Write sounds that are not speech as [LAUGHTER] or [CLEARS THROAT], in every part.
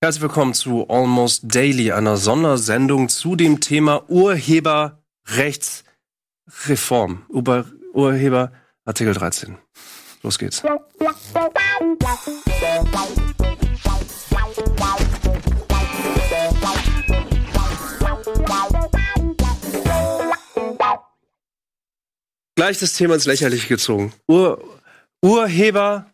Herzlich willkommen zu Almost Daily, einer Sondersendung zu dem Thema Urheberrechtsreform. Über Urheber Artikel 13. Los geht's. Gleich das Thema ins Lächerliche gezogen. Ur Urheber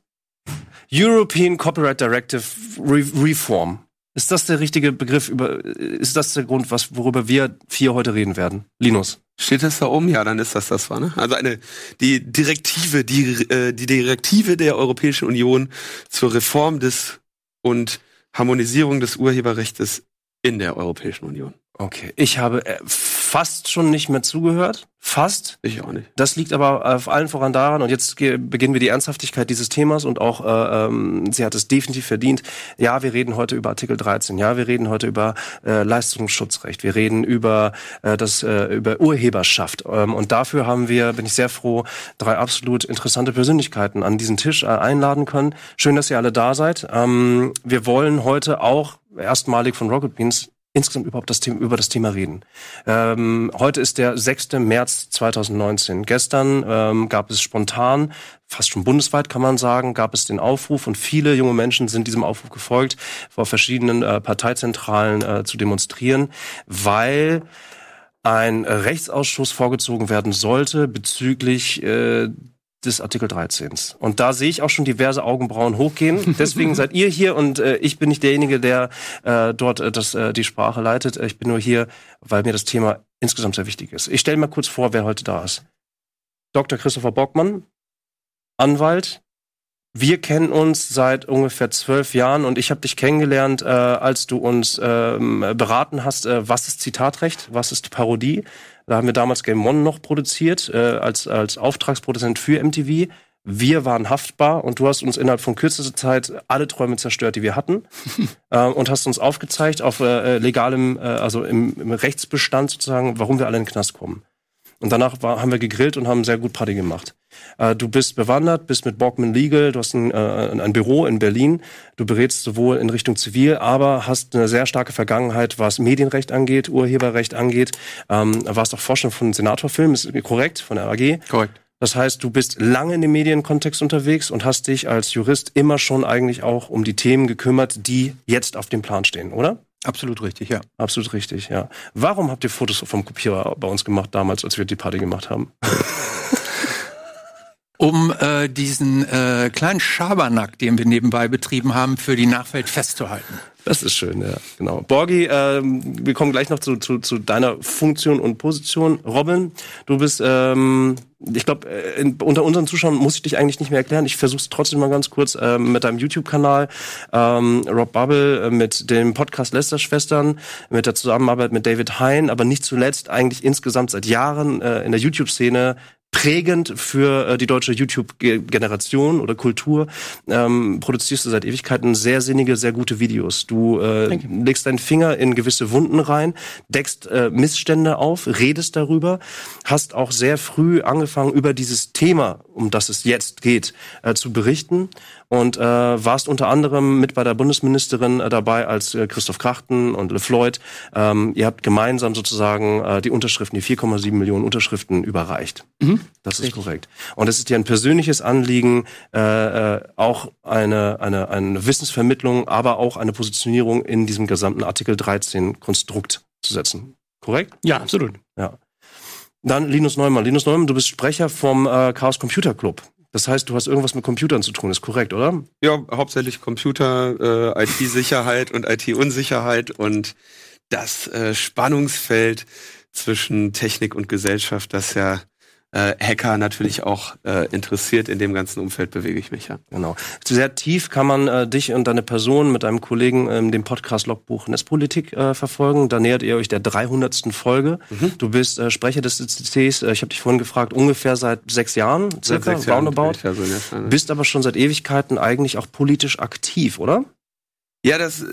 European Copyright Directive Re Reform. Ist das der richtige Begriff? Über, ist das der Grund, was, worüber wir vier heute reden werden? Linus. Steht das da oben? Ja, dann ist das das, war, ne? Also eine, die Direktive, die, äh, die Direktive der Europäischen Union zur Reform des und Harmonisierung des Urheberrechts in der Europäischen Union. Okay, ich habe äh, fast schon nicht mehr zugehört. Fast. Ich auch nicht. Das liegt aber auf allen voran daran, und jetzt beginnen wir die Ernsthaftigkeit dieses Themas und auch, äh, ähm, sie hat es definitiv verdient. Ja, wir reden heute über Artikel 13. Ja, wir reden heute über äh, Leistungsschutzrecht. Wir reden über äh, das äh, über Urheberschaft. Ähm, und dafür haben wir, bin ich sehr froh, drei absolut interessante Persönlichkeiten an diesen Tisch äh, einladen können. Schön, dass ihr alle da seid. Ähm, wir wollen heute auch erstmalig von Rocket Beans insgesamt überhaupt das Thema, über das Thema reden. Ähm, heute ist der 6. März 2019. Gestern ähm, gab es spontan, fast schon bundesweit kann man sagen, gab es den Aufruf und viele junge Menschen sind diesem Aufruf gefolgt, vor verschiedenen äh, Parteizentralen äh, zu demonstrieren, weil ein Rechtsausschuss vorgezogen werden sollte bezüglich äh, des Artikel 13. Und da sehe ich auch schon diverse Augenbrauen hochgehen. [LAUGHS] Deswegen seid ihr hier und äh, ich bin nicht derjenige, der äh, dort äh, das, äh, die Sprache leitet. Ich bin nur hier, weil mir das Thema insgesamt sehr wichtig ist. Ich stelle mal kurz vor, wer heute da ist. Dr. Christopher Bockmann, Anwalt. Wir kennen uns seit ungefähr zwölf Jahren und ich habe dich kennengelernt, äh, als du uns äh, beraten hast, äh, was ist Zitatrecht, was ist Parodie. Da haben wir damals Game One noch produziert, äh, als, als Auftragsproduzent für MTV. Wir waren haftbar und du hast uns innerhalb von kürzester Zeit alle Träume zerstört, die wir hatten. [LAUGHS] äh, und hast uns aufgezeigt auf äh, legalem, äh, also im, im Rechtsbestand sozusagen, warum wir alle in den Knast kommen. Und danach war, haben wir gegrillt und haben sehr gut Party gemacht. Äh, du bist bewandert, bist mit Borgman Legal, du hast ein, äh, ein Büro in Berlin, du berätst sowohl in Richtung Zivil, aber hast eine sehr starke Vergangenheit, was Medienrecht angeht, Urheberrecht angeht. Ähm, warst auch Vorstand von Senatorfilm, ist korrekt, von der AG. Korrekt. Das heißt, du bist lange in dem Medienkontext unterwegs und hast dich als Jurist immer schon eigentlich auch um die Themen gekümmert, die jetzt auf dem Plan stehen, oder? Absolut richtig, ja. Absolut richtig, ja. Warum habt ihr Fotos vom Kopierer bei uns gemacht damals, als wir die Party gemacht haben? [LAUGHS] um äh, diesen äh, kleinen Schabernack, den wir nebenbei betrieben haben, für die Nachwelt festzuhalten. Das ist schön, ja, genau. Borgi, ähm, wir kommen gleich noch zu, zu, zu deiner Funktion und Position. Robin, du bist, ähm, ich glaube, äh, unter unseren Zuschauern muss ich dich eigentlich nicht mehr erklären. Ich versuche es trotzdem mal ganz kurz ähm, mit deinem YouTube-Kanal, ähm, Rob Bubble, äh, mit dem Podcast Lester-Schwestern, mit der Zusammenarbeit mit David Hein, aber nicht zuletzt eigentlich insgesamt seit Jahren äh, in der YouTube-Szene prägend für äh, die deutsche YouTube-Generation oder Kultur. Ähm, produzierst du seit Ewigkeiten sehr sinnige, sehr gute Videos. Du äh, legst deinen Finger in gewisse Wunden rein, deckst äh, Missstände auf, redest darüber, hast auch sehr früh angefangen, über dieses Thema, um das es jetzt geht, äh, zu berichten und äh, warst unter anderem mit bei der Bundesministerin äh, dabei, als äh, Christoph Krachten und Le Floyd. Ähm, ihr habt gemeinsam sozusagen äh, die Unterschriften, die 4,7 Millionen Unterschriften überreicht. Mhm. Das ist Richtig. korrekt. Und es ist dir ein persönliches Anliegen, äh, äh, auch eine, eine, eine Wissensvermittlung, aber auch eine Positionierung in diesem gesamten Artikel 13 Konstrukt zu setzen. Korrekt? Ja, absolut. Ja. Dann Linus Neumann. Linus Neumann, du bist Sprecher vom äh, Chaos Computer Club. Das heißt, du hast irgendwas mit Computern zu tun, ist korrekt, oder? Ja, hauptsächlich Computer, äh, IT-Sicherheit und IT-Unsicherheit und das äh, Spannungsfeld zwischen Technik und Gesellschaft, das ja äh, Hacker natürlich auch äh, interessiert. In dem ganzen Umfeld bewege ich mich ja. Genau. Sehr tief kann man äh, dich und deine Person mit einem Kollegen ähm, dem Podcast Logbuch Netzpolitik äh, verfolgen. Da nähert ihr euch der 300. Folge. Mhm. Du bist äh, Sprecher des CCCs. Äh, ich habe dich vorhin gefragt, ungefähr seit sechs Jahren, circa, seit sechs Jahren roundabout. Ja so bist aber schon seit Ewigkeiten eigentlich auch politisch aktiv, oder? Ja, das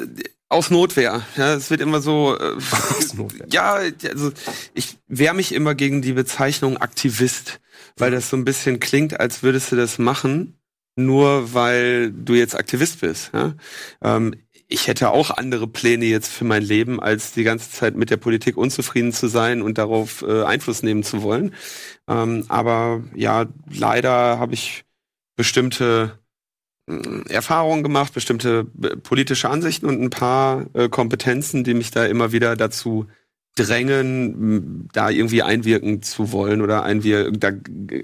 aus Notwehr. Ja, es wird immer so. Äh, [LAUGHS] ja, also ich wehre mich immer gegen die Bezeichnung Aktivist, weil das so ein bisschen klingt, als würdest du das machen, nur weil du jetzt Aktivist bist. Ja? Ähm, ich hätte auch andere Pläne jetzt für mein Leben, als die ganze Zeit mit der Politik unzufrieden zu sein und darauf äh, Einfluss nehmen zu wollen. Ähm, aber ja, leider habe ich bestimmte Erfahrungen gemacht, bestimmte äh, politische Ansichten und ein paar äh, Kompetenzen, die mich da immer wieder dazu drängen, da irgendwie einwirken zu wollen oder einwir da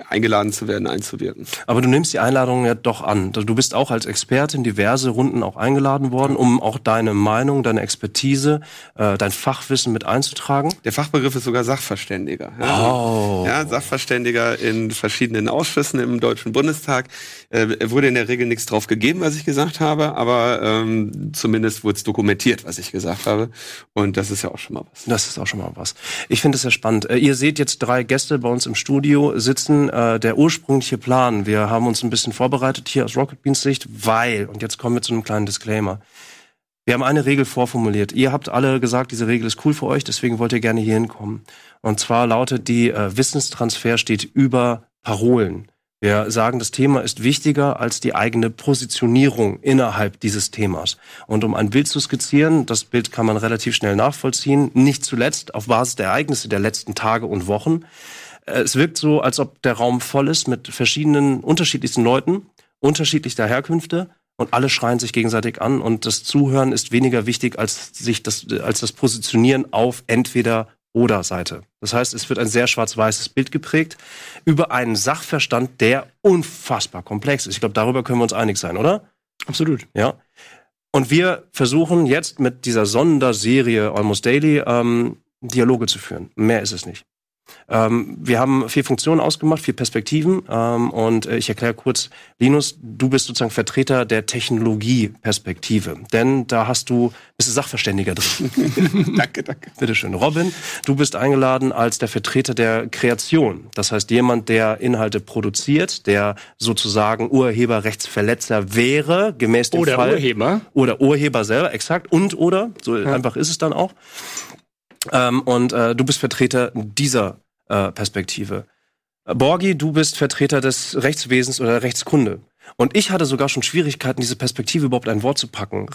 eingeladen zu werden, einzuwirken. Aber du nimmst die Einladung ja doch an. Du bist auch als Experte in diverse Runden auch eingeladen worden, um auch deine Meinung, deine Expertise, äh, dein Fachwissen mit einzutragen. Der Fachbegriff ist sogar Sachverständiger. Ja. Oh. Ja, Sachverständiger in verschiedenen Ausschüssen im Deutschen Bundestag. Äh, wurde in der Regel nichts drauf gegeben, was ich gesagt habe, aber ähm, zumindest wurde es dokumentiert, was ich gesagt habe. Und das ist ja auch schon mal was. Das ist auch schon mal was. Ich finde es sehr spannend. Äh, ihr seht jetzt drei Gäste bei uns im Studio sitzen. Äh, der ursprüngliche Plan, wir haben uns ein bisschen vorbereitet hier aus Rocket Beans Sicht, weil, und jetzt kommen wir zu einem kleinen Disclaimer. Wir haben eine Regel vorformuliert. Ihr habt alle gesagt, diese Regel ist cool für euch, deswegen wollt ihr gerne hier hinkommen. Und zwar lautet die, äh, Wissenstransfer steht über Parolen. Wir sagen, das Thema ist wichtiger als die eigene Positionierung innerhalb dieses Themas. Und um ein Bild zu skizzieren, das Bild kann man relativ schnell nachvollziehen, nicht zuletzt auf Basis der Ereignisse der letzten Tage und Wochen. Äh, es wirkt so, als ob der Raum voll ist mit verschiedenen, unterschiedlichsten Leuten, unterschiedlicher Herkünfte, und alle schreien sich gegenseitig an und das Zuhören ist weniger wichtig als sich das als das Positionieren auf entweder oder Seite. Das heißt, es wird ein sehr schwarz-weißes Bild geprägt über einen Sachverstand, der unfassbar komplex ist. Ich glaube, darüber können wir uns einig sein, oder? Absolut. Ja. Und wir versuchen jetzt mit dieser Sonderserie Almost Daily ähm, Dialoge zu führen. Mehr ist es nicht. Ähm, wir haben vier Funktionen ausgemacht, vier Perspektiven. Ähm, und äh, ich erkläre kurz, Linus, du bist sozusagen Vertreter der Technologie-Perspektive. Denn da hast du, bist du Sachverständiger drin. [LAUGHS] danke, danke. Bitteschön. Robin, du bist eingeladen als der Vertreter der Kreation. Das heißt, jemand, der Inhalte produziert, der sozusagen Urheberrechtsverletzer wäre, gemäß dem oder Fall. Oder Urheber. Oder Urheber selber, exakt. Und oder, so ja. einfach ist es dann auch. Ähm, und äh, du bist Vertreter dieser äh, Perspektive. Borgi, du bist Vertreter des Rechtswesens oder Rechtskunde. Und ich hatte sogar schon Schwierigkeiten, diese Perspektive überhaupt ein Wort zu packen.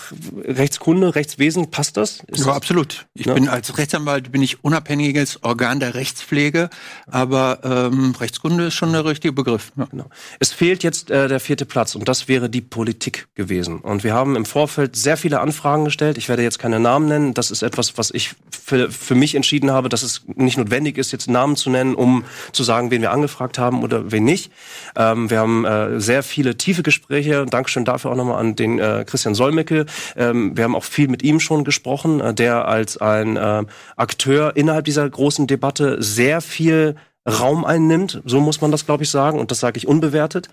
Rechtskunde, Rechtswesen, passt das? Ist ja, das? absolut. Ich ja? bin als Rechtsanwalt bin ich unabhängiges Organ der Rechtspflege, aber ähm, Rechtskunde ist schon der richtige Begriff. Ja. Genau. Es fehlt jetzt äh, der vierte Platz und das wäre die Politik gewesen. Und wir haben im Vorfeld sehr viele Anfragen gestellt. Ich werde jetzt keine Namen nennen. Das ist etwas, was ich für, für mich entschieden habe, dass es nicht notwendig ist, jetzt Namen zu nennen, um zu sagen, wen wir angefragt haben oder wen nicht. Ähm, wir haben äh, sehr viele tiefe Gespräche. Dankeschön dafür auch nochmal an den äh, Christian Solmecke. Ähm, wir haben auch viel mit ihm schon gesprochen, äh, der als ein äh, Akteur innerhalb dieser großen Debatte sehr viel Raum einnimmt. So muss man das, glaube ich, sagen. Und das sage ich unbewertet.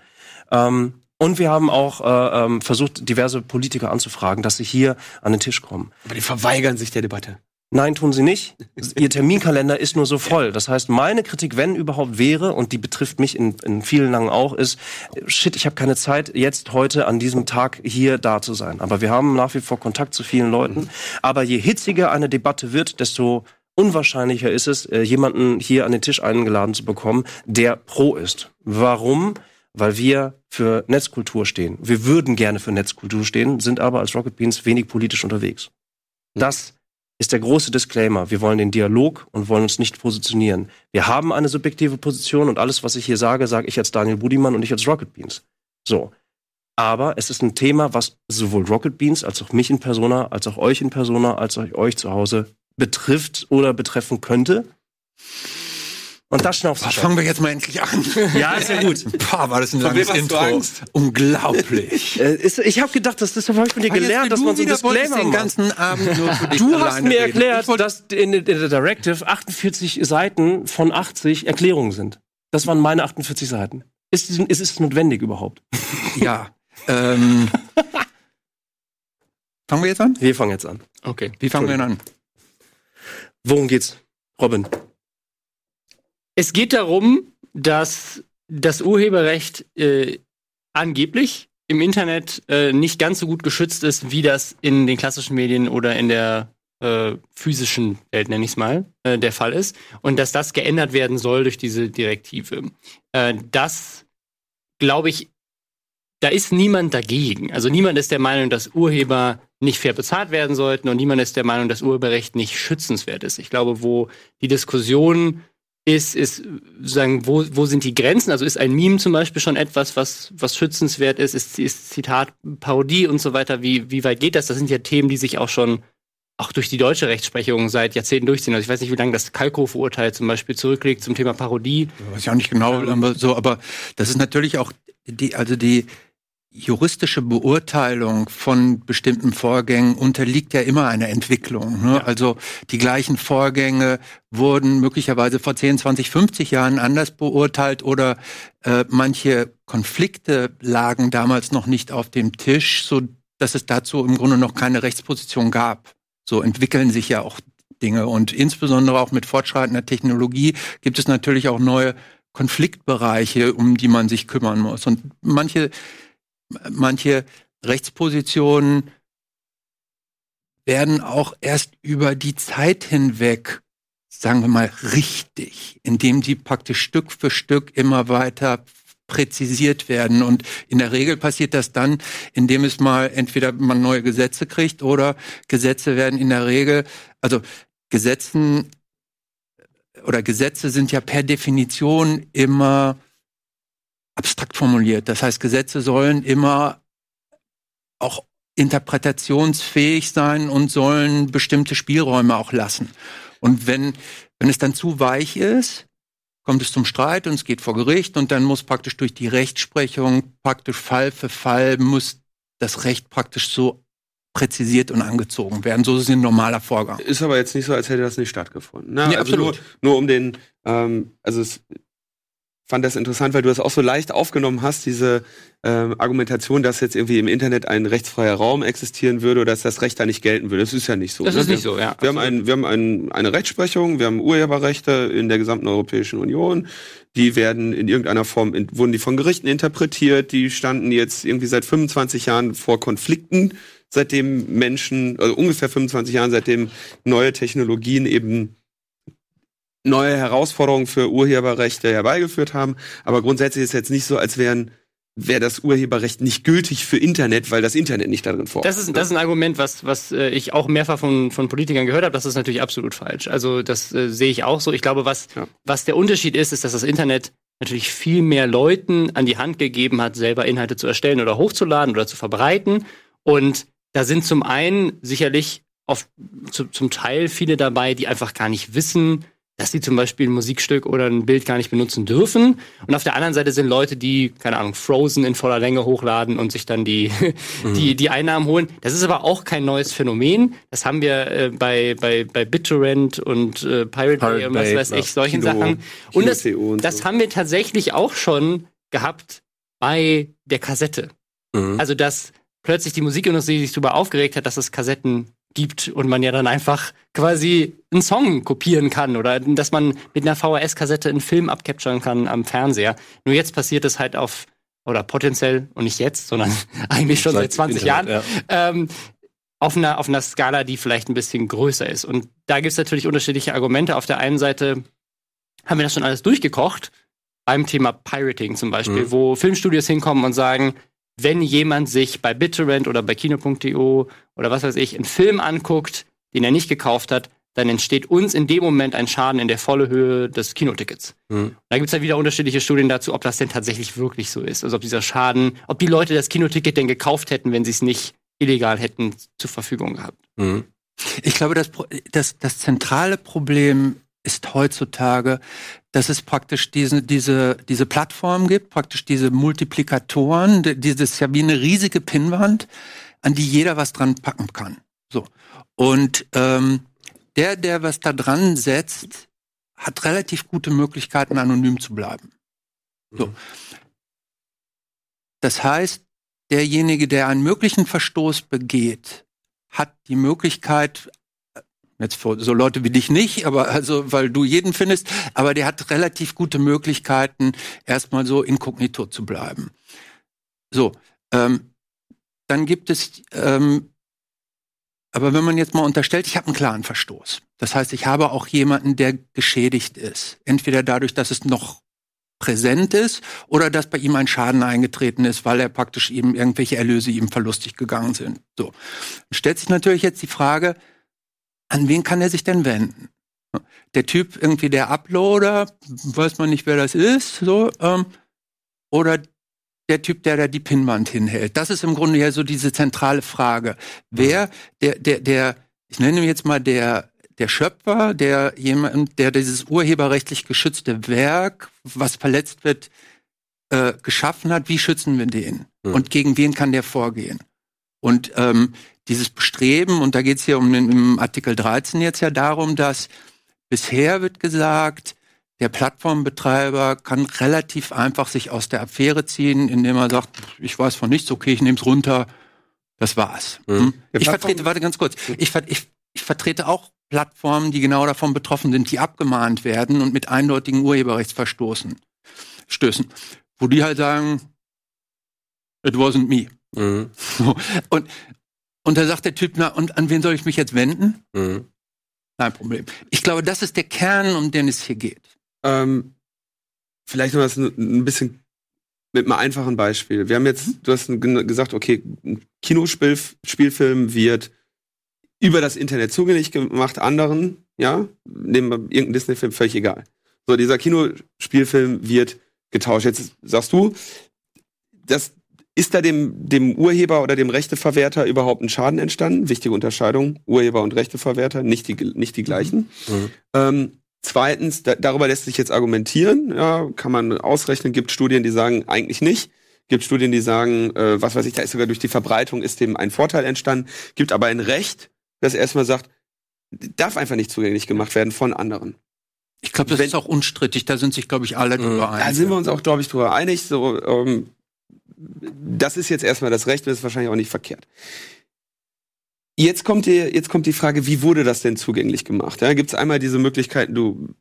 Ähm, und wir haben auch äh, ähm, versucht, diverse Politiker anzufragen, dass sie hier an den Tisch kommen. Aber die verweigern sich der Debatte. Nein, tun sie nicht. [LAUGHS] Ihr Terminkalender ist nur so voll. Das heißt, meine Kritik, wenn überhaupt wäre, und die betrifft mich in, in vielen Langen auch, ist, shit, ich habe keine Zeit, jetzt heute an diesem Tag hier da zu sein. Aber wir haben nach wie vor Kontakt zu vielen Leuten. Aber je hitziger eine Debatte wird, desto unwahrscheinlicher ist es, äh, jemanden hier an den Tisch eingeladen zu bekommen, der pro ist. Warum? Weil wir für Netzkultur stehen. Wir würden gerne für Netzkultur stehen, sind aber als Rocket Beans wenig politisch unterwegs. Das ist der große Disclaimer. Wir wollen den Dialog und wollen uns nicht positionieren. Wir haben eine subjektive Position und alles, was ich hier sage, sage ich als Daniel Budimann und ich als Rocket Beans. So. Aber es ist ein Thema, was sowohl Rocket Beans als auch mich in Persona, als auch euch in Persona, als auch euch zu Hause betrifft oder betreffen könnte. Und das schnaufst du. Fangen wir jetzt mal endlich an. Ja, ist ja gut. [LAUGHS] Boah, war das ein langes Intro. Angst? Unglaublich. [LAUGHS] Äh, ist, ich habe gedacht, das, das habe ich von dir gelernt, dass man so ein Disclaimer den ganzen Abend nur für dich Du hast mir reden. erklärt, dass in, in der Directive 48 Seiten von 80 Erklärungen sind. Das waren meine 48 Seiten. Ist, ist es notwendig überhaupt? [LAUGHS] Ja. ähm, fangen wir jetzt an? Wir fangen jetzt an. Okay. Wie fangen wir denn an? Worum geht's, Robin? Es geht darum, dass das Urheberrecht äh, angeblich im Internet äh, nicht ganz so gut geschützt ist, wie das in den klassischen Medien oder in der äh, physischen Welt, nenne ich es mal, äh, der Fall ist. Und dass das geändert werden soll durch diese Direktive. Äh, das, glaube ich, da ist niemand dagegen. Also niemand ist der Meinung, dass Urheber nicht fair bezahlt werden sollten und niemand ist der Meinung, dass Urheberrecht nicht schützenswert ist. Ich glaube, wo die Diskussion ist, ist sagen, wo, wo sind die Grenzen? Also ist ein Meme zum Beispiel schon etwas, was, was schützenswert ist? Ist, ist Zitat, Parodie und so weiter? Wie, wie weit geht das? Das sind ja Themen, die sich auch schon auch durch die deutsche Rechtsprechung seit Jahrzehnten durchziehen. Also ich weiß nicht, wie lange das Kalkofe-Urteil zum Beispiel zurückliegt zum Thema Parodie. Weiß ich auch nicht genau, aber so, aber das ist natürlich auch die, also die juristische Beurteilung von bestimmten Vorgängen unterliegt ja immer einer Entwicklung. Ne? Ja. Also die gleichen Vorgänge wurden möglicherweise vor 10, 20, 50 Jahren anders beurteilt oder äh, manche Konflikte lagen damals noch nicht auf dem Tisch, so dass es dazu im Grunde noch keine Rechtsposition gab. So entwickeln sich ja auch Dinge und insbesondere auch mit fortschreitender Technologie gibt es natürlich auch neue Konfliktbereiche, um die man sich kümmern muss. Und manche manche Rechtspositionen werden auch erst über die Zeit hinweg, sagen wir mal, richtig, indem sie praktisch Stück für Stück immer weiter präzisiert werden. Und in der Regel passiert das dann, indem es mal entweder man neue Gesetze kriegt oder Gesetze werden in der Regel, also Gesetzen oder Gesetze sind ja per Definition immer abstrakt formuliert. Das heißt, Gesetze sollen immer auch interpretationsfähig sein und sollen bestimmte Spielräume auch lassen. Und wenn, wenn es dann zu weich ist, kommt es zum Streit und es geht vor Gericht und dann muss praktisch durch die Rechtsprechung praktisch Fall für Fall muss das Recht praktisch so präzisiert und angezogen werden. So ist ein normaler Vorgang. Ist aber jetzt nicht so, als hätte das nicht stattgefunden. Ne? Nee, also absolut. Nur, nur um den, ähm, also es fand das interessant, weil du das auch so leicht aufgenommen hast, diese ähm, Argumentation, dass jetzt irgendwie im Internet ein rechtsfreier Raum existieren würde oder dass das Recht da nicht gelten würde. Das ist ja nicht so. Das ne? ist nicht so, ja. Wir haben, ein, wir haben ein, eine Rechtsprechung, wir haben Urheberrechte in der gesamten Europäischen Union. Die werden in irgendeiner Form, in, wurden die von Gerichten interpretiert, die standen jetzt irgendwie seit 25 Jahren vor Konflikten, seitdem Menschen, also ungefähr 25 Jahren, seitdem neue Technologien eben neue Herausforderungen für Urheberrechte herbeigeführt haben. Aber grundsätzlich ist es jetzt nicht so, als wären wäre das Urheberrecht nicht gültig für Internet, weil das Internet nicht darin vorkommt. Das ist, das ist ein Argument, was, was äh, ich auch mehrfach von, von Politikern gehört habe. Das ist natürlich absolut falsch. Also das äh, sehe ich auch so. Ich glaube, was, ja. was der Unterschied ist, ist, dass das Internet natürlich viel mehr Leuten an die Hand gegeben hat, selber Inhalte zu erstellen oder hochzuladen oder zu verbreiten. Und da sind zum einen sicherlich oft zu, zum Teil viele dabei, die einfach gar nicht wissen, dass sie zum Beispiel ein Musikstück oder ein Bild gar nicht benutzen dürfen. Und auf der anderen Seite sind Leute, die, keine Ahnung, Frozen in voller Länge hochladen und sich dann die, [LAUGHS] mhm. die, die Einnahmen holen. Das ist aber auch kein neues Phänomen. Das haben wir äh, bei, bei, bei BitTorrent und äh, Pirate, Pirate Bay und was weiß ich, solchen Kino, Sachen. Und das, und das so. haben wir tatsächlich auch schon gehabt bei der Kassette. Mhm. Also, dass plötzlich die Musikindustrie sich darüber aufgeregt hat, dass es Kassetten gibt und man ja dann einfach quasi einen Song kopieren kann oder dass man mit einer VHS-Kassette einen Film abcapturen kann am Fernseher. Nur jetzt passiert es halt auf, oder potenziell, und nicht jetzt, sondern [LAUGHS] eigentlich schon seit 20 Jahren, ja. ähm, auf einer, auf einer Skala, die vielleicht ein bisschen größer ist. Und da gibt es natürlich unterschiedliche Argumente. Auf der einen Seite haben wir das schon alles durchgekocht, beim Thema Pirating zum Beispiel, mhm. wo Filmstudios hinkommen und sagen, wenn jemand sich bei BitTorrent oder bei Kino.de oder was weiß ich einen Film anguckt, den er nicht gekauft hat, dann entsteht uns in dem Moment ein Schaden in der volle Höhe des Kinotickets. Mhm. Da gibt es ja wieder unterschiedliche Studien dazu, ob das denn tatsächlich wirklich so ist. Also ob dieser Schaden, ob die Leute das Kinoticket denn gekauft hätten, wenn sie es nicht illegal hätten zur Verfügung gehabt. Mhm. Ich glaube, das, das, das zentrale Problem ist heutzutage, dass es praktisch diese, diese, diese Plattform gibt, praktisch diese Multiplikatoren, dieses ja wie eine riesige Pinnwand, an die jeder was dran packen kann. So. Und ähm, der, der was da dran setzt, hat relativ gute Möglichkeiten, anonym zu bleiben. So. Mhm. Das heißt, derjenige, der einen möglichen Verstoß begeht, hat die Möglichkeit, Jetzt für so Leute wie dich nicht, aber also, weil du jeden findest, aber der hat relativ gute Möglichkeiten, erstmal so inkognito zu bleiben. So, ähm, dann gibt es, ähm, aber wenn man jetzt mal unterstellt, ich habe einen klaren Verstoß. Das heißt, ich habe auch jemanden, der geschädigt ist. Entweder dadurch, dass es noch präsent ist oder dass bei ihm ein Schaden eingetreten ist, weil er praktisch eben irgendwelche Erlöse ihm verlustig gegangen sind. So. Stellt sich natürlich jetzt die Frage, an wen kann er sich denn wenden? Der Typ irgendwie der Uploader, weiß man nicht, wer das ist, so, ähm, oder der Typ, der da die Pinnwand hinhält. Das ist im Grunde ja so diese zentrale Frage. Wer, der, der, der, ich nenne jetzt mal der, der Schöpfer, der jemand, der dieses urheberrechtlich geschützte Werk, was verletzt wird, äh, geschaffen hat, wie schützen wir den? Mhm. Und gegen wen kann der vorgehen? Und ähm, dieses Bestreben, und da geht es hier um den im Artikel 13 jetzt ja darum, dass bisher wird gesagt, der Plattformbetreiber kann relativ einfach sich aus der Affäre ziehen, indem er sagt, ich weiß von nichts, okay, ich nehme es runter, das war's. Mhm. Hm? Ich vertrete, warte ganz kurz, ich, ich, ich vertrete auch Plattformen, die genau davon betroffen sind, die abgemahnt werden und mit eindeutigen Urheberrechtsverstoßen stößen. Wo die halt sagen, it wasn't me. Mhm. Und, und da sagt der Typ, na, und an wen soll ich mich jetzt wenden? Mhm. Kein Problem. Ich glaube, das ist der Kern, um den es hier geht. Ähm, vielleicht noch ein bisschen mit einem einfachen Beispiel. Wir haben jetzt, mhm. du hast gesagt, okay, ein Kinospielfilm wird über das Internet zugänglich gemacht, anderen, ja, nehmen wir irgendeinen Disney-Film, völlig egal. So, dieser Kinospielfilm wird getauscht. Jetzt sagst du, das, ist da dem, dem Urheber oder dem Rechteverwerter überhaupt ein Schaden entstanden? Wichtige Unterscheidung. Urheber und Rechteverwerter, nicht die, nicht die gleichen. Mhm. Ähm, Zweitens, da, darüber lässt sich jetzt argumentieren, ja, kann man ausrechnen, gibt Studien, die sagen, eigentlich nicht. Gibt Studien, die sagen, äh, was weiß ich, da ist sogar durch die Verbreitung ist dem ein Vorteil entstanden. Gibt aber ein Recht, das erstmal sagt, darf einfach nicht zugänglich gemacht werden von anderen. Ich glaube, das Wenn, ist auch unstrittig, da sind sich, glaube ich, alle drüber einig. Da sind wir uns auch, glaube ich, drüber einig. So, ähm, das ist jetzt erstmal das Recht, das ist wahrscheinlich auch nicht verkehrt. Jetzt kommt, die, jetzt kommt die Frage, wie wurde das denn zugänglich gemacht? Ja, Gibt es einmal diese Möglichkeiten, du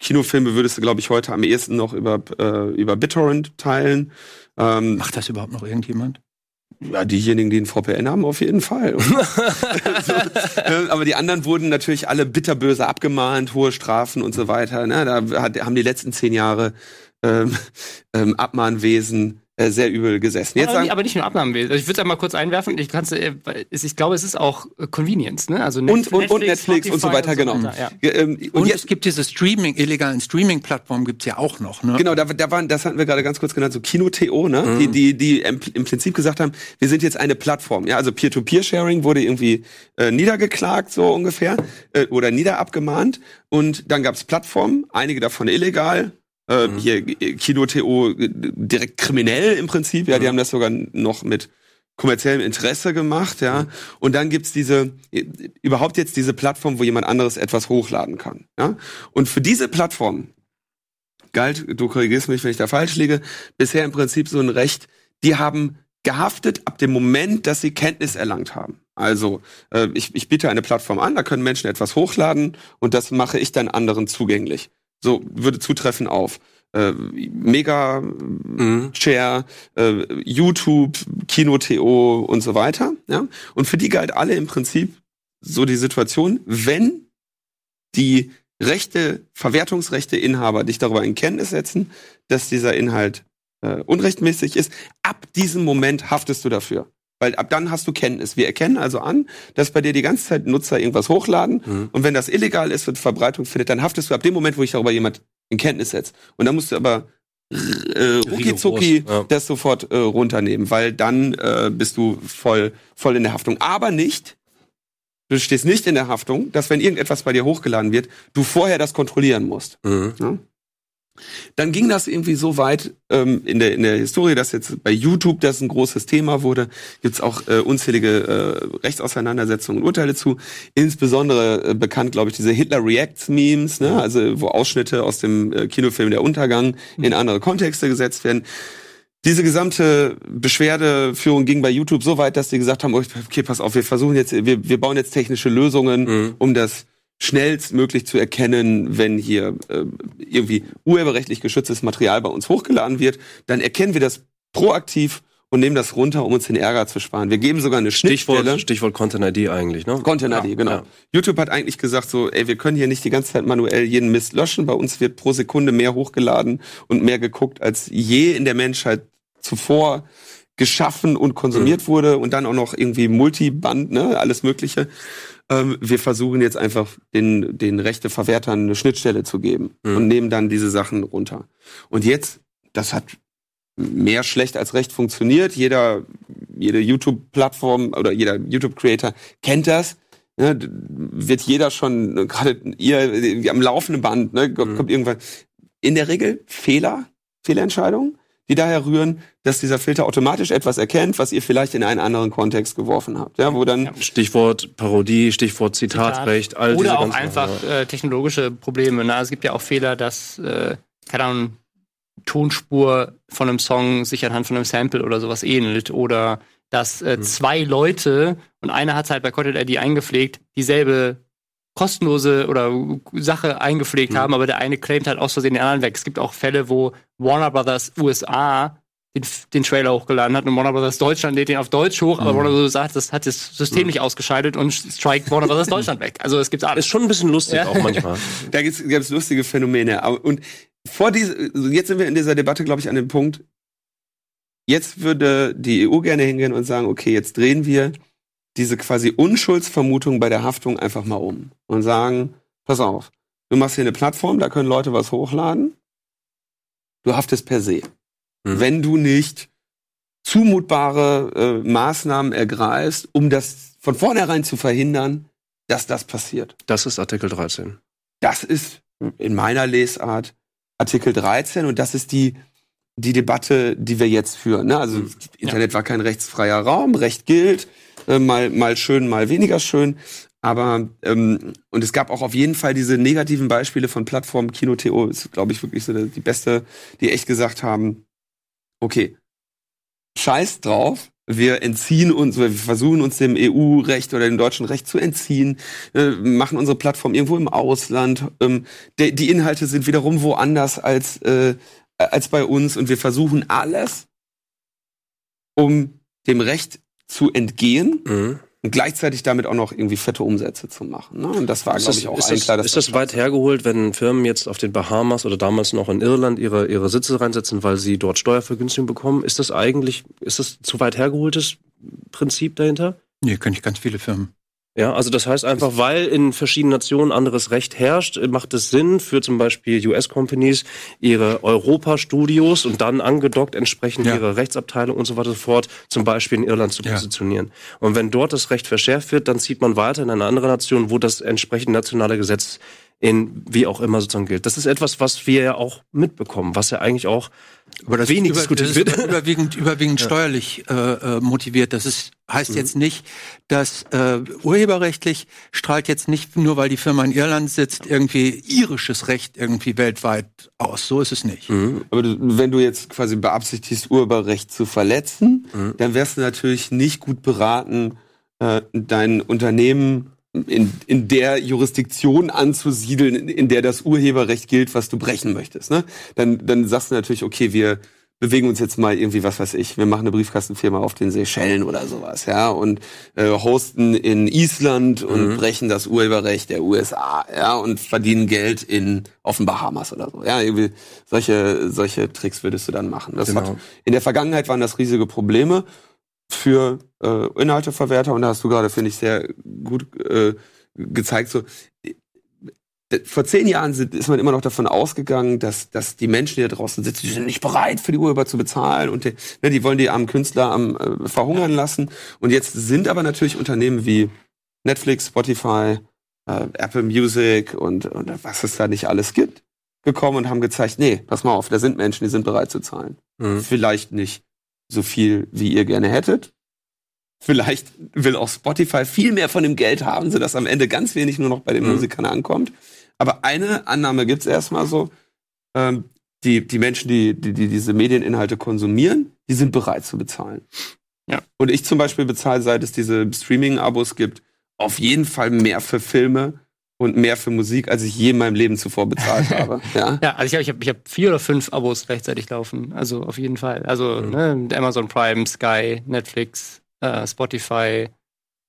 Kinofilme würdest du, glaube ich, heute am ehesten noch über, äh, über BitTorrent teilen. Ähm, Macht das überhaupt noch irgendjemand? Ja, diejenigen, die einen VPN haben, auf jeden Fall. [LAUGHS] so, äh, aber die anderen wurden natürlich alle bitterböse abgemahnt, hohe Strafen und so weiter. Ne? Da hat, haben die letzten zehn Jahre ähm, ähm, Abmahnwesen äh, sehr übel gesessen. Jetzt aber, aber nicht nur Abnahmewesen. Also ich würde es einmal kurz einwerfen. Ich, kann's, äh, ich glaube, es ist auch äh, Convenience, ne? Also Netflix, und, und, und Netflix und so weiter, und so genau. Weiter, ja. ähm, und, und es gibt diese Streaming, illegalen Streaming-Plattformen gibt's ja auch noch, ne? Genau, da, da waren, das hatten wir gerade ganz kurz genannt, so Kino.to, ne? Mhm. Die, die, die im, im, Prinzip gesagt haben, wir sind jetzt eine Plattform. Ja, also Peer-to-Peer-Sharing wurde irgendwie äh, niedergeklagt, so ungefähr, äh, oder niederabgemahnt. Und dann gab's Plattformen, einige davon illegal, äh, mhm. Hier Kino.to direkt kriminell im Prinzip, ja, mhm. die haben das sogar noch mit kommerziellem Interesse gemacht, ja. Mhm. Und dann gibt's diese, überhaupt jetzt diese Plattform, wo jemand anderes etwas hochladen kann, ja. Und für diese Plattform galt, du korrigierst mich, wenn ich da falsch liege, bisher im Prinzip so ein Recht, die haben gehaftet ab dem Moment, dass sie Kenntnis erlangt haben. Also äh, ich, ich biete eine Plattform an, da können Menschen etwas hochladen und das mache ich dann anderen zugänglich. So würde zutreffen auf äh, Mega mhm. Share, äh, YouTube, Kino.to und so weiter. Ja? Und für die galt alle im Prinzip so die Situation, wenn die Rechte, Verwertungsrechte Inhaber dich darüber in Kenntnis setzen, dass dieser Inhalt äh, unrechtmäßig ist, ab diesem Moment haftest du dafür. Weil ab dann hast du Kenntnis. Wir erkennen also an, dass bei dir die ganze Zeit Nutzer irgendwas hochladen. Mhm. Und wenn das illegal ist und Verbreitung findet, dann haftest du ab dem Moment, wo ich darüber jemand in Kenntnis setze. Und dann musst du aber äh, rucki ja. das sofort äh, runternehmen, weil dann äh, bist du voll, voll in der Haftung. Aber nicht, du stehst nicht in der Haftung, dass wenn irgendetwas bei dir hochgeladen wird, du vorher das kontrollieren musst. Mhm. Ja? Dann ging das irgendwie so weit ähm, in, der, in der Historie, dass jetzt bei YouTube das ein großes Thema wurde. Gibt es auch äh, unzählige äh, Rechtsauseinandersetzungen und Urteile zu. Insbesondere äh, bekannt, glaube ich, diese Hitler Reacts Memes, ne? also wo Ausschnitte aus dem äh, Kinofilm Der Untergang in andere Kontexte gesetzt werden. Diese gesamte Beschwerdeführung ging bei YouTube so weit, dass sie gesagt haben, okay, pass auf, wir versuchen jetzt, wir, wir bauen jetzt technische Lösungen, mhm. um das schnellstmöglich zu erkennen, wenn hier äh, irgendwie urheberrechtlich geschütztes Material bei uns hochgeladen wird, dann erkennen wir das proaktiv und nehmen das runter, um uns den Ärger zu sparen. Wir geben sogar eine Stichwort, Schnittstelle. Stichwort Content ID eigentlich, ne? Content ID, genau. Ja. YouTube hat eigentlich gesagt so, ey, wir können hier nicht die ganze Zeit manuell jeden Mist löschen. Bei uns wird pro Sekunde mehr hochgeladen und mehr geguckt, als je in der Menschheit zuvor geschaffen und konsumiert wurde und dann auch noch irgendwie Multiband, ne, alles Mögliche. Ähm, wir versuchen jetzt einfach den, den Rechteverwertern eine Schnittstelle zu geben Mhm. und nehmen dann diese Sachen runter. Und jetzt, das hat mehr schlecht als recht funktioniert. Jeder, jede YouTube-Plattform oder jeder YouTube-Creator kennt das. Ne, wird jeder schon, äh, gerade ihr am laufenden Band, ne, kommt, Mhm. irgendwann. In der Regel Fehler, Fehlerentscheidungen, die daher rühren, dass dieser Filter automatisch etwas erkennt, was ihr vielleicht in einen anderen Kontext geworfen habt. Ja, wo dann. Stichwort Parodie, Stichwort Zitatrecht, all diese Oder auch einfach äh, technologische Probleme. Ne? Es gibt ja auch Fehler, dass, äh, keine Ahnung, Tonspur von einem Song sich anhand von einem Sample oder sowas ähnelt. Oder dass äh, Mhm. zwei Leute, und einer hat halt bei Content ID eingepflegt, dieselbe kostenlose oder Sache eingepflegt Mhm. haben, aber der eine claimt halt aus Versehen den anderen weg. Es gibt auch Fälle, wo Warner Brothers USA den, den Trailer hochgeladen hat und Warner Brothers Deutschland lädt den auf Deutsch hoch, aber Mhm. Warner Brothers sagt, das hat das System nicht ausgeschaltet und strikt Warner Brothers [LAUGHS] Deutschland weg. Also es gibt alles. Ist schon ein bisschen lustig Ja. auch manchmal. [LAUGHS] da gibt's gibt's lustige Phänomene. Aber- Und vor diese, jetzt sind wir in dieser Debatte, glaube ich, an dem Punkt, jetzt würde die EU gerne hingehen und sagen, okay, jetzt drehen wir diese quasi Unschuldsvermutung bei der Haftung einfach mal um und sagen, pass auf, du machst hier eine Plattform, da können Leute was hochladen, du haftest per se. Mhm. Wenn du nicht zumutbare äh, Maßnahmen ergreifst, um das von vornherein zu verhindern, dass das passiert. Das ist Artikel 13. Das ist in meiner Lesart Artikel 13 und das ist die, die Debatte, die wir jetzt führen. Ne? Also Mhm. Internet war kein rechtsfreier Raum, Recht gilt, äh, mal, mal schön, mal weniger schön. Aber ähm, und es gab auch auf jeden Fall diese negativen Beispiele von Plattformen, Kino.to ist, glaube ich, wirklich so die beste, die echt gesagt haben, okay, scheiß drauf, wir entziehen uns, wir versuchen uns dem EU-Recht oder dem deutschen Recht zu entziehen, äh, machen unsere Plattform irgendwo im Ausland. Ähm, die Inhalte sind wiederum woanders als, äh, als bei uns und wir versuchen alles, um dem Recht zu entgehen Mhm. und gleichzeitig damit auch noch irgendwie fette Umsätze zu machen. Ne? Und das war, Ist glaube das, ich, auch ist das, klar. ist das weit hergeholt, wenn Firmen jetzt auf den Bahamas oder damals noch in Irland ihre, ihre Sitze reinsetzen, weil sie dort Steuervergünstigung bekommen? Ist das eigentlich, ist das zu weit hergeholtes Prinzip dahinter? Nee, könnte ich ganz viele Firmen. Ja, also das heißt einfach, weil in verschiedenen Nationen anderes Recht herrscht, macht es Sinn für zum Beispiel US-Companies ihre Europa-Studios und dann angedockt entsprechend Ja. ihre Rechtsabteilung und so weiter und so fort zum Beispiel in Irland zu Ja. positionieren. Und wenn dort das Recht verschärft wird, dann zieht man weiter in eine andere Nation, wo das entsprechend nationale Gesetz in wie auch immer sozusagen gilt. Das ist etwas, was wir ja auch mitbekommen, was ja eigentlich auch Aber das Wenig ist, über, das diskutiert ist wird. über- überwiegend, überwiegend [LAUGHS] steuerlich äh, äh, motiviert. Das ist, heißt jetzt nicht, dass äh, urheberrechtlich strahlt jetzt nicht nur, weil die Firma in Irland sitzt, irgendwie irisches Recht irgendwie weltweit aus. So ist es nicht. Aber du, wenn du jetzt quasi beabsichtigst, Urheberrecht zu verletzen, Mhm. dann wärst du natürlich nicht gut beraten, äh, dein Unternehmen in, in der Jurisdiktion anzusiedeln, in, in der das Urheberrecht gilt, was du brechen möchtest. Ne? Dann, dann sagst du natürlich, okay, wir bewegen uns jetzt mal irgendwie, was weiß ich, wir machen eine Briefkastenfirma auf den Seychellen oder sowas, ja, und äh, hosten in Island und Mhm. brechen das Urheberrecht der USA, ja, und verdienen Geld in auf den Bahamas oder so. Ja, irgendwie solche solche Tricks würdest du dann machen. Das Genau. hat in der Vergangenheit waren das riesige Probleme für äh, Inhalteverwerter und da hast du gerade finde ich sehr gut äh, gezeigt so vor zehn Jahren sind, ist man immer noch davon ausgegangen, dass, dass die Menschen, die da draußen sitzen, die sind nicht bereit, für die Urheber zu bezahlen und die, ne, die wollen die armen Künstler am äh, verhungern lassen. Und jetzt sind aber natürlich Unternehmen wie Netflix, Spotify, äh, Apple Music und, und was es da nicht alles gibt, gekommen und haben gezeigt, nee, pass mal auf, da sind Menschen, die sind bereit zu zahlen. Mhm. Vielleicht nicht so viel, wie ihr gerne hättet. Vielleicht will auch Spotify viel mehr von dem Geld haben, sodass am Ende ganz wenig nur noch bei den Mhm. Musikern ankommt. Aber eine Annahme gibt's erstmal so. Ähm, die, die Menschen, die, die, die diese Medieninhalte konsumieren, die sind bereit zu bezahlen. Ja. Und ich zum Beispiel bezahle, seit es diese Streaming-Abos gibt, auf jeden Fall mehr für Filme und mehr für Musik, als ich je in meinem Leben zuvor bezahlt [LAUGHS] habe. Ja, Ja, also ich habe ich hab, ich hab vier oder fünf Abos gleichzeitig laufen. Also auf jeden Fall. Also Mhm. ne, Amazon Prime, Sky, Netflix, äh, Spotify,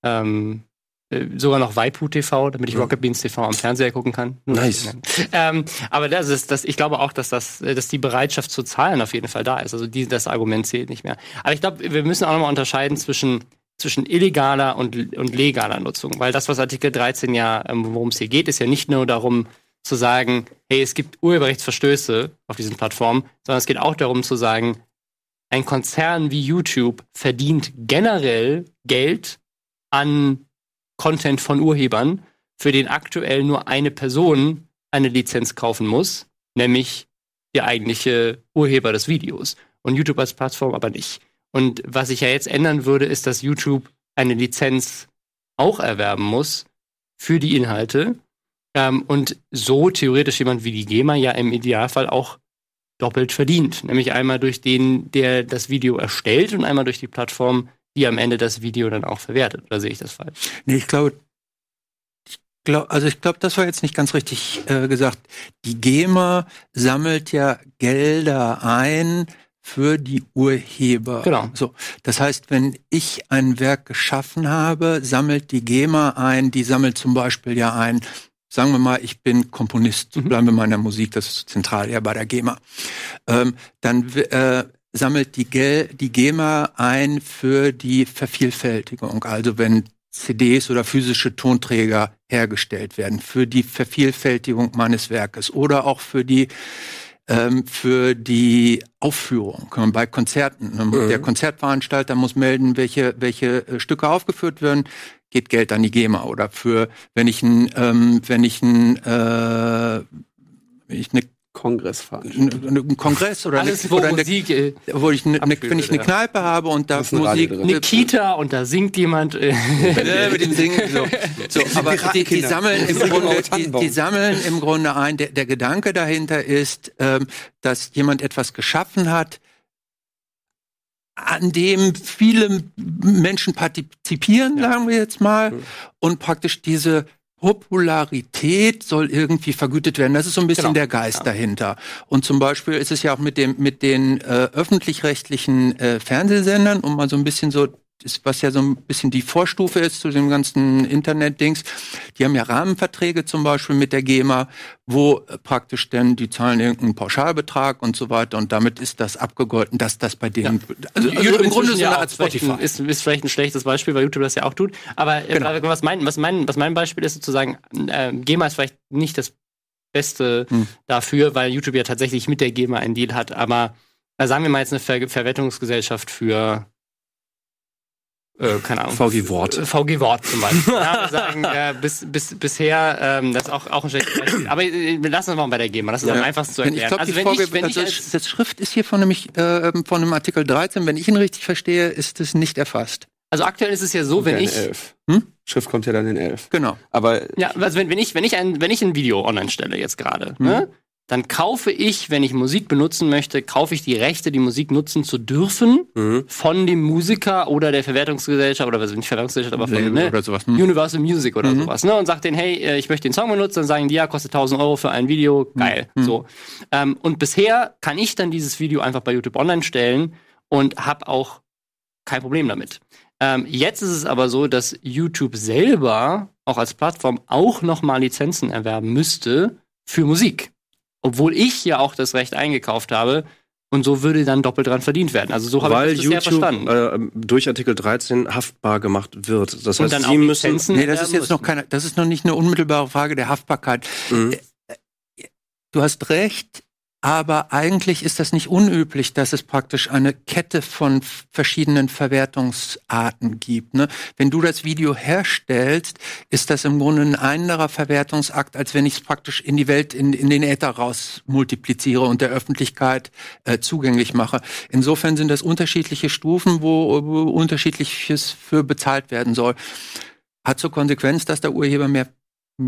ähm, äh, sogar noch Waipu TV, damit ich Mhm. Rocket Beans TV am Fernseher gucken kann. Nur Nice. Ähm, aber das ist, das, ich glaube auch, dass das, dass die Bereitschaft zu zahlen auf jeden Fall da ist. Also die, das Argument zählt nicht mehr. Aber ich glaube, wir müssen auch nochmal unterscheiden zwischen zwischen illegaler und, und legaler Nutzung. Weil das, was Artikel 13 ja, ähm, worum es hier geht, ist ja nicht nur darum zu sagen, hey, es gibt Urheberrechtsverstöße auf diesen Plattformen, sondern es geht auch darum zu sagen, ein Konzern wie YouTube verdient generell Geld an Content von Urhebern, für den aktuell nur eine Person eine Lizenz kaufen muss, nämlich der eigentliche Urheber des Videos. Und YouTube als Plattform aber nicht. Und was sich ja jetzt ändern würde, ist, dass YouTube eine Lizenz auch erwerben muss für die Inhalte. Ähm, und so theoretisch jemand wie die GEMA ja im Idealfall auch doppelt verdient. Nämlich einmal durch den, der das Video erstellt und einmal durch die Plattform, die am Ende das Video dann auch verwertet. Oder sehe ich das falsch? Nee, ich glaube, ich glaub, also ich glaube, das war jetzt nicht ganz richtig äh, gesagt. Die GEMA sammelt ja Gelder ein für die Urheber. Genau. So, das heißt, wenn ich ein Werk geschaffen habe, sammelt die GEMA ein. Die sammelt zum Beispiel ja ein. Sagen wir mal, ich bin Komponist. Mhm. Bleiben wir mal in der Musik, das ist zentral ja bei der GEMA. Ähm, dann äh, sammelt die, Gel die GEMA ein für die Vervielfältigung. Also wenn CDs oder physische Tonträger hergestellt werden, für die Vervielfältigung meines Werkes oder auch für die ähm, für die Aufführung bei Konzerten. Mhm. Der Konzertveranstalter muss melden, welche welche äh, Stücke aufgeführt werden, geht Geld an die GEMA oder für wenn ich ein ähm, wenn ich ein äh, wenn ich eine Kongressveranstaltung. einen Kongress oder, Alles, eine, wo oder eine, Musik, äh, wo ich eine, eine, abgebildet, wenn ich eine ja. Kneipe habe und da ist ein Musik eine Kita und da singt jemand. Äh, ja, mit dem Singen. So, so aber die, die, sammeln im Grunde, die, die sammeln im Grunde ein. Der, der Gedanke dahinter ist, ähm, dass jemand etwas geschaffen hat, an dem viele Menschen partizipieren, sagen wir jetzt mal, und praktisch diese Popularität soll irgendwie vergütet werden. Das ist so ein bisschen Genau. der Geist dahinter. Und zum Beispiel ist es ja auch mit dem mit den äh, öffentlich-rechtlichen äh, Fernsehsendern, um mal so ein bisschen so ist, was ja so ein bisschen die Vorstufe ist zu dem ganzen Internet-Dings. Die haben ja Rahmenverträge zum Beispiel mit der GEMA, wo praktisch dann die zahlen irgendeinen Pauschalbetrag und so weiter und damit ist das abgegolten, dass das bei denen, also, also YouTube im Grunde so ja eine Art Spotify. Ist, ist vielleicht ein schlechtes Beispiel, weil YouTube das ja auch tut. Aber äh, Genau. was, mein, was, mein, was mein Beispiel ist, sozusagen, äh, GEMA ist vielleicht nicht das Beste Hm. dafür, weil YouTube ja tatsächlich mit der GEMA einen Deal hat. Aber äh, sagen wir mal jetzt eine Ver Verwertungsgesellschaft für äh, keine Ahnung. VG Wort. Äh, VG Wort zum Beispiel. ja, wir sagen, äh, bis, bis, bisher, ähm, das ist auch, auch ein schlechtes Beispiel. Aber äh, wir lassen es mal bei der GEMA. Das ist Ja. am einfachsten zu Wenn erklären. ich glaube, also die wenn Folge, ich, wenn ich also als, das Schrift ist hier von nämlich äh, von dem Artikel 13, wenn ich ihn richtig verstehe, ist es nicht erfasst. also aktuell ist es ja so, wenn ja in ich, elf. Hm? Schrift kommt ja dann in elf. Genau. Aber Ja, also wenn, wenn ich, wenn ich ein, wenn ich ein Video online stelle jetzt gerade, ne, dann kaufe ich, wenn ich Musik benutzen möchte, kaufe ich die Rechte, die Musik nutzen zu dürfen Mhm. von dem Musiker oder der Verwertungsgesellschaft oder was nicht Verwertungsgesellschaft, aber von ne, sowas. Hm. Universal Music oder Mhm. sowas, ne, und sagt denen, hey, äh, ich möchte den Song benutzen, dann sagen die, ja, kostet 1000 Euro für ein Video, geil, Mhm. so. Ähm, und bisher kann ich dann dieses Video einfach bei YouTube online stellen und habe auch kein Problem damit. Ähm, jetzt ist es aber so, dass YouTube selber auch als Plattform auch nochmal Lizenzen erwerben müsste für Musik. Obwohl ich ja auch das Recht eingekauft habe und so würde dann doppelt dran verdient werden. Also so habe Weil ich das bisher YouTube verstanden. äh, durch Artikel 13 haftbar gemacht wird. Das und heißt, dann Sie müssen. Lizenzen Nee, das ist jetzt noch keine, das ist noch nicht eine unmittelbare Frage der Haftbarkeit. Mhm. Du hast recht, aber eigentlich ist das nicht unüblich, dass es praktisch eine Kette von verschiedenen Verwertungsarten gibt. Ne? Wenn du das Video herstellst, ist das im Grunde ein anderer Verwertungsakt, als wenn ich es praktisch in die Welt, in, in den Äther raus multipliziere und der Öffentlichkeit äh, zugänglich mache. Insofern sind das unterschiedliche Stufen, wo, wo unterschiedliches für bezahlt werden soll. Hat zur Konsequenz, dass der Urheber mehr,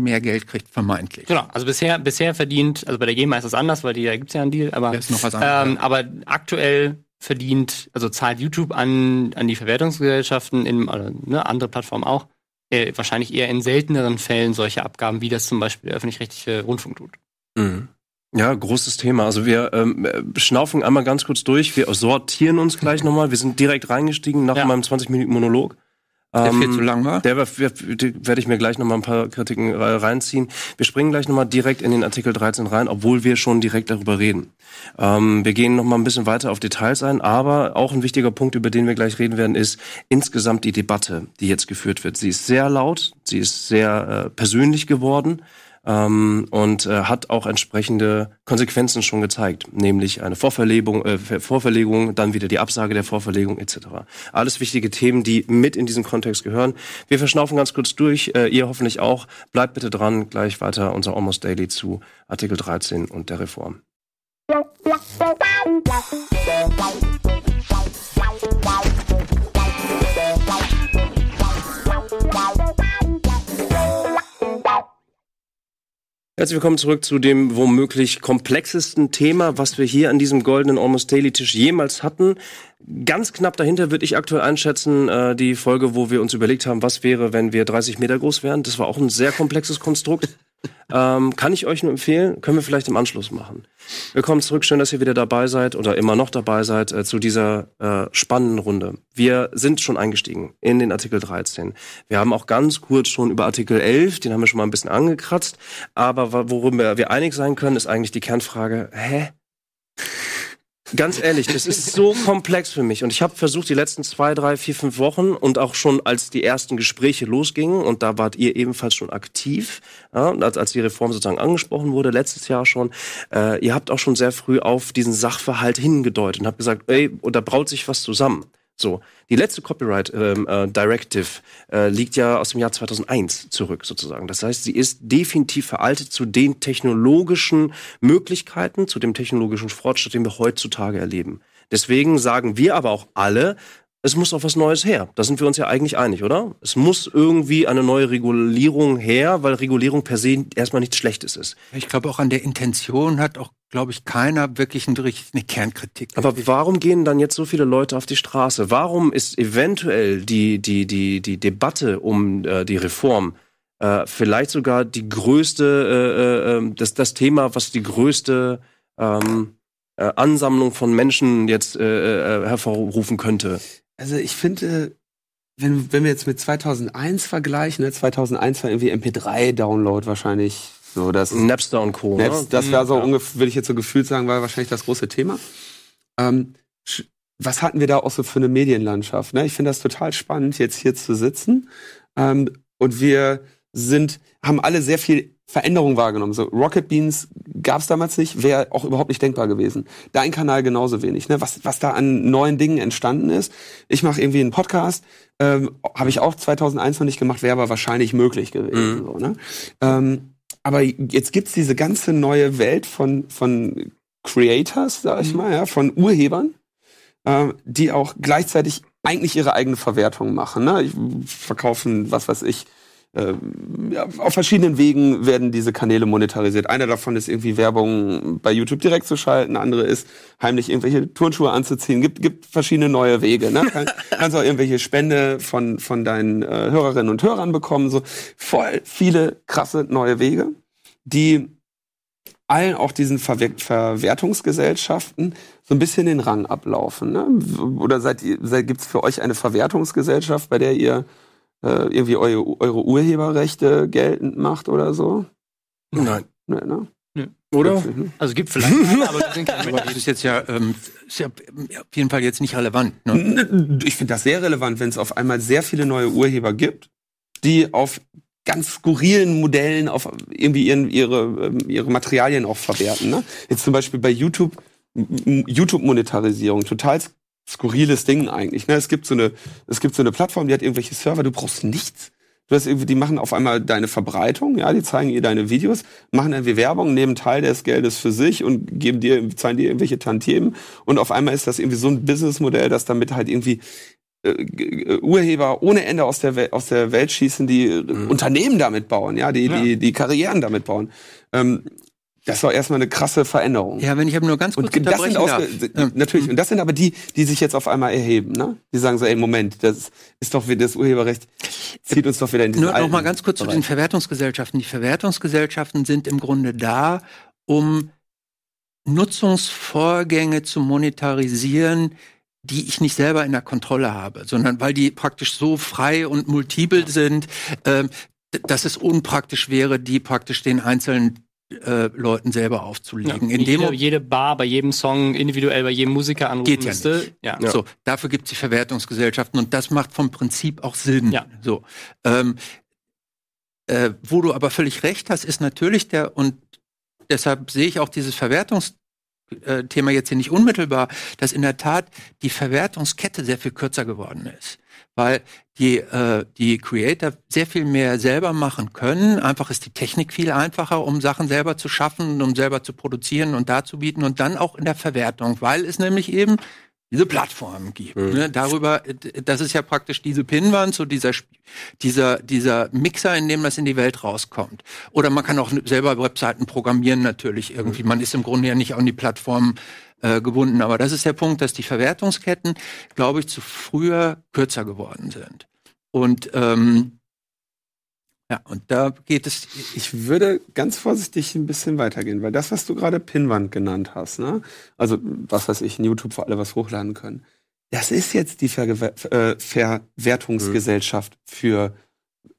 mehr Geld kriegt, vermeintlich. Genau, also bisher, bisher verdient, also bei der GEMA ist das anders, weil die, da gibt's ja einen Deal, aber, Das ist noch was anderes. ähm, aber aktuell verdient, also zahlt YouTube an, an die Verwertungsgesellschaften, in, oder, ne, andere Plattformen auch, äh, wahrscheinlich eher in selteneren Fällen solche Abgaben, wie das zum Beispiel der öffentlich-rechtliche Rundfunk tut. Mhm. Ja, großes Thema. Also wir ähm, schnaufen einmal ganz kurz durch. Wir sortieren uns gleich nochmal. Wir sind direkt reingestiegen nach Ja. meinem 20-Minuten-Monolog. Der viel Ähm, zu lang war. Der werde ich mir gleich noch mal ein paar Kritiken reinziehen. Wir springen gleich noch mal direkt in den Artikel 13 rein, obwohl wir schon direkt darüber reden. Ähm, wir gehen noch mal ein bisschen weiter auf Details ein, aber auch ein wichtiger Punkt, über den wir gleich reden werden, ist insgesamt die Debatte, die jetzt geführt wird. Sie ist sehr laut, sie ist sehr äh, persönlich geworden. Ähm, und äh, hat auch entsprechende Konsequenzen schon gezeigt, nämlich eine Vorverlegung, äh, Vorverlegung, dann wieder die Absage der Vorverlegung etc. Alles wichtige Themen, die mit in diesen Kontext gehören. Wir verschnaufen ganz kurz durch, äh, ihr hoffentlich auch. Bleibt bitte dran, gleich weiter unser Almost Daily zu Artikel 13 und der Reform. Herzlich willkommen zurück zu dem womöglich komplexesten Thema, was wir hier an diesem goldenen Almost Daily Tisch jemals hatten. Ganz knapp dahinter würde ich aktuell einschätzen, äh, die Folge, wo wir uns überlegt haben, was wäre, wenn wir 30 Meter groß wären. Das war auch ein sehr komplexes Konstrukt. [LAUGHS] ähm, kann ich euch nur empfehlen, können wir vielleicht im Anschluss machen. Willkommen zurück, schön, dass ihr wieder dabei seid oder immer noch dabei seid äh, zu dieser äh, spannenden Runde. Wir sind schon eingestiegen in den Artikel 13. Wir haben auch ganz kurz schon über Artikel 11, den haben wir schon mal ein bisschen angekratzt, aber worüber wir einig sein können, ist eigentlich die Kernfrage, hä? Ganz ehrlich, das ist so komplex für mich. Und ich habe versucht, die letzten zwei, drei, vier, fünf Wochen und auch schon als die ersten Gespräche losgingen, und da wart ihr ebenfalls schon aktiv, ja, als, als die Reform sozusagen angesprochen wurde, letztes Jahr schon, äh, ihr habt auch schon sehr früh auf diesen Sachverhalt hingedeutet und habt gesagt, ey, da braut sich was zusammen. So, die letzte Copyright ähm, äh, Directive äh, liegt ja aus dem Jahr 2001 zurück sozusagen. Das heißt, sie ist definitiv veraltet zu den technologischen Möglichkeiten, zu dem technologischen Fortschritt, den wir heutzutage erleben. Deswegen sagen wir aber auch alle, es muss auch was Neues her. Da sind wir uns ja eigentlich einig, oder? Es muss irgendwie eine neue Regulierung her, weil Regulierung per se erstmal nichts Schlechtes ist. Ich glaube, auch an der Intention hat auch, glaube ich, keiner wirklich eine, eine Kernkritik. Aber warum gehen dann jetzt so viele Leute auf die Straße? Warum ist eventuell die, die, die, die Debatte um äh, die Reform äh, vielleicht sogar die größte, äh, äh, das, das Thema, was die größte ähm, äh, Ansammlung von Menschen jetzt äh, äh, hervorrufen könnte? Also ich finde, wenn, wenn wir jetzt mit 2001 vergleichen, ne, 2001 war irgendwie MP3-Download wahrscheinlich so das. Napster und Co. Naps, ne? das war so Ja. ungefähr, würde ich jetzt so gefühlt sagen, war wahrscheinlich das große Thema. Ähm, was hatten wir da auch so für eine Medienlandschaft? Ne? Ich finde das total spannend, jetzt hier zu sitzen. Ähm, und wir sind, haben alle sehr viel Veränderung wahrgenommen. So Rocket Beans gab es damals nicht, wäre auch überhaupt nicht denkbar gewesen. Dein Kanal genauso wenig. Ne? Was, was da an neuen Dingen entstanden ist. Ich mache irgendwie einen Podcast, ähm, habe ich auch 2001 noch nicht gemacht, wäre aber wahrscheinlich möglich gewesen. Mhm. So, ne? ähm, aber jetzt gibt's diese ganze neue Welt von, von Creators, sag ich mal, ja, von Urhebern, ähm, die auch gleichzeitig eigentlich ihre eigene Verwertung machen. Ne? Ich, verkaufen, was weiß ich, ja, auf verschiedenen Wegen werden diese Kanäle monetarisiert. Einer davon ist irgendwie Werbung bei YouTube direkt zu schalten, andere ist heimlich irgendwelche Turnschuhe anzuziehen. Gibt, gibt verschiedene neue Wege. Ne? Kann, [LAUGHS] kannst auch irgendwelche Spende von, von deinen äh, Hörerinnen und Hörern bekommen. So voll viele krasse neue Wege, die allen auch diesen Verwer Verwertungsgesellschaften so ein bisschen den Rang ablaufen. Ne? Oder seid ihr, seid, gibt's für euch eine Verwertungsgesellschaft, bei der ihr äh, irgendwie eure, eure Urheberrechte geltend macht oder so? Nein. Nee, ne? Oder? Plötzlich, ne? Also gibt vielleicht, eine, [LAUGHS] aber das Mitglied. ist jetzt ja, ähm, ist ja auf jeden Fall jetzt nicht relevant. Ne? Ich finde das sehr relevant, wenn es auf einmal sehr viele neue Urheber gibt, die auf ganz skurrilen Modellen auf irgendwie ihren, ihre, ähm, ihre Materialien auch verwerten. Ne? Jetzt zum Beispiel bei YouTube, YouTube-Monetarisierung, total skurriles Ding eigentlich. Ne? Es gibt so eine, es gibt so eine Plattform, die hat irgendwelche Server, du brauchst nichts. Du hast irgendwie, die machen auf einmal deine Verbreitung, ja, die zeigen ihr deine Videos, machen irgendwie Werbung, nehmen Teil des Geldes für sich und geben dir, zahlen dir irgendwelche Tantiemen und auf einmal ist das irgendwie so ein Businessmodell, dass damit halt irgendwie äh, g- Urheber ohne Ende aus der, Wel aus der Welt schießen, die äh, Unternehmen damit bauen, ja, die, Ja. die, die Karrieren damit bauen. Ähm, Das war erstmal eine krasse Veränderung. Ja, wenn ich aber nur ganz kurz und das sind darf. natürlich, und das sind aber die, die sich jetzt auf einmal erheben, ne? Die sagen so, ey, Moment, das ist doch wieder das Urheberrecht, zieht uns doch wieder in diesen Nur noch mal ganz kurz Bereich. zu den Verwertungsgesellschaften. Die Verwertungsgesellschaften sind im Grunde da, um Nutzungsvorgänge zu monetarisieren, die ich nicht selber in der Kontrolle habe, sondern weil die praktisch so frei und multiple sind, äh, dass es unpraktisch wäre, die praktisch den einzelnen äh, Leuten selber aufzulegen. Ja, jede, jede, Bar bei jedem Song individuell bei jedem Musiker anrufen geht ja müsste. Ja. ja. So, dafür gibt es die Verwertungsgesellschaften und das macht vom Prinzip auch Sinn. Ja. So, ähm, äh, wo du aber völlig recht hast, ist natürlich der und deshalb sehe ich auch dieses Verwertungs Thema jetzt hier nicht unmittelbar, dass in der Tat die Verwertungskette sehr viel kürzer geworden ist weil die, äh, die Creator sehr viel mehr selber machen können. Einfach ist die Technik viel einfacher, um Sachen selber zu schaffen, um selber zu produzieren und darzubieten und dann auch in der Verwertung, weil es nämlich eben diese Plattformen gibt. Mhm. Ne? Darüber, das ist ja praktisch diese Pinwand, so dieser, dieser, dieser Mixer, in dem das in die Welt rauskommt. Oder man kann auch selber Webseiten programmieren natürlich irgendwie. Mhm. Man ist im Grunde ja nicht an die Plattform äh, gebunden. Aber das ist der Punkt, dass die Verwertungsketten, glaube ich, zu früher kürzer geworden sind. Und ähm, ja, und da geht es. Ich würde ganz vorsichtig ein bisschen weitergehen, weil das, was du gerade Pinwand genannt hast, ne? Also, was weiß ich, in YouTube für alle was hochladen können. Das ist jetzt die Vergewer äh, Verwertungsgesellschaft für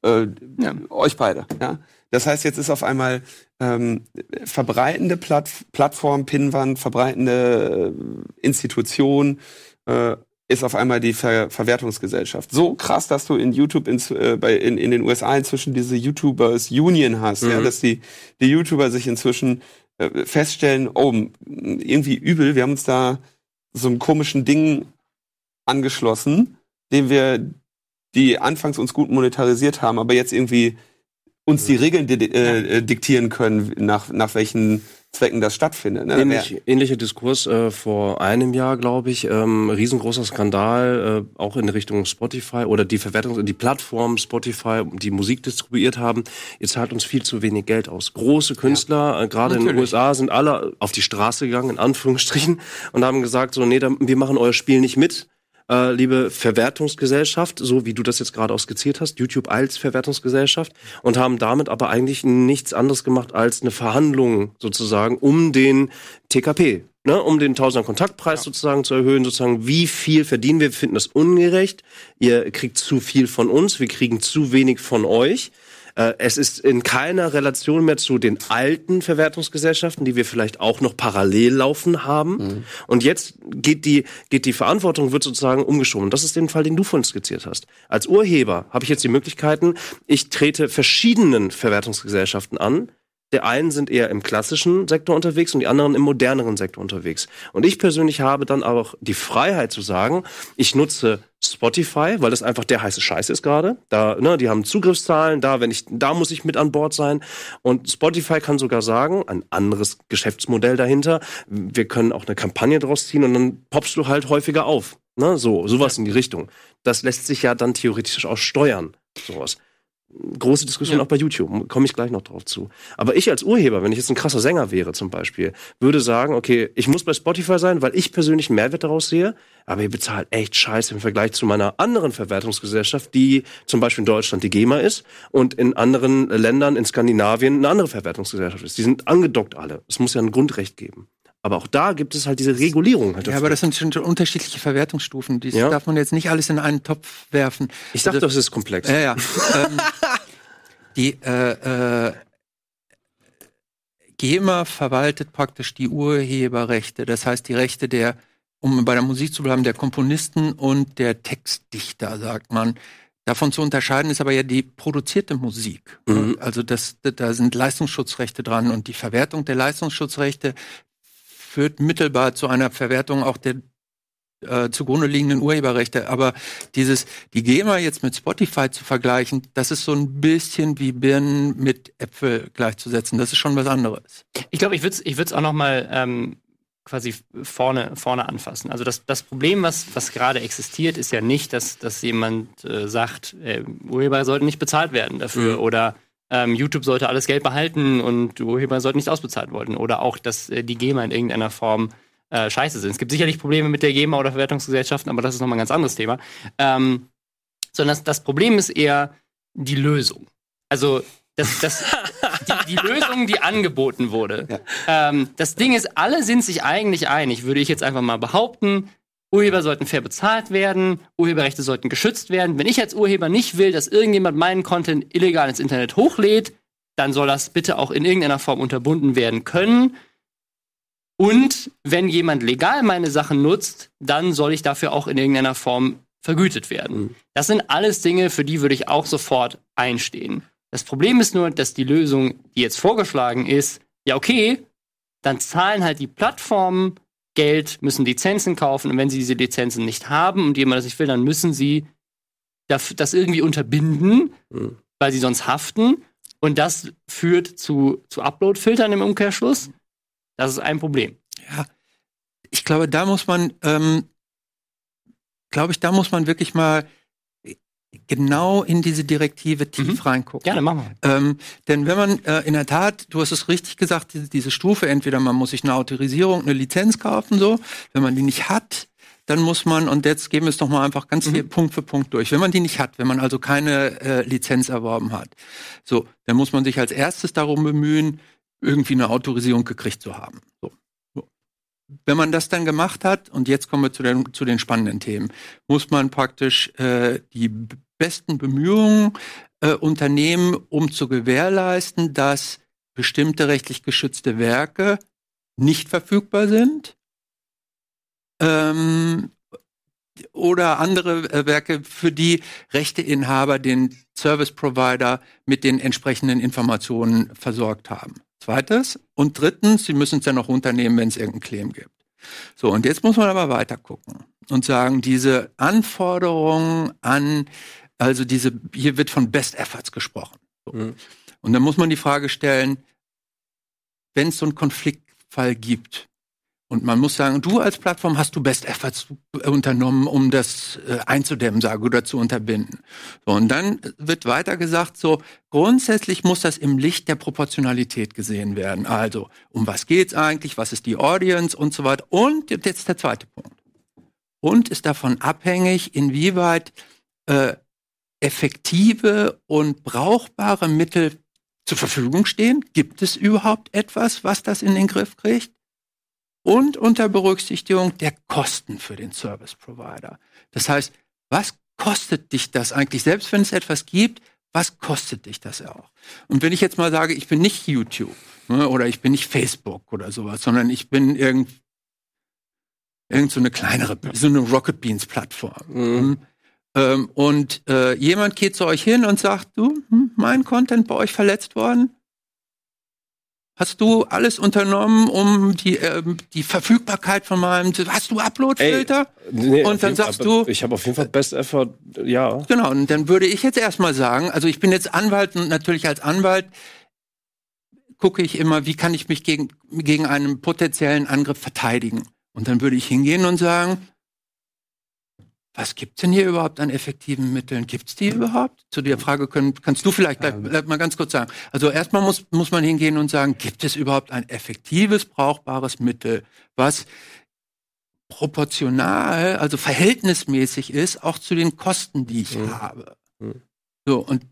äh, ja. euch beide, ja? Das heißt, jetzt ist auf einmal ähm, verbreitende Platt Plattform, Pinwand, verbreitende äh, Institution äh, ist auf einmal die Ver Verwertungsgesellschaft. So krass, dass du in YouTube ins, äh, bei, in, in den USA inzwischen diese YouTubers Union hast, mhm. ja, dass die, die YouTuber sich inzwischen äh, feststellen, oh, irgendwie übel, wir haben uns da so einem komischen Ding angeschlossen, den wir, die anfangs uns gut monetarisiert haben, aber jetzt irgendwie uns die Regeln di äh, diktieren können, nach, nach welchen Zwecken das stattfindet. Ne? Ähnlich, ähnlicher Diskurs äh, vor einem Jahr, glaube ich. Ähm, riesengroßer Skandal, äh, auch in Richtung Spotify oder die Verwertung, die Plattform Spotify, die Musik distribuiert haben. Ihr zahlt uns viel zu wenig Geld aus. Große Künstler, ja, äh, gerade in den USA, sind alle auf die Straße gegangen, in Anführungsstrichen, und haben gesagt, so, nee, wir machen euer Spiel nicht mit äh, liebe Verwertungsgesellschaft, so wie du das jetzt gerade auch skizziert hast, YouTube als Verwertungsgesellschaft und haben damit aber eigentlich nichts anderes gemacht als eine Verhandlung sozusagen um den TKP, ne, um den Tausender Kontaktpreis ja. sozusagen zu erhöhen, sozusagen, wie viel verdienen wir, wir finden das ungerecht, ihr kriegt zu viel von uns, wir kriegen zu wenig von euch. Äh, es ist in keiner Relation mehr zu den alten Verwertungsgesellschaften, die wir vielleicht auch noch parallel laufen haben. Mhm. Und jetzt geht die, geht die Verantwortung, wird sozusagen umgeschoben. Das ist den Fall, den du vorhin skizziert hast. Als Urheber habe ich jetzt die Möglichkeiten, ich trete verschiedenen Verwertungsgesellschaften an, der einen sind eher im klassischen Sektor unterwegs und die anderen im moderneren Sektor unterwegs. Und ich persönlich habe dann auch die Freiheit zu sagen, ich nutze Spotify, weil das einfach der heiße Scheiß ist gerade. Da, ne, die haben Zugriffszahlen, da, wenn ich, da muss ich mit an Bord sein. Und Spotify kann sogar sagen, ein anderes Geschäftsmodell dahinter, wir können auch eine Kampagne draus ziehen und dann poppst du halt häufiger auf. Ne, so, sowas in die Richtung. Das lässt sich ja dann theoretisch auch steuern. Sowas große Diskussion ja. auch bei YouTube, komme ich gleich noch drauf zu. Aber ich als Urheber, wenn ich jetzt ein krasser Sänger wäre zum Beispiel, würde sagen, okay, ich muss bei Spotify sein, weil ich persönlich einen Mehrwert daraus sehe, aber ihr bezahlt echt scheiße im Vergleich zu meiner anderen Verwertungsgesellschaft, die zum Beispiel in Deutschland die GEMA ist und in anderen Ländern, in Skandinavien, eine andere Verwertungsgesellschaft ist. Die sind angedockt alle. Es muss ja ein Grundrecht geben. Aber auch da gibt es halt diese Regulierung. Halt ja, aber das sind schon unterschiedliche Verwertungsstufen. Die ja. darf man jetzt nicht alles in einen Topf werfen. Ich dachte also, es ist komplex. Ja, ja. ähm, [LAUGHS] die äh, äh, GEMA verwaltet praktisch die Urheberrechte. Das heißt, die Rechte der, um bei der Musik zu bleiben, der Komponisten und der Textdichter, sagt man. Davon zu unterscheiden ist aber ja die produzierte Musik. Mhm. Also das, da sind Leistungsschutzrechte dran und die Verwertung der Leistungsschutzrechte führt mittelbar zu einer Verwertung auch der äh, zugrunde liegenden Urheberrechte. Aber dieses, die GEMA jetzt mit Spotify zu vergleichen, das ist so ein bisschen wie Birnen mit Äpfel gleichzusetzen. Das ist schon was anderes. Ich glaube, ich würde es ich würd's auch noch mal ähm, quasi vorne, vorne anfassen. Also das, das Problem, was, was gerade existiert, ist ja nicht, dass, dass jemand äh, sagt, äh, Urheber sollten nicht bezahlt werden dafür mhm. oder ähm, YouTube sollte alles Geld behalten und Urheber sollten nicht ausbezahlt werden. Oder auch, dass äh, die GEMA in irgendeiner Form äh, scheiße sind. Es gibt sicherlich Probleme mit der GEMA oder Verwertungsgesellschaften, aber das ist nochmal ein ganz anderes Thema. Ähm, sondern das, das Problem ist eher die Lösung. Also das, das, die, die Lösung, die angeboten wurde. Ja. Ähm, das Ding ist, alle sind sich eigentlich einig, würde ich jetzt einfach mal behaupten. Urheber sollten fair bezahlt werden, Urheberrechte sollten geschützt werden. Wenn ich als Urheber nicht will, dass irgendjemand meinen Content illegal ins Internet hochlädt, dann soll das bitte auch in irgendeiner Form unterbunden werden können. Und wenn jemand legal meine Sachen nutzt, dann soll ich dafür auch in irgendeiner Form vergütet werden. Mhm. Das sind alles Dinge, für die würde ich auch sofort einstehen. Das Problem ist nur, dass die Lösung, die jetzt vorgeschlagen ist, ja okay, dann zahlen halt die Plattformen Geld, müssen Lizenzen kaufen und wenn sie diese Lizenzen nicht haben und jemand das nicht will, dann müssen sie das irgendwie unterbinden, mhm. weil sie sonst haften. Und das führt zu, zu Upload-Filtern im Umkehrschluss. Das ist ein Problem. Ja, ich glaube, da muss man, ähm, glaube ich, da muss man wirklich mal genau in diese Direktive tief mhm. reingucken. Gerne, machen wir. Ähm, denn wenn man äh, in der Tat, du hast es richtig gesagt, diese, diese Stufe, entweder man muss sich eine Autorisierung, eine Lizenz kaufen, so, wenn man die nicht hat, dann muss man, und jetzt gehen wir es doch mal einfach ganz mhm. Punkt für Punkt durch. Wenn man die nicht hat, wenn man also keine äh, Lizenz erworben hat, so, dann muss man sich als erstes darum bemühen, irgendwie eine Autorisierung gekriegt zu haben. So. Wenn man das dann gemacht hat, und jetzt kommen wir zu den, zu den spannenden Themen, muss man praktisch äh, die besten Bemühungen äh, unternehmen, um zu gewährleisten, dass bestimmte rechtlich geschützte Werke nicht verfügbar sind ähm, oder andere äh, Werke, für die Rechteinhaber den Service Provider mit den entsprechenden Informationen versorgt haben. Zweites. Und drittens, sie müssen es ja noch runternehmen, wenn es irgendeinen Claim gibt. So, und jetzt muss man aber weiter gucken und sagen, diese Anforderungen an also diese, hier wird von Best Efforts gesprochen. Mhm. Und dann muss man die Frage stellen, wenn es so einen Konfliktfall gibt, und man muss sagen, du als Plattform hast du Best Efforts unternommen, um das äh, einzudämmen, sage oder zu unterbinden. So, und dann wird weiter gesagt, so grundsätzlich muss das im Licht der Proportionalität gesehen werden. Also, um was geht's eigentlich, was ist die Audience und so weiter. Und jetzt der zweite Punkt. Und ist davon abhängig, inwieweit äh, effektive und brauchbare Mittel zur Verfügung stehen? Gibt es überhaupt etwas, was das in den Griff kriegt? Und unter Berücksichtigung der Kosten für den Service Provider. Das heißt, was kostet dich das eigentlich, selbst wenn es etwas gibt, was kostet dich das auch? Und wenn ich jetzt mal sage, ich bin nicht YouTube ne, oder ich bin nicht Facebook oder sowas, sondern ich bin irgend, irgend so eine kleinere, so eine Rocket Beans Plattform. Mhm. Hm, ähm, und äh, jemand geht zu euch hin und sagt, du, hm, mein Content bei euch verletzt worden? Hast du alles unternommen, um die, äh, die Verfügbarkeit von meinem, hast du Uploadfilter? Nee, und dann sagst du, ich habe auf jeden Fall Best Effort, ja. Genau, und dann würde ich jetzt erstmal sagen, also ich bin jetzt Anwalt und natürlich als Anwalt gucke ich immer, wie kann ich mich gegen, gegen einen potenziellen Angriff verteidigen? Und dann würde ich hingehen und sagen, was gibt's denn hier überhaupt an effektiven Mitteln? Gibt's die überhaupt? Zu der Frage können, kannst du vielleicht gleich, ähm. mal ganz kurz sagen. Also erstmal muss, muss man hingehen und sagen, gibt es überhaupt ein effektives, brauchbares Mittel, was proportional, also verhältnismäßig ist, auch zu den Kosten, die ich mhm. habe. Mhm. So, und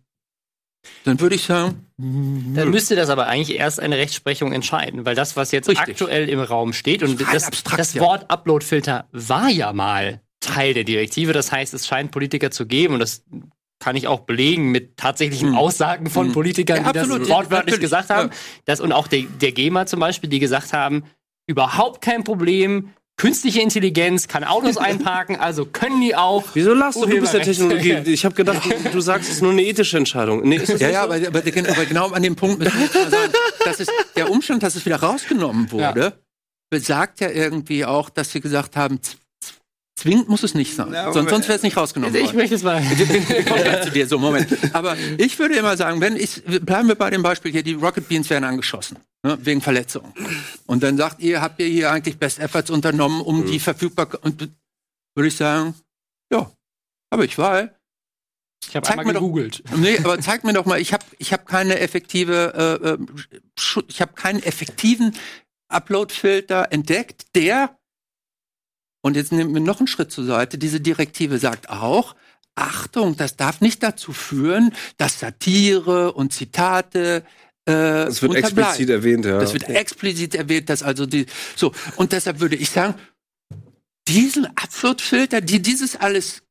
dann würde ich sagen. Dann müsste das aber eigentlich erst eine Rechtsprechung entscheiden, weil das, was jetzt Richtig. aktuell im Raum steht, und das, abstrakt, das Wort Uploadfilter war ja mal Teil der Direktive. Das heißt, es scheint Politiker zu geben und das kann ich auch belegen mit tatsächlichen hm. Aussagen von hm. Politikern, ja, die absolut, das wortwörtlich ja, gesagt haben. Ja. Das, und auch der, der GEMA zum Beispiel, die gesagt haben, überhaupt kein Problem, Künstliche Intelligenz kann Autos [LAUGHS] einparken, also können die auch. Wieso lachst du? Du bist der Technologie. [LAUGHS] Ich habe gedacht, du, du, sagst, es ist nur eine ethische Entscheidung. Nee, ja, ja, so? aber, aber, aber, genau an dem Punkt müssen wir sagen, dass es, der Umstand, dass es wieder rausgenommen wurde, ja. besagt ja irgendwie auch, dass sie gesagt haben, Zwingend muss es nicht sein. Ja, sonst sonst wäre es nicht rausgenommen Ich möchte es mal. [LAUGHS] Ich komme zu dir, so, Moment. Aber [LAUGHS] ich würde immer sagen, wenn ich, bleiben wir bei dem Beispiel hier, die Rocket Beans werden angeschossen, ne, wegen Verletzung. Und dann sagt ihr, habt ihr hier eigentlich Best Efforts unternommen, um mhm. die Verfügbarkeit, und würde ich sagen, ja, habe ich, weil ich habe einmal gegoogelt. Doch, [LAUGHS] nee, aber zeig mir doch mal, ich habe ich habe keine effektive, äh, äh, ich habe keinen effektiven Upload-Filter entdeckt, der und jetzt nehmen wir noch einen Schritt zur Seite. Diese Direktive sagt auch, Achtung, das darf nicht dazu führen, dass Satire und Zitate äh, Das wird explizit erwähnt, ja. Das wird explizit erwähnt, dass also die so und deshalb würde ich sagen, diesen Upload-Filter, die dieses alles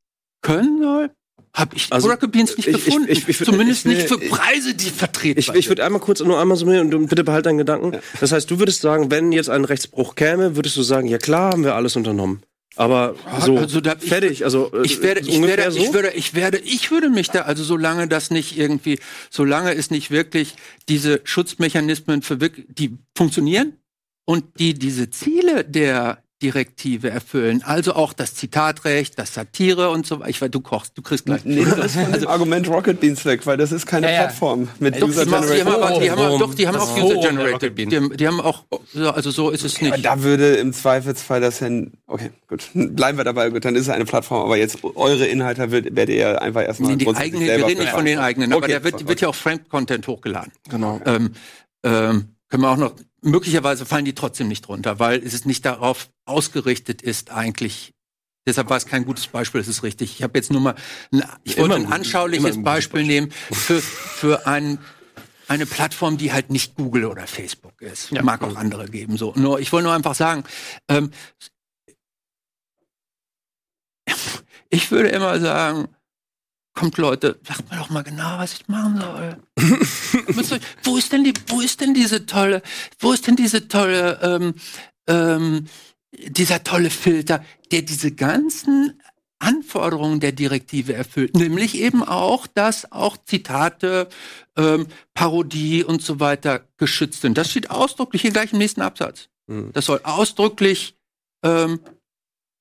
können soll, habe ich Also, Rocket Beans nicht ich- gefunden. ich- ich- Zumindest ich- nicht für Preise, die vertreten Ich, ich würde einmal kurz nur einmal so und bitte behalt deinen Gedanken. Das heißt, du würdest sagen, wenn jetzt ein Rechtsbruch käme, würdest du sagen, ja klar, haben wir alles unternommen. Aber so also da- ich- fertig, also äh, ich werde, ich werde, so? ich würde, ich werde, ich würde mich da, also solange das nicht irgendwie, solange es nicht wirklich diese Schutzmechanismen für die funktionieren und die diese Ziele der Direktive erfüllen, also auch das Zitatrecht, das Satire und so weiter. Ich weiß, du kochst, du kriegst gleich. Nee, das ist von dem Argument Rocket Beans weg, weil das ist keine Ja, ja. Plattform mit Doch, User die, machen, die haben aber, die haben doch, die haben auch User der Generated. Die haben, die haben auch, so, also so ist es Aber nicht. da würde im Zweifelsfall das ja, okay, gut, [LAUGHS] bleiben wir dabei, gut, dann ist es eine Plattform, aber jetzt eure Inhalte wird, werdet ihr einfach erstmal Nee, die eigenen, wir reden nicht von den eigenen, aber Okay, da wird, okay. wird ja auch Frank-Content hochgeladen. Genau. ähm, ähm, können wir auch noch, möglicherweise fallen die trotzdem nicht runter, weil es nicht darauf ausgerichtet ist eigentlich. Deshalb war es kein gutes Beispiel, das ist richtig. Ich habe jetzt nur mal, ein, ich wollte ein anschauliches ein gutes Beispiel nehmen für, für ein, eine Plattform, die halt nicht Google oder Facebook ist. Mag auch andere geben, so. Nur, ich wollte nur einfach sagen, ähm, ich würde immer sagen, kommt Leute, sagt mir doch mal genau, was ich machen soll. [LAUGHS] Wo ist denn die, wo ist denn diese tolle, wo ist denn diese tolle, ähm, ähm, dieser tolle Filter, der diese ganzen Anforderungen der Direktive erfüllt, nämlich eben auch, dass auch Zitate, ähm, Parodie und so weiter geschützt sind. Das steht ausdrücklich hier gleich im nächsten Absatz. Hm. Das soll ausdrücklich ähm,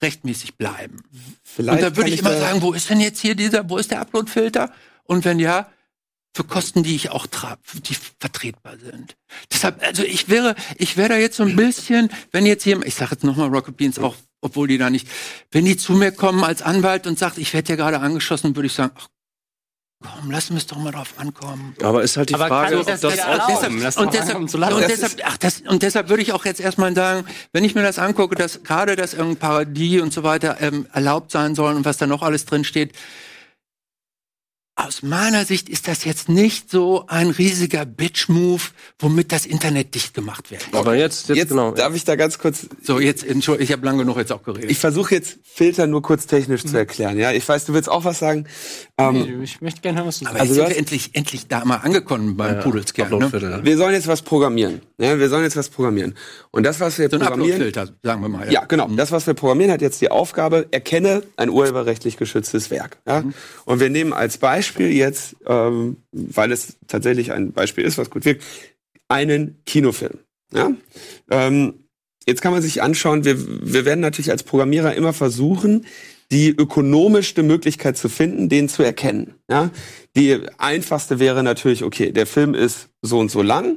rechtmäßig bleiben. Vielleicht Und da würde kann ich immer sagen, wo ist denn jetzt hier dieser, wo ist der Upload-Filter? Und wenn ja, für Kosten, die ich auch trage, die vertretbar sind. Deshalb, also ich wäre, ich wäre da jetzt so ein bisschen, wenn jetzt jemand, ich sage jetzt nochmal Rocket Beans auch, obwohl die da nicht, wenn die zu mir kommen als Anwalt und sagt, ich werde ja gerade angeschossen, würde ich sagen, ach komm, lassen wir es doch mal drauf ankommen. Aber ist halt die Aber Frage, ob das das? Lass doch und deshalb, und Das deshalb, ach, das, und deshalb würde ich auch jetzt erstmal sagen, wenn ich mir das angucke, dass gerade das irgendein Parodie und so weiter ähm, erlaubt sein soll und was da noch alles drin steht, aus meiner Sicht ist das jetzt nicht so ein riesiger Bitch-Move, womit das Internet dicht gemacht wird. Aber jetzt, jetzt, Jetzt genau. darf ich da ganz kurz So, jetzt, Entschuldigung, ich habe lange genug jetzt auch geredet. Ich versuche jetzt Filter nur kurz technisch zu erklären. Ja, ich weiß, du willst auch was sagen. Ähm, Nee, ich möchte gerne hören, was du aber sagst. jetzt also sind du wir endlich, endlich da mal angekommen beim Pudelskern. Ne? Ja. wir sollen jetzt was programmieren. Ja, wir sollen jetzt was programmieren. Und das, was wir So programmieren, sagen wir mal. Ja, genau. Das, was wir programmieren, hat jetzt die Aufgabe, erkenne ein urheberrechtlich geschütztes Werk. Ja? Und wir nehmen als Beispiel jetzt, ähm, weil es tatsächlich ein Beispiel ist, was gut wirkt, einen Kinofilm. Ja? Ähm, jetzt kann man sich anschauen, wir, wir werden natürlich als Programmierer immer versuchen, die ökonomischste Möglichkeit zu finden, den zu erkennen. Ja? Die einfachste wäre natürlich, okay, der Film ist so und so lang,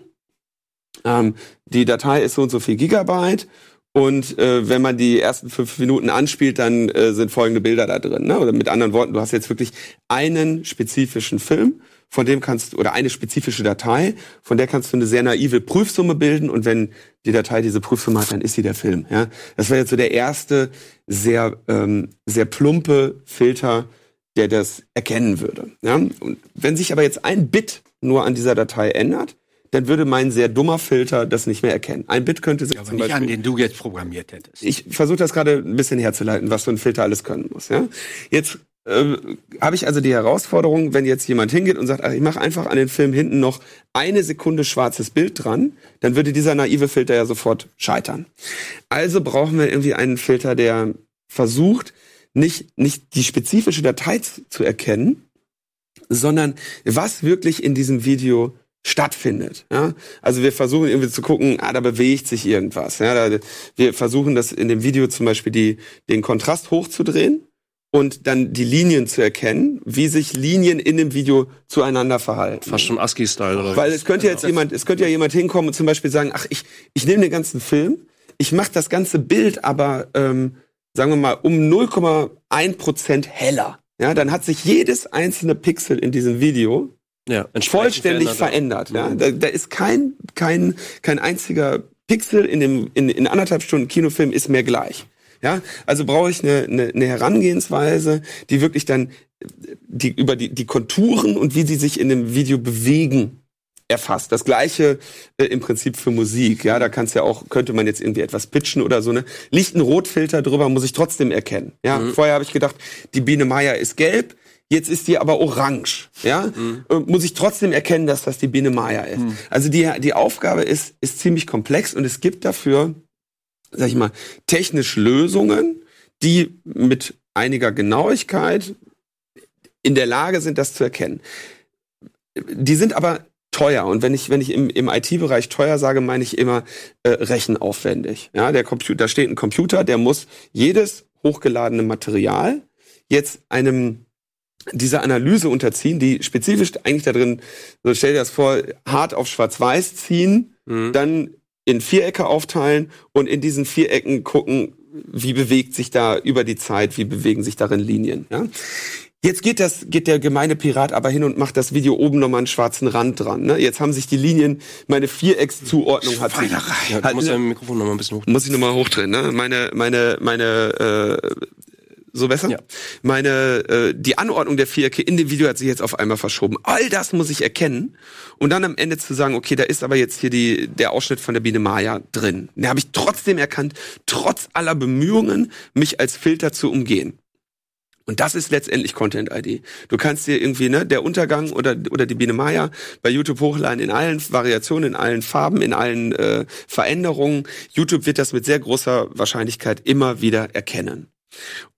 ähm, die Datei ist so und so viel Gigabyte und äh, wenn man die ersten fünf Minuten anspielt, dann äh, sind folgende Bilder da drin. Ne? Oder mit anderen Worten, du hast jetzt wirklich einen spezifischen Film, von dem kannst du, oder eine spezifische Datei, von der kannst du eine sehr naive Prüfsumme bilden und wenn die Datei diese Prüfsumme hat, dann ist sie der Film. Ja? Das wäre jetzt so der erste sehr, ähm, sehr plumpe Filter, der das erkennen würde. Ja? Und wenn sich aber jetzt ein Bit nur an dieser Datei ändert, dann würde mein sehr dummer Filter das nicht mehr erkennen. Ein Bit könnte sich Aber zum nicht an Beispiel den du jetzt programmiert hättest. ich versuche das gerade ein bisschen herzuleiten, was so ein Filter alles können muss. Ja? Jetzt äh, habe ich also die Herausforderung, wenn jetzt jemand hingeht und sagt, ach, ich mache einfach an den Film hinten noch eine Sekunde schwarzes Bild dran, dann würde dieser naive Filter ja sofort scheitern. Also brauchen wir irgendwie einen Filter, der versucht, nicht, nicht die spezifische Datei zu, erkennen, sondern was wirklich in diesem Video stattfindet. Ja? Also wir versuchen irgendwie zu gucken, ah, da bewegt sich irgendwas. Ja? Da, wir versuchen das in dem Video zum Beispiel die, den Kontrast hochzudrehen und dann die Linien zu erkennen, wie sich Linien in dem Video zueinander verhalten. Fast schon ASCII-Style oder Weil es könnte jetzt jemand, es könnte ja jemand hinkommen und zum Beispiel sagen, ach, ich, ich nehme den ganzen Film, ich mache das ganze Bild aber, ähm, sagen wir mal, um 0,1 Prozent heller. Ja, dann hat sich jedes einzelne Pixel in diesem Video Ja, vollständig verändert, verändert. Ja? Da, da ist kein, kein, kein einziger Pixel in dem in, in anderthalb Stunden Kinofilm ist mehr gleich. Ja, also brauche ich eine, eine, eine Herangehensweise, die wirklich dann die über die, die Konturen und wie sie sich in dem Video bewegen erfasst. Das gleiche äh, im Prinzip für Musik. Ja, da kannst ja auch könnte man jetzt irgendwie etwas pitchen oder so ne. Liegt ein Rotfilter drüber, muss ich trotzdem erkennen. Ja, Mhm. vorher habe ich gedacht, die Biene Meier ist gelb. Jetzt ist die aber orange, ja? Mhm. Äh, Muss ich trotzdem erkennen, dass das die Biene Meier ist. Also die, die Aufgabe ist, ist ziemlich komplex und es gibt dafür, sag ich mal, technisch Lösungen, die mit einiger Genauigkeit in der Lage sind, das zu erkennen. Die sind aber teuer und wenn ich wenn ich im, im IT-Bereich teuer sage, meine ich immer äh, rechenaufwendig. Ja, der Computer, da steht ein Computer, der muss jedes hochgeladene Material jetzt einem dieser Analyse unterziehen, die spezifisch eigentlich da drin, so stell dir das vor, hart auf schwarz-weiß ziehen, Mhm. dann in Vierecke aufteilen und in diesen Vierecken gucken, wie bewegt sich da über die Zeit, wie bewegen sich darin Linien. Ja? Jetzt geht das, geht der gemeine Pirat aber hin und macht das Video oben nochmal einen schwarzen Rand dran. Ne? Jetzt haben sich die Linien, meine Viereckszuordnung hat sich, Ja, du musst dein Mikrofon noch mal ein bisschen hoch. muss ich nochmal hochdrehen, ne? Meine, meine, meine, äh, so besser? Ja. Meine, äh, die Anordnung der Vierecke in dem Video hat sich jetzt auf einmal verschoben. All das muss ich erkennen und dann am Ende zu sagen, okay, da ist aber jetzt hier die, der Ausschnitt von der Biene Maya drin. Den habe ich trotzdem erkannt, trotz aller Bemühungen, mich als Filter zu umgehen. Und das ist letztendlich Content ID. Du kannst dir irgendwie, ne, der Untergang oder, oder die Biene Maya bei YouTube hochladen in allen Variationen, in allen Farben, in allen äh, Veränderungen. YouTube wird das mit sehr großer Wahrscheinlichkeit immer wieder erkennen.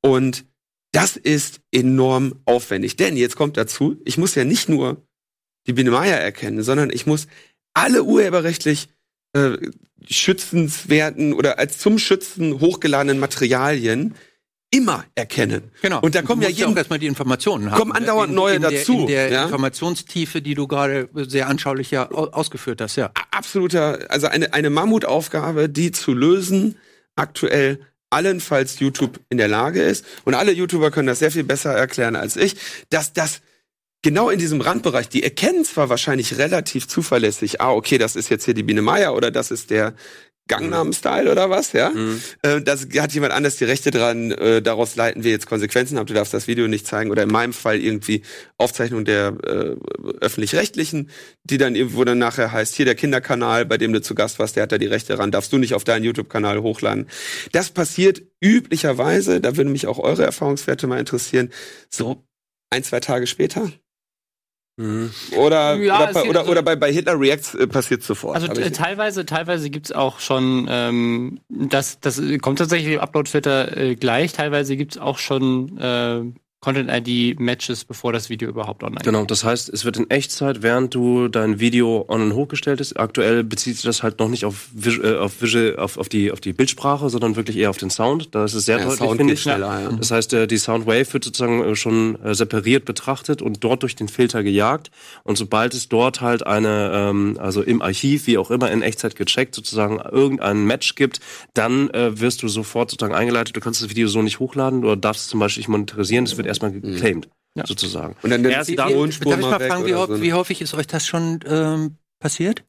Und das ist enorm aufwendig. Denn jetzt kommt dazu, ich muss ja nicht nur die Biene Maya erkennen, sondern ich muss alle urheberrechtlich äh, schützenswerten oder als zum Schützen hochgeladenen Materialien immer erkennen. Genau. Und da kommen ja jeden, auch erstmal die Informationen haben. kommen andauernd in, neue in der, dazu, In der ja? Informationstiefe, die du gerade sehr anschaulich ja au- ausgeführt hast, ja. absoluter, also eine, eine Mammutaufgabe, die zu lösen aktuell allenfalls YouTube in der Lage ist. Und alle YouTuber können das sehr viel besser erklären als ich, dass das genau in diesem Randbereich, die erkennen zwar wahrscheinlich relativ zuverlässig, ah, okay, das ist jetzt hier die Biene Meier oder das ist der Gangnam-Style oder was, ja? Mhm. Äh, das hat jemand anders die Rechte dran, äh, daraus leiten wir jetzt Konsequenzen ab, du darfst das Video nicht zeigen oder in meinem Fall irgendwie Aufzeichnung der äh, öffentlich-rechtlichen, die dann irgendwo dann nachher heißt, hier der Kinderkanal, bei dem du zu Gast warst, der hat da die Rechte ran, darfst du nicht auf deinen YouTube-Kanal hochladen. Das passiert üblicherweise, da würden mich auch eure Erfahrungswerte mal interessieren, so ein, zwei Tage später. Mhm. Oder, Ja, oder, bei, oder, also- oder bei, bei Hitler Reacts äh, passiert sofort. Also äh, teilweise, teilweise gibt's auch schon, ähm, das, das kommt tatsächlich im Upload-Filter äh, gleich. Teilweise gibt's auch schon äh, Content-ID-Matches, bevor das Video überhaupt online Genau, das heißt, es wird in Echtzeit, während du dein Video on und hochgestellt ist. Aktuell bezieht sich das halt noch nicht auf, Vis äh, auf, Visual, auf, auf, die, auf die Bildsprache, sondern wirklich eher auf den Sound. Da ist es sehr Ja, deutlich, Sound finde geht ich. schneller, ja. Das heißt, äh, die Soundwave wird sozusagen äh, schon äh, separiert betrachtet und dort durch den Filter gejagt. Und sobald es dort halt eine, ähm, also im Archiv, wie auch immer, in Echtzeit gecheckt, sozusagen irgendein Match gibt, dann äh, wirst du sofort sozusagen eingeleitet. Du kannst das Video so nicht hochladen oder darfst es zum Beispiel nicht monetarisieren. Das wird erstmal geclaimed, sozusagen. Und dann Erst dann- Tonspur Darf ich mal fragen, wie, so. wie häufig ist euch das schon ähm, passiert?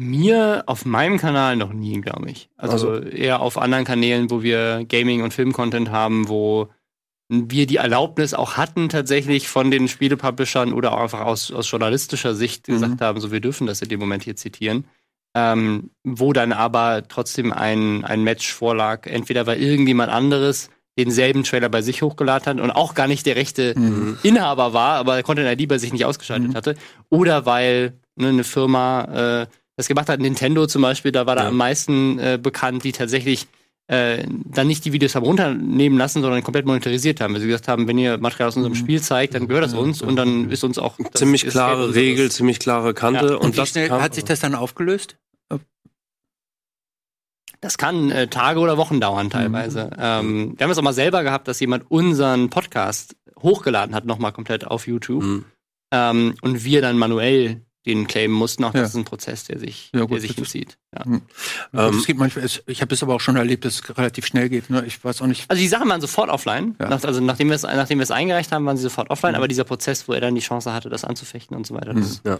Mir auf meinem Kanal noch nie, glaube ich. Also, Also- eher auf anderen Kanälen, wo wir Gaming- und Film-Content haben, wo wir die Erlaubnis auch hatten, tatsächlich von den Spielepublishern oder auch einfach aus, aus journalistischer Sicht Mhm. gesagt haben, so wir dürfen das in dem Moment hier zitieren. Ähm, wo dann aber trotzdem ein, ein Match vorlag, entweder weil irgendjemand anderes denselben Trailer bei sich hochgeladen hat und auch gar nicht der rechte Mhm. Inhaber war, aber Content ID bei sich nicht ausgeschaltet Mhm. hatte. Oder weil ne, eine Firma äh, das gemacht hat, Nintendo zum Beispiel, da war da Ja. am meisten äh, bekannt, die tatsächlich äh, dann nicht die Videos haben runternehmen lassen, sondern komplett monetarisiert haben. Weil sie gesagt haben, wenn ihr Material aus unserem Spiel zeigt, dann gehört das uns und dann ist uns auch ziemlich klare Regel, ziemlich klare Kante. Ja. Und, Und wie das schnell kam- hat sich das dann aufgelöst? Das kann äh, Tage oder Wochen dauern teilweise. Ähm, wir haben es auch mal selber gehabt, dass jemand unseren Podcast hochgeladen hat, nochmal komplett auf YouTube. Mhm. Ähm, und wir dann manuell den claimen mussten. Auch Ja. das ist ein Prozess, der sich, Ja, gut, der sich hinzieht. Ja. Hm. Ähm, es geht manchmal, ich habe es aber auch schon erlebt, dass es relativ schnell geht. Ne? Ich weiß auch nicht. Also die Sachen waren sofort offline. Ja. Nach, also nachdem wir es nachdem wir es eingereicht haben, waren sie sofort offline. Aber dieser Prozess, wo er dann die Chance hatte, das anzufechten und so weiter, das Ja.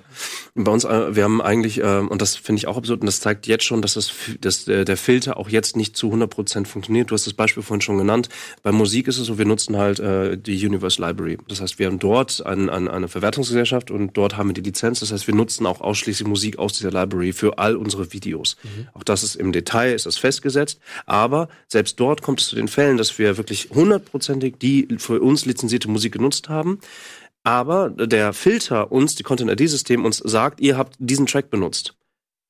Bei uns, äh, wir haben eigentlich, ähm, und das finde ich auch absurd, und das zeigt jetzt schon, dass, das, dass äh, der Filter auch jetzt nicht zu 100% funktioniert. Du hast das Beispiel vorhin schon genannt. Bei Musik ist es so, wir nutzen halt äh, die Universe Library. Das heißt, wir haben dort ein, ein, eine Verwertungsgesellschaft und dort haben wir die Lizenz. Das heißt, wir nutzen auch ausschließlich Musik aus dieser Library für all unsere Videos. Auch das ist im Detail, ist das festgesetzt. Aber selbst dort kommt es zu den Fällen, dass wir wirklich hundertprozentig die für uns lizenzierte Musik genutzt haben. Aber der Filter uns, die Content-ID-System uns sagt, ihr habt diesen Track benutzt.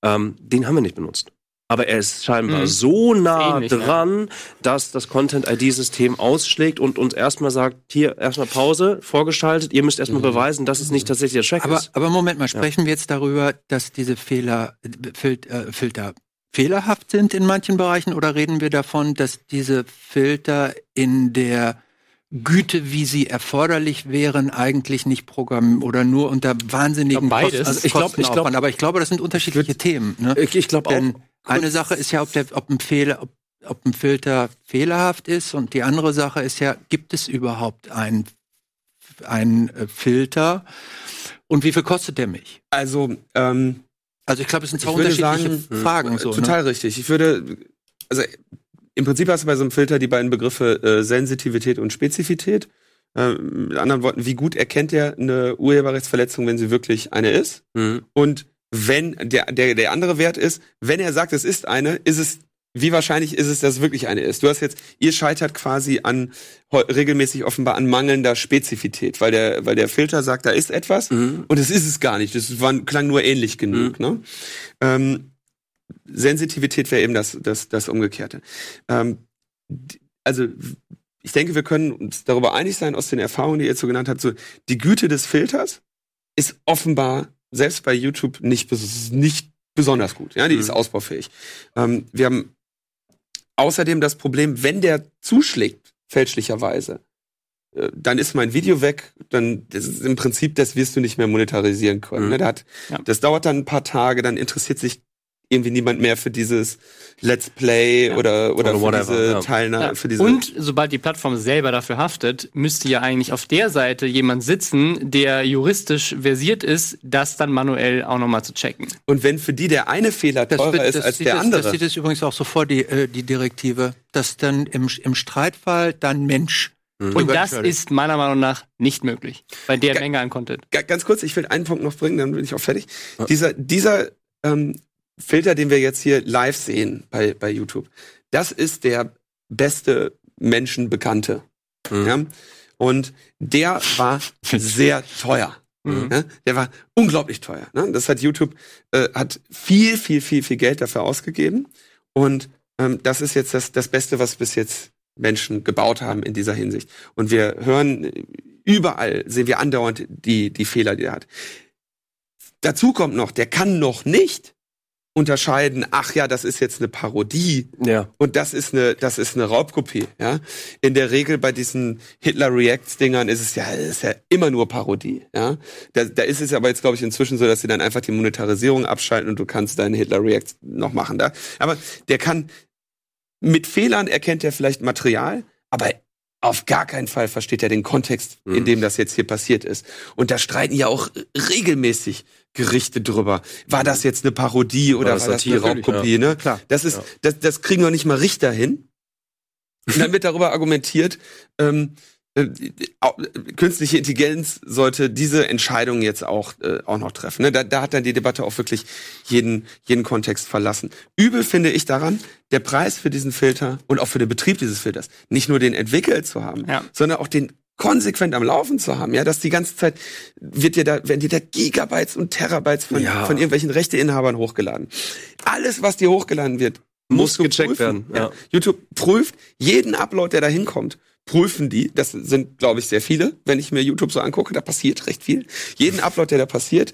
Ähm, den haben wir nicht benutzt. Aber er ist scheinbar Mhm. so nah Ähnlich, ja. dran, dass das Content-ID-System ausschlägt und uns erstmal sagt, hier erstmal Pause, vorgeschaltet, ihr müsst erstmal beweisen, dass es nicht tatsächlich der Track Aber, ist. aber Moment mal, sprechen wir jetzt darüber, dass diese Fehler, Fil äh, Filter fehlerhaft sind in manchen Bereichen oder reden wir davon, dass diese Filter in der Güte, wie sie erforderlich wären, eigentlich nicht programmieren oder nur unter wahnsinnigen Ich glaub. Kosten- Also ich glaub- ich glaub- aber ich glaube, das sind unterschiedliche Themen. Ne? Ich, ich glaube auch. Eine Sache ist ja, ob, der, ob, ein Fehler, ob, ob ein Filter fehlerhaft ist und die andere Sache ist ja, gibt es überhaupt einen einen, äh, Filter und wie viel kostet der mich? Also, ähm, Also ich glaube, es sind zwei unterschiedliche sagen, Fragen. So, total ne? richtig. Ich würde, also im Prinzip hast du bei so einem Filter die beiden Begriffe äh, Sensitivität und Spezifität. Ähm, mit anderen Worten, wie gut erkennt er eine Urheberrechtsverletzung, wenn sie wirklich eine ist? Mhm. Und wenn der, der, der andere Wert ist, wenn er sagt, es ist eine, ist es, wie wahrscheinlich ist es, dass es wirklich eine ist? Du hast jetzt, ihr scheitert quasi an regelmäßig offenbar an mangelnder Spezifität, weil der, weil der Filter sagt, da ist etwas Mhm. und es ist es gar nicht. Das war, klang nur ähnlich genug. Ne? Ähm, Sensitivität wäre eben das, das, das Umgekehrte. Ähm, also ich denke, wir können uns darüber einig sein, aus den Erfahrungen, die ihr jetzt so genannt habt, so die Güte des Filters ist offenbar selbst bei YouTube nicht, nicht besonders gut. Ja, die Mhm. ist ausbaufähig. Ähm, wir haben außerdem das Problem, wenn der zuschlägt, fälschlicherweise, äh, dann ist mein Video weg, dann das ist im Prinzip, das wirst du nicht mehr monetarisieren können. Mhm. Ne? Hat, Ja. Das dauert dann ein paar Tage, dann interessiert sich irgendwie niemand mehr für dieses Let's Play Ja. oder, oder Oder für whatever, diese ja. Teilnahme, Ja. für diese. Und sobald die Plattform selber dafür haftet, müsste ja eigentlich auf der Seite jemand sitzen, der juristisch versiert ist, das dann manuell auch nochmal zu checken. Und wenn für die der eine Fehler teurer wird- ist als der es, andere. Das sieht es übrigens auch so vor, die, äh, die Direktive, dass dann im, im Streitfall dann Mensch. Mhm. Und das ist meiner Meinung nach nicht möglich. Bei der Ga- Menge an Content. Ga- ganz kurz, ich will einen Punkt noch bringen, dann bin ich auch fertig. Dieser, dieser ähm, Filter, den wir jetzt hier live sehen bei, bei YouTube, das ist der beste Menschenbekannte. Mhm. Ja? Und der war [LAUGHS] sehr teuer. Mhm. Ja? Der war unglaublich teuer. Ne? Das hat YouTube äh, hat viel, viel, viel, viel Geld dafür ausgegeben. Und ähm, das ist jetzt das, das Beste, was bis jetzt Menschen gebaut haben in dieser Hinsicht. Und wir hören äh, überall, sehen wir andauernd die, die Fehler, die er hat. Dazu kommt noch, der kann noch nicht unterscheiden, ach ja, das ist jetzt eine Parodie Ja. und das ist eine, das ist eine Raubkopie, ja. In der Regel bei diesen Hitler Reacts Dingern ist es ja, ist ja immer nur Parodie, ja. Da, da ist es aber jetzt, glaube ich, inzwischen so, dass sie dann einfach die Monetarisierung abschalten und du kannst deine Hitler Reacts noch machen da. Aber der kann, mit Fehlern erkennt er vielleicht Material, aber auf gar keinen Fall versteht er den Kontext, in Mhm. dem das jetzt hier passiert ist. Und da streiten ja auch regelmäßig Gerichte drüber. War das jetzt eine Parodie oder war das das eine Satire? Raubkopie, ne? Klar. Das ist, Ja. das, das kriegen noch nicht mal Richter hin. [LAUGHS] Und dann wird darüber argumentiert, ähm, äh, künstliche Intelligenz sollte diese Entscheidung jetzt auch, äh, auch noch treffen. Ne? Da, da hat dann die Debatte auch wirklich jeden, jeden Kontext verlassen. Übel finde ich daran, der Preis für diesen Filter und auch für den Betrieb dieses Filters, nicht nur den entwickelt zu haben, Ja. sondern auch den konsequent am Laufen zu haben, ja, dass die ganze Zeit wird dir da, werden dir da Gigabytes und Terabytes von, Ja. von irgendwelchen Rechteinhabern hochgeladen. Alles, was dir hochgeladen wird, Muss gecheckt prüfen. werden, ja. YouTube prüft jeden Upload, der da hinkommt. Prüfen die, das sind, glaube ich, sehr viele, wenn ich mir YouTube so angucke, da passiert recht viel. Jeden Upload, der da passiert,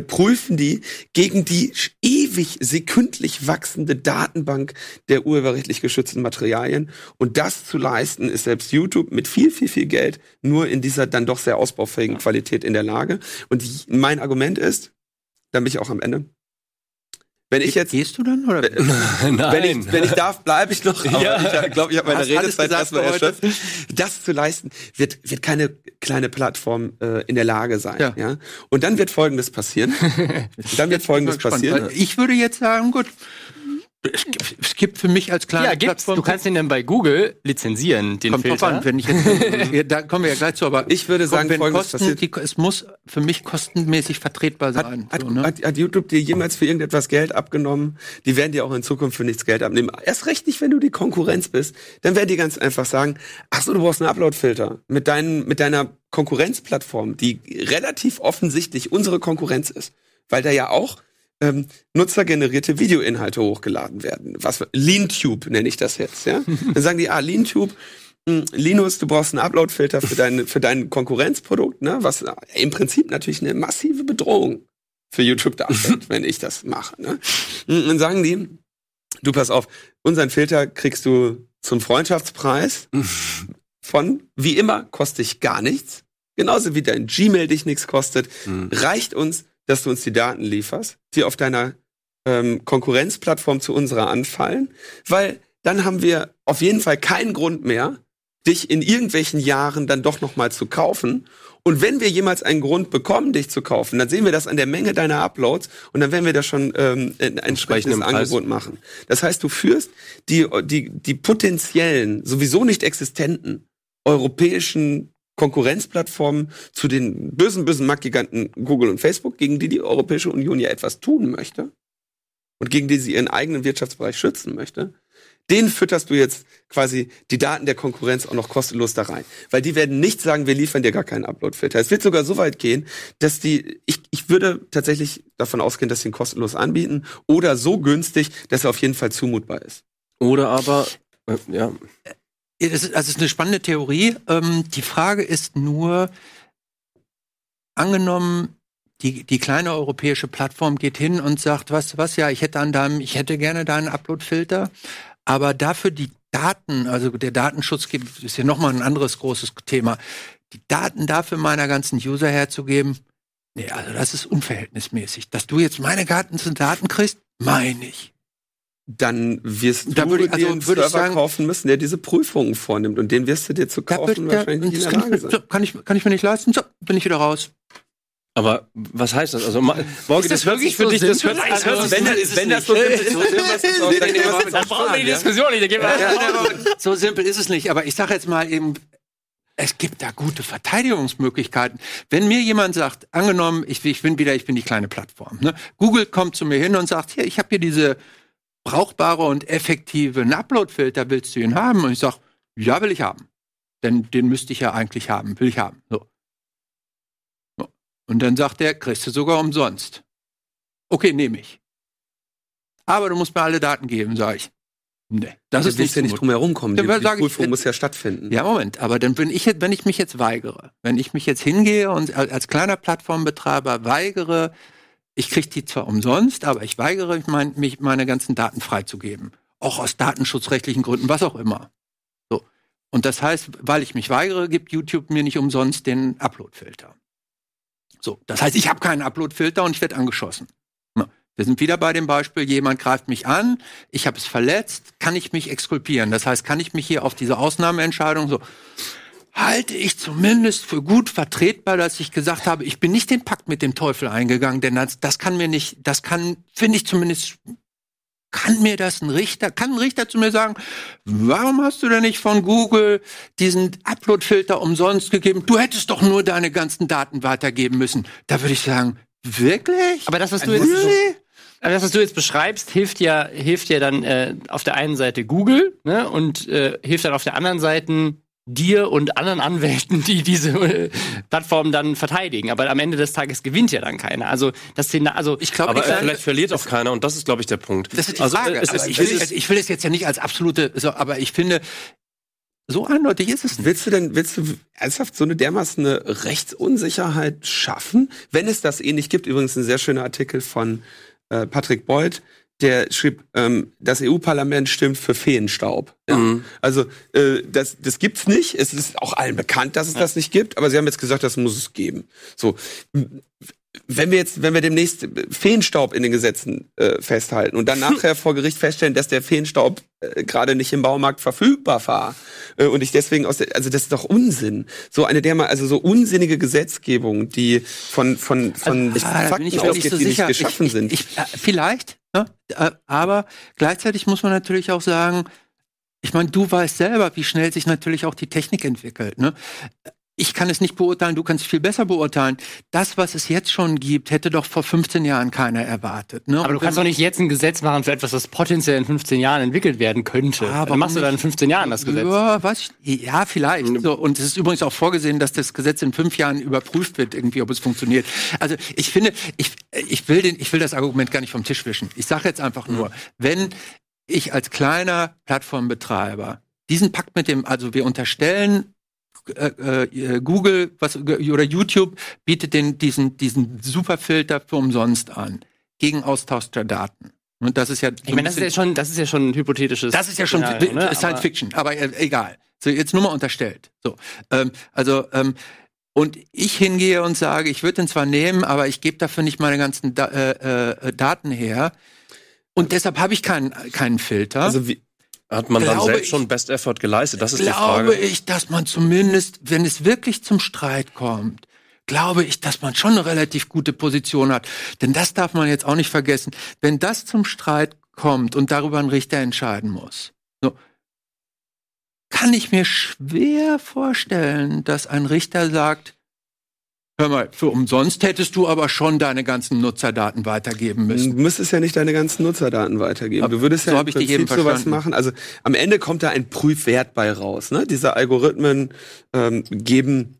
prüfen die gegen die ewig sekündlich wachsende Datenbank der urheberrechtlich geschützten Materialien. Und das zu leisten, ist selbst YouTube mit viel, viel, viel Geld nur in dieser dann doch sehr ausbaufähigen Qualität in der Lage. Und mein Argument ist, dann bin ich auch am Ende. Wenn ich jetzt, Gehst du dann? Oder? wenn [LAUGHS] ich, wenn ich darf, bleibe ich noch. Aber Ja. ich glaube, ich habe meine Hast Redezeit gesagt erstmal erschöpft. Das zu leisten, wird, wird keine kleine Plattform äh, in der Lage sein. Ja. Ja. Und dann wird Folgendes passieren. [LAUGHS] dann wird Folgendes passieren. Ich würde jetzt sagen, gut, es gibt, es gibt für mich als kleine Ja, gibt's. Du kannst den dann bei Google lizenzieren, den Kommt drauf Filter. an, wenn ich jetzt, [LAUGHS] da kommen wir ja gleich zu, aber Ich würde sagen, wenn Folgendes Kosten, die, es muss für mich kostenmäßig vertretbar sein. hat, so, ne? hat, hat YouTube dir jemals für irgendetwas Geld abgenommen? Die werden dir auch in Zukunft für nichts Geld abnehmen. Erst recht nicht, wenn du die Konkurrenz bist. Dann werden die ganz einfach sagen, ach so, du brauchst einen Upload-Filter. Mit, deinen, mit deiner Konkurrenzplattform, die relativ offensichtlich unsere Konkurrenz ist. Weil da ja auch ähm, nutzergenerierte Videoinhalte hochgeladen werden. Was LeanTube nenne ich das jetzt, ja? [LAUGHS] Dann sagen die, ah, LeanTube, mh, Linus, du brauchst einen Upload-Filter für dein, für dein Konkurrenzprodukt, ne? Was im Prinzip natürlich eine massive Bedrohung für YouTube darstellt, [LAUGHS] wenn ich das mache. Ne? Und dann sagen die, du pass auf, unseren Filter kriegst du zum Freundschaftspreis [LAUGHS] von, wie immer, kostet dich gar nichts. Genauso wie dein Gmail dich nichts kostet. Mhm. Reicht uns, dass du uns die Daten lieferst, die auf deiner ähm, Konkurrenzplattform zu unserer anfallen, weil dann haben wir auf jeden Fall keinen Grund mehr, dich in irgendwelchen Jahren dann doch noch mal zu kaufen. Und wenn wir jemals einen Grund bekommen, dich zu kaufen, dann sehen wir das an der Menge deiner Uploads und dann werden wir da schon ähm, ein entsprechendes. Angebot machen. Das heißt, du führst die, die, die potenziellen, sowieso nicht existenten europäischen Konkurrenzplattformen zu den bösen, bösen Marktgiganten Google und Facebook, gegen die die Europäische Union ja etwas tun möchte und gegen die sie ihren eigenen Wirtschaftsbereich schützen möchte, den fütterst du jetzt quasi die Daten der Konkurrenz auch noch kostenlos da rein. Weil die werden nicht sagen, wir liefern dir gar keinen Upload-Filter. Es wird sogar so weit gehen, dass die, ich, ich würde tatsächlich davon ausgehen, dass sie ihn kostenlos anbieten oder so günstig, dass er auf jeden Fall zumutbar ist. Oder aber, äh, ja, Das ist, also es ist eine spannende Theorie. Ähm, die Frage ist nur, angenommen, die, die kleine europäische Plattform geht hin und sagt, was, was, ja, ich hätte an deinem, ich hätte gerne deinen Upload-Filter, aber dafür die Daten, also der Datenschutz ist ja nochmal ein anderes großes Thema. Die Daten dafür meiner ganzen User herzugeben, nee, also das ist unverhältnismäßig. Dass du jetzt meine ganzen Daten kriegst, meine ich. Dann wirst Da du würde ich- also dir einen würde ich Server sagen- kaufen müssen, der diese Prüfungen vornimmt und den wirst du dir zu kaufen wird- wahrscheinlich nicht das in der kann, Lage ich, sein. so, kann, ich, kann ich mir nicht leisten, so, bin ich wieder raus. aber was heißt das? Also, Borgi, das das, hört sich wirklich für so dich, das hört, simpel? das hört Also, sich, wenn, wenn, das, wenn das so simpel ist, dann [LAUGHS] können wir es auch- dann Dann auch brauchen wir die sparen, ja? Diskussion nicht. Ja, aber so simpel ist es nicht. Aber ich sage jetzt mal eben, es gibt da gute Verteidigungsmöglichkeiten. Wenn mir jemand sagt, angenommen, ich, ich bin wieder, ich bin die kleine Plattform. Ne? Google kommt zu mir hin und sagt, hier, ich habe hier diese brauchbare und effektive Upload-Filter, willst du ihn haben? Und ich sage, ja, will ich haben. Denn den müsste ich ja eigentlich haben, will ich haben. So. Und dann sagt er, kriegst du sogar umsonst. Okay, nehme ich. Aber du musst mir alle Daten geben, sage ich. Nee, das Du ist nicht ja nicht drum herum kommen. Die, die sag ich, Prüfung äh, muss ja stattfinden. Ja, Moment, aber dann bin ich, jetzt- wenn ich mich jetzt weigere, wenn ich mich jetzt hingehe und als kleiner Plattformbetreiber weigere, ich kriege die zwar umsonst, aber ich weigere mich, mein, mich meine ganzen Daten freizugeben. Auch aus datenschutzrechtlichen Gründen, was auch immer. So. Und das heißt, weil ich mich weigere, gibt YouTube mir nicht umsonst den Upload-Filter. So, das heißt, ich habe keinen Upload-Filter und ich werde angeschossen. Wir sind wieder bei dem Beispiel, jemand greift mich an, ich habe es verletzt, kann ich mich exkulpieren? Das heißt, kann ich mich hier auf diese Ausnahmeentscheidung so halte ich zumindest für gut vertretbar, dass ich gesagt habe, ich bin nicht den Pakt mit dem Teufel eingegangen, denn das, das kann mir nicht, das kann, finde ich zumindest, kann mir das ein Richter, kann ein Richter zu mir sagen, warum hast du denn nicht von Google diesen Upload-Filter umsonst gegeben? Du hättest doch nur deine ganzen Daten weitergeben müssen. Da würde ich sagen, wirklich? Aber das, was du jetzt, Really? aber das, was du jetzt beschreibst, hilft ja, hilft ja dann äh, auf der einen Seite Google ne, und äh, hilft dann auf der anderen Seite dir und anderen Anwälten, die diese äh, Plattform dann verteidigen. Aber am Ende des Tages gewinnt ja dann keiner. Also das Thema, also Ich glaube, aber ich äh, vielleicht verliert auch keiner und das ist, glaube ich, der Punkt. Das ist die also, Frage. es ich, es will, ist, ich will es jetzt ja nicht als absolute, so, aber ich finde, so eindeutig ist es nicht. Willst du denn, willst du ernsthaft so eine dermaßen eine Rechtsunsicherheit schaffen? Wenn es das eh nicht gibt, übrigens ein sehr schöner Artikel von äh, Patrick Beuth, der schrieb, ähm, das EU-Parlament stimmt für Feenstaub. Ja. Mhm. Also äh, das, das gibt's nicht. Es ist auch allen bekannt, dass es das nicht gibt, aber sie haben jetzt gesagt, das muss es geben. So. wenn wir jetzt, wenn wir demnächst Feenstaub in den Gesetzen äh, festhalten und dann [LAUGHS] nachher vor Gericht feststellen, dass der Feenstaub äh, gerade nicht im Baumarkt verfügbar war äh, und ich deswegen aus, der, also das ist doch Unsinn. So eine der mal, also so unsinnige Gesetzgebung, die von von von Also, ah, Fakten ich mir ausgeht, nicht so die sicher. nicht geschaffen ich, sind. Ich, ich, äh, vielleicht, ne? Äh, aber gleichzeitig muss man natürlich auch sagen, ich meine, du weißt selber, wie schnell sich natürlich auch die Technik entwickelt. Ne? Ich kann es nicht beurteilen, du kannst es viel besser beurteilen. Das, was es jetzt schon gibt, hätte doch vor 15 Jahren keiner erwartet. Ne? Aber du kannst doch nicht jetzt ein Gesetz machen für etwas, das potenziell in 15 Jahren entwickelt werden könnte. Ah, dann machst du dann in 15 Jahren das Gesetz. Ja, ich, ja, vielleicht. So, und es ist übrigens auch vorgesehen, dass das Gesetz in fünf Jahren überprüft wird, irgendwie, ob es funktioniert. Also ich finde, ich, ich will den, ich will das Argument gar nicht vom Tisch wischen. Ich sage jetzt einfach nur, wenn ich als kleiner Plattformbetreiber diesen Pakt mit dem, also wir unterstellen äh, äh, Google was, oder YouTube bietet den, diesen, diesen Superfilter für umsonst an gegen Austausch der Daten. Und das ist ja Ich meine, das ist ja schon, das ist ja schon ein hypothetisches. das ist ja schon Szenario, ne? Science Aber- Fiction, aber äh, egal. So, jetzt nur mal unterstellt. So, ähm, also ähm, und ich hingehe und sage, ich würde den zwar nehmen, aber ich gebe dafür nicht meine ganzen da äh, äh, Daten her. Und deshalb habe ich keinen keinen Filter. also wie, Hat man dann Glaube selbst ich- schon Best Effort geleistet? Das ist die glaube Frage. ich, dass man zumindest, wenn es wirklich zum Streit kommt, glaube ich, dass man schon eine relativ gute Position hat. Denn das darf man jetzt auch nicht vergessen. Wenn das zum Streit kommt und darüber ein Richter entscheiden muss, so, kann ich mir schwer vorstellen, dass ein Richter sagt, hör mal, für umsonst hättest du aber schon deine ganzen Nutzerdaten weitergeben Du müssen. müsstest ja nicht deine ganzen Nutzerdaten weitergeben. Aber Du würdest so ja im hab ich Prinzip sowas machen. Also am Ende kommt da ein Prüfwert bei raus. Ne? Diese Algorithmen ähm, geben,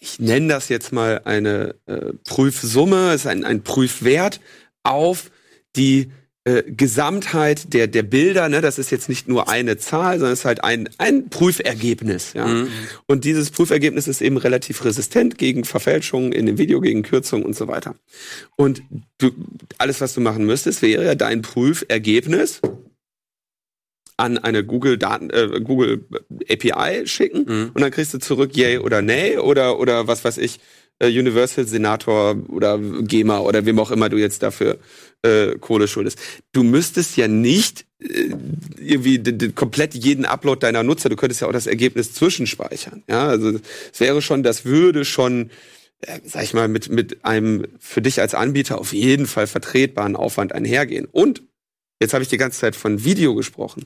ich nenne das jetzt mal eine äh, Prüfsumme, ist ein, ein Prüfwert auf die äh, Gesamtheit der, der Bilder, ne, das ist jetzt nicht nur eine Zahl, sondern es ist halt ein, ein Prüfergebnis. Ja? Mhm. Und dieses Prüfergebnis ist eben relativ resistent gegen Verfälschungen in dem Video, gegen Kürzungen und so weiter. Und du, alles, was du machen müsstest, wäre ja dein Prüfergebnis an eine Google Daten, äh, Google API schicken Mhm. und dann kriegst du zurück Yay oder Nay oder oder was weiß ich äh, Universal Senator oder GEMA oder wem auch immer du jetzt dafür äh, Kohle schuldest. Du müsstest ja nicht äh, irgendwie komplett jeden Upload deiner Nutzer, du könntest ja auch das Ergebnis zwischenspeichern. Ja, also es wäre schon, das würde schon äh, sag ich mal, mit, mit einem für dich als Anbieter auf jeden Fall vertretbaren Aufwand einhergehen. Und jetzt habe ich die ganze Zeit von Video gesprochen.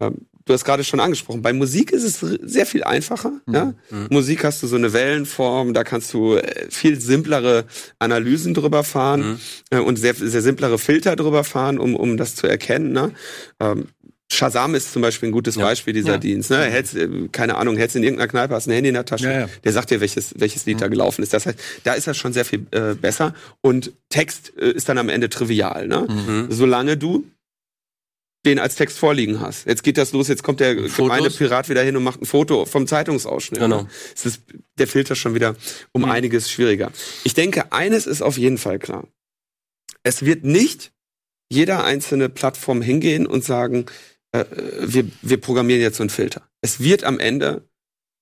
Ähm, du hast gerade schon angesprochen, bei Musik ist es sehr viel einfacher. Ja? Musik hast du so eine Wellenform, da kannst du äh, viel simplere Analysen drüber fahren äh, und sehr, sehr simplere Filter drüber fahren, um, um das zu erkennen. Ne? Ähm, Shazam ist zum Beispiel ein gutes Ja. Beispiel dieser Ja. Dienst. Ne? Hältst, äh, keine Ahnung, hältst in irgendeiner Kneipe, hast ein Handy in der Tasche, Ja, der sagt dir, welches, welches Lied da gelaufen ist. Das heißt, da ist das schon sehr viel äh, besser. Und Text äh, ist dann am Ende trivial, ne? Mhm. Solange du den als Text vorliegen hast. Jetzt geht das los, jetzt kommt der gemeine Pirat wieder hin und macht ein Foto vom Zeitungsausschnitt. Genau. Es ist der Filter schon wieder um Mhm. einiges schwieriger. Ich denke, eines ist auf jeden Fall klar. Es wird nicht jeder einzelne Plattform hingehen und sagen, äh, wir, wir programmieren jetzt so einen Filter. Es wird am Ende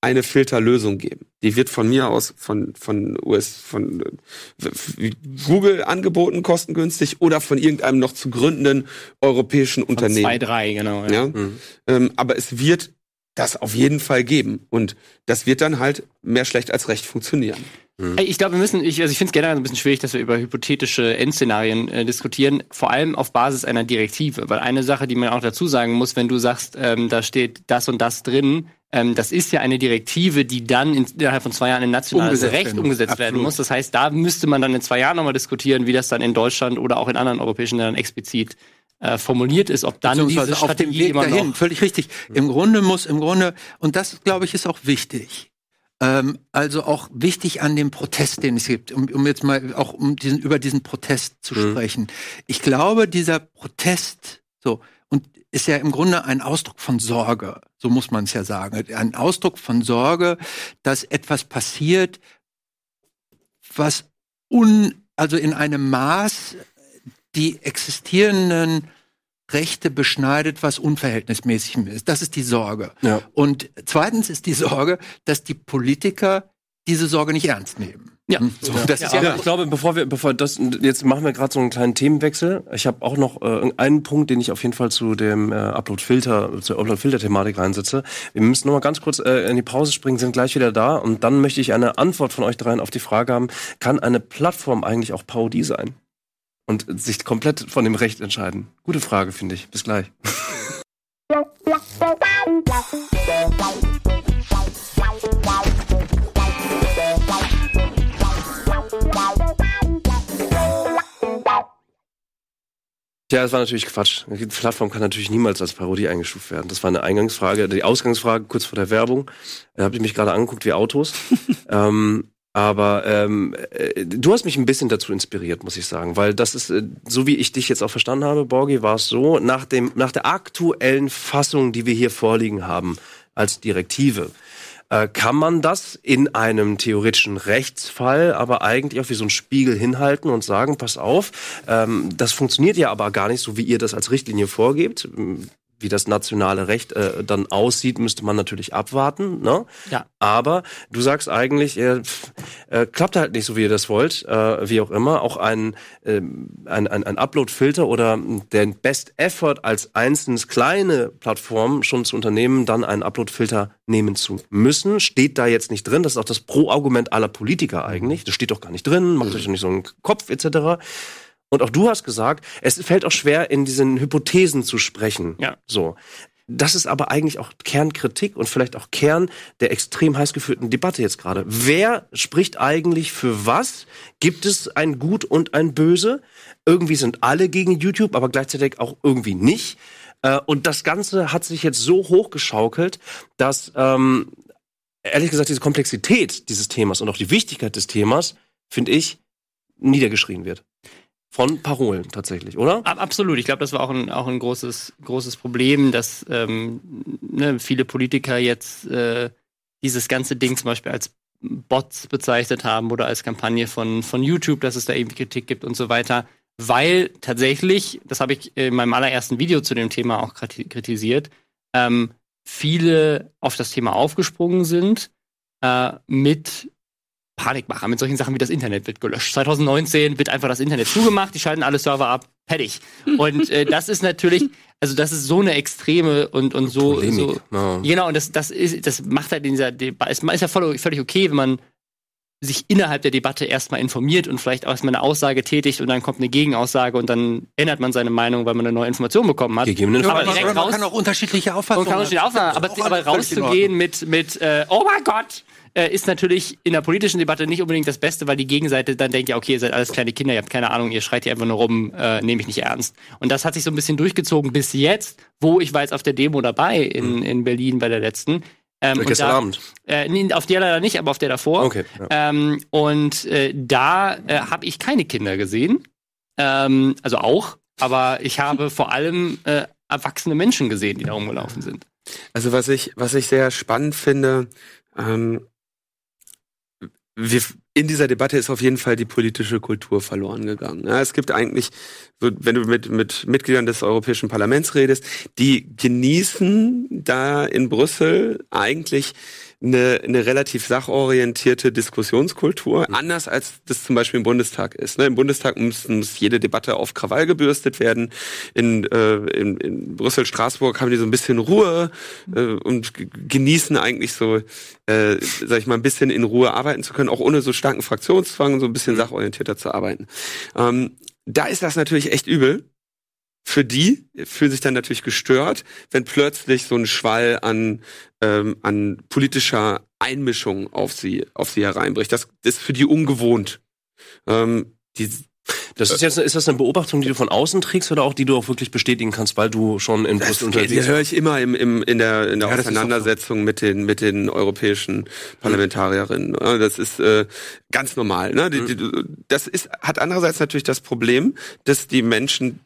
eine Filterlösung geben. Die wird von mir aus von von US von äh, Google angeboten, kostengünstig oder von irgendeinem noch zu gründenden europäischen Von Unternehmen. Zwei, drei, genau. Ja. Ja? Mhm. Ähm, aber es wird das auf jeden Fall geben und das wird dann halt mehr schlecht als recht funktionieren. Ey, Ich glaube, wir müssen, ich, also ich finde es generell ein bisschen schwierig, dass wir über hypothetische Endszenarien äh, diskutieren, vor allem auf Basis einer Direktive. Weil eine Sache, die man auch dazu sagen muss, wenn du sagst, ähm, da steht das und das drin, ähm, das ist ja eine Direktive, die dann in, innerhalb von zwei Jahren in nationales Umgesetzt Recht werden umgesetzt werden Absolut. muss. Das heißt, da müsste man dann in zwei Jahren nochmal diskutieren, wie das dann in Deutschland oder auch in anderen europäischen Ländern explizit äh, formuliert ist, ob dann diese Beziehungsweise auf dem Strategie Weg immer dahin, noch völlig richtig. Im Grunde muss, im Grunde, und das glaube ich ist auch wichtig. Ähm, also auch wichtig an dem Protest, den es gibt, um, um jetzt mal auch um diesen, über diesen Protest zu Mhm. sprechen. Ich glaube, dieser Protest, so, und ist ja im Grunde ein Ausdruck von Sorge, so muss man es ja sagen. Ein Ausdruck von Sorge, dass etwas passiert, was un, also in einem Maß die existierenden Rechte beschneidet, was unverhältnismäßig ist. Das ist die Sorge. Ja. Und zweitens ist die Sorge, dass die Politiker diese Sorge nicht ernst nehmen. Ja, So, ja. das ja, ist ja, Aber ich glaube, bevor wir, bevor das, jetzt machen wir gerade so einen kleinen Themenwechsel. Ich habe auch noch äh, einen Punkt, den ich auf jeden Fall zu dem äh, Upload-Filter, zur Upload-Filter-Thematik reinsetze. Wir müssen noch mal ganz kurz äh, in die Pause springen, sind gleich wieder da und dann möchte ich eine Antwort von euch dreien auf die Frage haben: Kann eine Plattform eigentlich auch Parodie sein und sich komplett von dem Recht entscheiden? Gute Frage, finde ich. Bis gleich. Ja, das war natürlich Quatsch. Die Plattform kann natürlich niemals als Parodie eingestuft werden. Das war eine Eingangsfrage. Die Ausgangsfrage kurz vor der Werbung. Da habt ihr mich gerade angeguckt wie Autos. [LAUGHS] ähm, aber ähm, äh, du hast mich ein bisschen dazu inspiriert, muss ich sagen, weil das ist, äh, so wie ich dich jetzt auch verstanden habe, Borgi, war es so, nach, dem, nach der aktuellen Fassung, die wir hier vorliegen haben, als Direktive, äh, kann man das in einem theoretischen Rechtsfall aber eigentlich auch wie so ein Spiegel hinhalten und sagen, pass auf, ähm, das funktioniert ja aber gar nicht so, wie ihr das als Richtlinie vorgebt. Wie das nationale Recht äh, dann aussieht, müsste man natürlich abwarten. Ne? Ja. Aber du sagst eigentlich, äh, äh, klappt halt nicht so, wie ihr das wollt, äh, wie auch immer. Auch ein, äh, ein, ein, ein Upload-Filter oder den Best Effort als einzelnes kleine Plattform schon zu unternehmen, dann einen Upload-Filter nehmen zu müssen, steht da jetzt nicht drin. Das ist auch das Pro-Argument aller Politiker eigentlich. Das steht doch gar nicht drin, macht euch doch nicht so einen Kopf etc. Und auch du hast gesagt, es fällt auch schwer, in diesen Hypothesen zu sprechen. Ja. So. Das ist aber eigentlich auch Kernkritik und vielleicht auch Kern der extrem heiß geführten Debatte jetzt gerade. Wer spricht eigentlich für was? Gibt es ein Gut und ein Böse? Irgendwie sind alle gegen YouTube, aber gleichzeitig auch irgendwie nicht. Äh, Und das Ganze hat sich jetzt so hochgeschaukelt, dass ähm, ehrlich gesagt diese Komplexität dieses Themas und auch die Wichtigkeit des Themas, finde ich, niedergeschrien wird. Von Parolen tatsächlich, oder? Ab- Absolut. Ich glaube, das war auch ein, auch ein großes, großes Problem, dass ähm, ne, viele Politiker jetzt äh, dieses ganze Ding zum Beispiel als Bots bezeichnet haben oder als Kampagne von, von YouTube, dass es da irgendwie Kritik gibt und so weiter. Weil tatsächlich, das habe ich in meinem allerersten Video zu dem Thema auch kritisiert, ähm, viele auf das Thema aufgesprungen sind äh, mit Panikmacher, mit solchen Sachen wie das Internet wird gelöscht. 2019 wird einfach das Internet zugemacht, die schalten alle Server ab, fertig. Und äh, das ist natürlich, also das ist so eine extreme und, und so, so Ja. Genau, und das, das ist, das macht halt in dieser Debatte, es ist ja voll, völlig okay, wenn man sich innerhalb der Debatte erstmal informiert und vielleicht auch erstmal eine Aussage tätigt und dann kommt eine Gegenaussage und dann ändert man seine Meinung, weil man eine neue Information bekommen hat. Gegebenenfalls. Aber man, direkt man raus- kann auch unterschiedliche Auffassungen man aufhören, aber, ist aber rauszugehen mit, mit äh, oh mein Gott, äh, ist natürlich in der politischen Debatte nicht unbedingt das Beste, weil die Gegenseite dann denkt, ja, okay, ihr seid alles kleine Kinder, ihr habt keine Ahnung, ihr schreit hier einfach nur rum, äh, nehme ich nicht ernst. Und das hat sich so ein bisschen durchgezogen bis jetzt, wo ich war jetzt auf der Demo dabei in, in Berlin bei der letzten. Ähm, Gestern da, Abend. Äh, nee, auf der leider nicht, aber auf der davor. Okay. Ja. Ähm, und äh, da äh, habe ich keine Kinder gesehen. Ähm, also auch, aber ich habe [LAUGHS] vor allem äh, erwachsene Menschen gesehen, die da rumgelaufen sind. Also was ich, was ich sehr spannend finde, ähm, wir, in dieser Debatte ist auf jeden Fall die politische Kultur verloren gegangen. Ja, es gibt eigentlich, wenn du mit, mit Mitgliedern des Europäischen Parlaments redest, die genießen da in Brüssel eigentlich eine, eine relativ sachorientierte Diskussionskultur, anders als das zum Beispiel im Bundestag ist. Ne? Im Bundestag muss, muss jede Debatte auf Krawall gebürstet werden. In, äh, in, in Brüssel, Straßburg haben die so ein bisschen Ruhe äh, und genießen eigentlich so, äh, sag ich mal, ein bisschen in Ruhe arbeiten zu können, auch ohne so starken Fraktionszwang, so ein bisschen sachorientierter zu arbeiten. Ähm, da ist das natürlich echt übel. Für die fühlen sich dann natürlich gestört, wenn plötzlich so ein Schwall an, ähm, an politischer Einmischung auf sie, auf sie hereinbricht. Das ist für die ungewohnt. Ähm, die, Das ist jetzt, ist das eine Beobachtung, die du von außen trägst oder auch die du auch wirklich bestätigen kannst, weil du schon in das Brüssel die unterwegs höre ich immer im, im, in der, in der Ja, das Auseinandersetzung mit den, mit den europäischen Parlamentarierinnen. Ja, Das ist äh, ganz normal. Ne? Die, die, das ist, hat andererseits natürlich das Problem, dass die Menschen,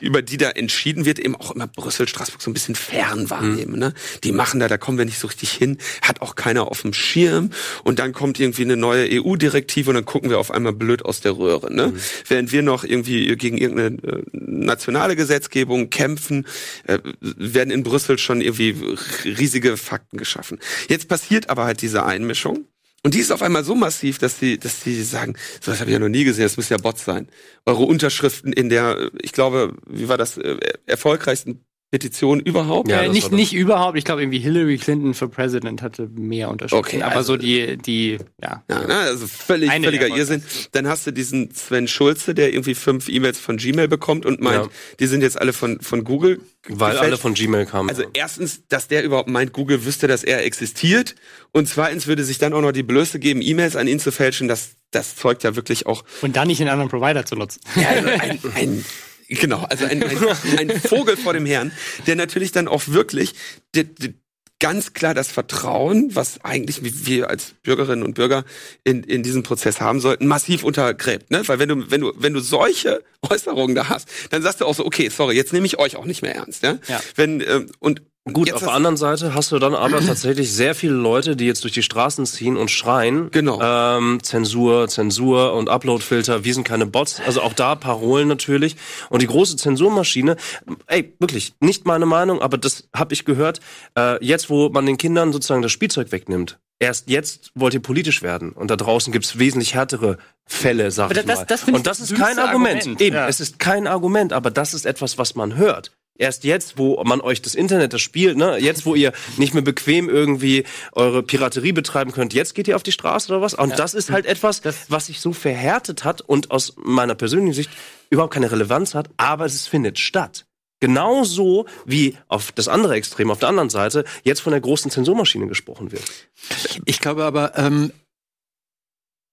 über die da entschieden wird, eben auch immer Brüssel, Straßburg so ein bisschen fern wahrnehmen. Ne? Die machen da, da kommen wir nicht so richtig hin, hat auch keiner auf dem Schirm und dann kommt irgendwie eine neue EU-Direktive und dann gucken wir auf einmal blöd aus der Röhre. Ne? Während wir noch irgendwie gegen irgendeine äh, nationale Gesetzgebung kämpfen, äh, werden in Brüssel schon irgendwie riesige Fakten geschaffen. Jetzt passiert aber halt diese Einmischung Und die ist auf einmal so massiv, dass die, dass die sagen, so das habe ich ja noch nie gesehen, das muss ja Bots sein. Eure Unterschriften in der, ich glaube, wie war das, äh, erfolgreichsten Petition überhaupt? Ja, äh, nicht, nicht überhaupt. Ich glaube, irgendwie Hillary Clinton für President hatte mehr Unterschriften. Okay, aber also- so die, die, ja. Ja, ne, also völlig, völliger Irrsinn. Dann hast du diesen Sven Schulze, der irgendwie fünf E-Mails von Gmail bekommt und meint, Ja. die sind jetzt alle von, von Google. Weil gefälscht. alle von Gmail kamen. Also erstens, dass der überhaupt meint, Google wüsste, dass er existiert. Und zweitens würde sich dann auch noch die Blöße geben, E-Mails an ihn zu fälschen. Das, das zeugt ja wirklich auch Und dann nicht einen anderen Provider zu nutzen. ja, also ein, ein, genau, also ein, ein, ein Vogel vor dem Herrn, der natürlich dann auch wirklich die, die, ganz klar das Vertrauen, was eigentlich wir als Bürgerinnen und Bürger in, in diesem Prozess haben sollten, massiv untergräbt. Ne? Weil wenn du, wenn du, wenn du solche Äußerungen da hast, dann sagst du auch so, okay, sorry, jetzt nehme ich euch auch nicht mehr ernst. Ja? Ja. Wenn, ähm, und Gut, jetzt auf der anderen Seite hast du dann aber [CLEARS THROAT] tatsächlich sehr viele Leute, die jetzt durch die Straßen ziehen und schreien. Genau. Ähm, Zensur, Zensur und Uploadfilter, wir sind keine Bots. Also auch da Parolen natürlich. Und die große Zensurmaschine, ey, wirklich, nicht meine Meinung, aber das habe ich gehört. Äh, jetzt, wo man den Kindern sozusagen das Spielzeug wegnimmt, erst jetzt wollt ihr politisch werden. Und da draußen gibt's wesentlich härtere Fälle, sag Aber ich das- mal. das ich und das das ist kein Argument. Argument, Eben, ja. es ist kein Argument, aber das ist etwas, was man hört. Erst jetzt, wo man euch das Internet, das spielt, ne, jetzt, wo ihr nicht mehr bequem irgendwie eure Piraterie betreiben könnt, jetzt geht ihr auf die Straße oder was? Und das ist halt etwas, was sich so verhärtet hat und aus meiner persönlichen Sicht überhaupt keine Relevanz hat, aber es findet statt. Genauso wie auf das andere Extrem, auf der anderen Seite, jetzt von der großen Zensurmaschine gesprochen wird. Ich glaube aber, ähm,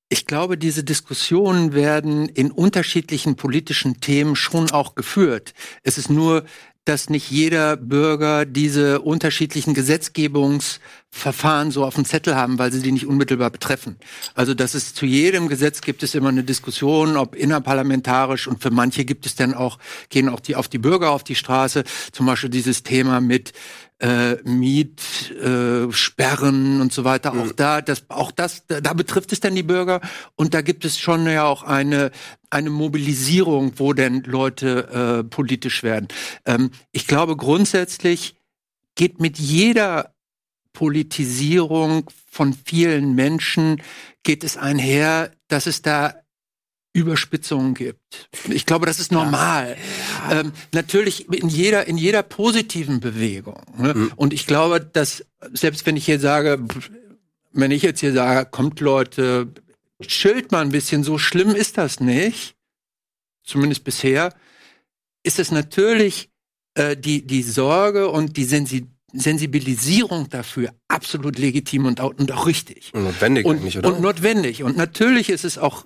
ich glaube, diese Diskussionen werden in unterschiedlichen politischen Themen schon auch geführt. Es ist nur, dass nicht jeder Bürger diese unterschiedlichen Gesetzgebungsverfahren so auf dem Zettel haben, weil sie die nicht unmittelbar betreffen. Also, dass es zu jedem Gesetz gibt es immer eine Diskussion, ob innerparlamentarisch und für manche gibt es dann auch, gehen auch die auf die Bürger auf die Straße. Zum Beispiel dieses Thema mit äh, Mietsperren äh, Sperren und so weiter. Auch da, das, auch das, da, da betrifft es dann die Bürger. Und da gibt es schon ja auch eine eine Mobilisierung, wo denn Leute äh, politisch werden. Ähm, ich glaube grundsätzlich geht mit jeder Politisierung von vielen Menschen geht es einher, dass es da Überspitzungen gibt. Ich glaube, das ist normal. Ähm, natürlich in jeder, in jeder positiven Bewegung. Ne? Und ich glaube, dass selbst wenn ich hier sage, wenn ich jetzt hier sage, kommt Leute, chillt mal ein bisschen, so schlimm ist das nicht. Zumindest bisher. Ist es natürlich äh, die, die Sorge und die Sensi Sensibilisierung dafür absolut legitim und auch, und auch richtig Und notwendig und, eigentlich, oder? und notwendig. Und natürlich ist es auch,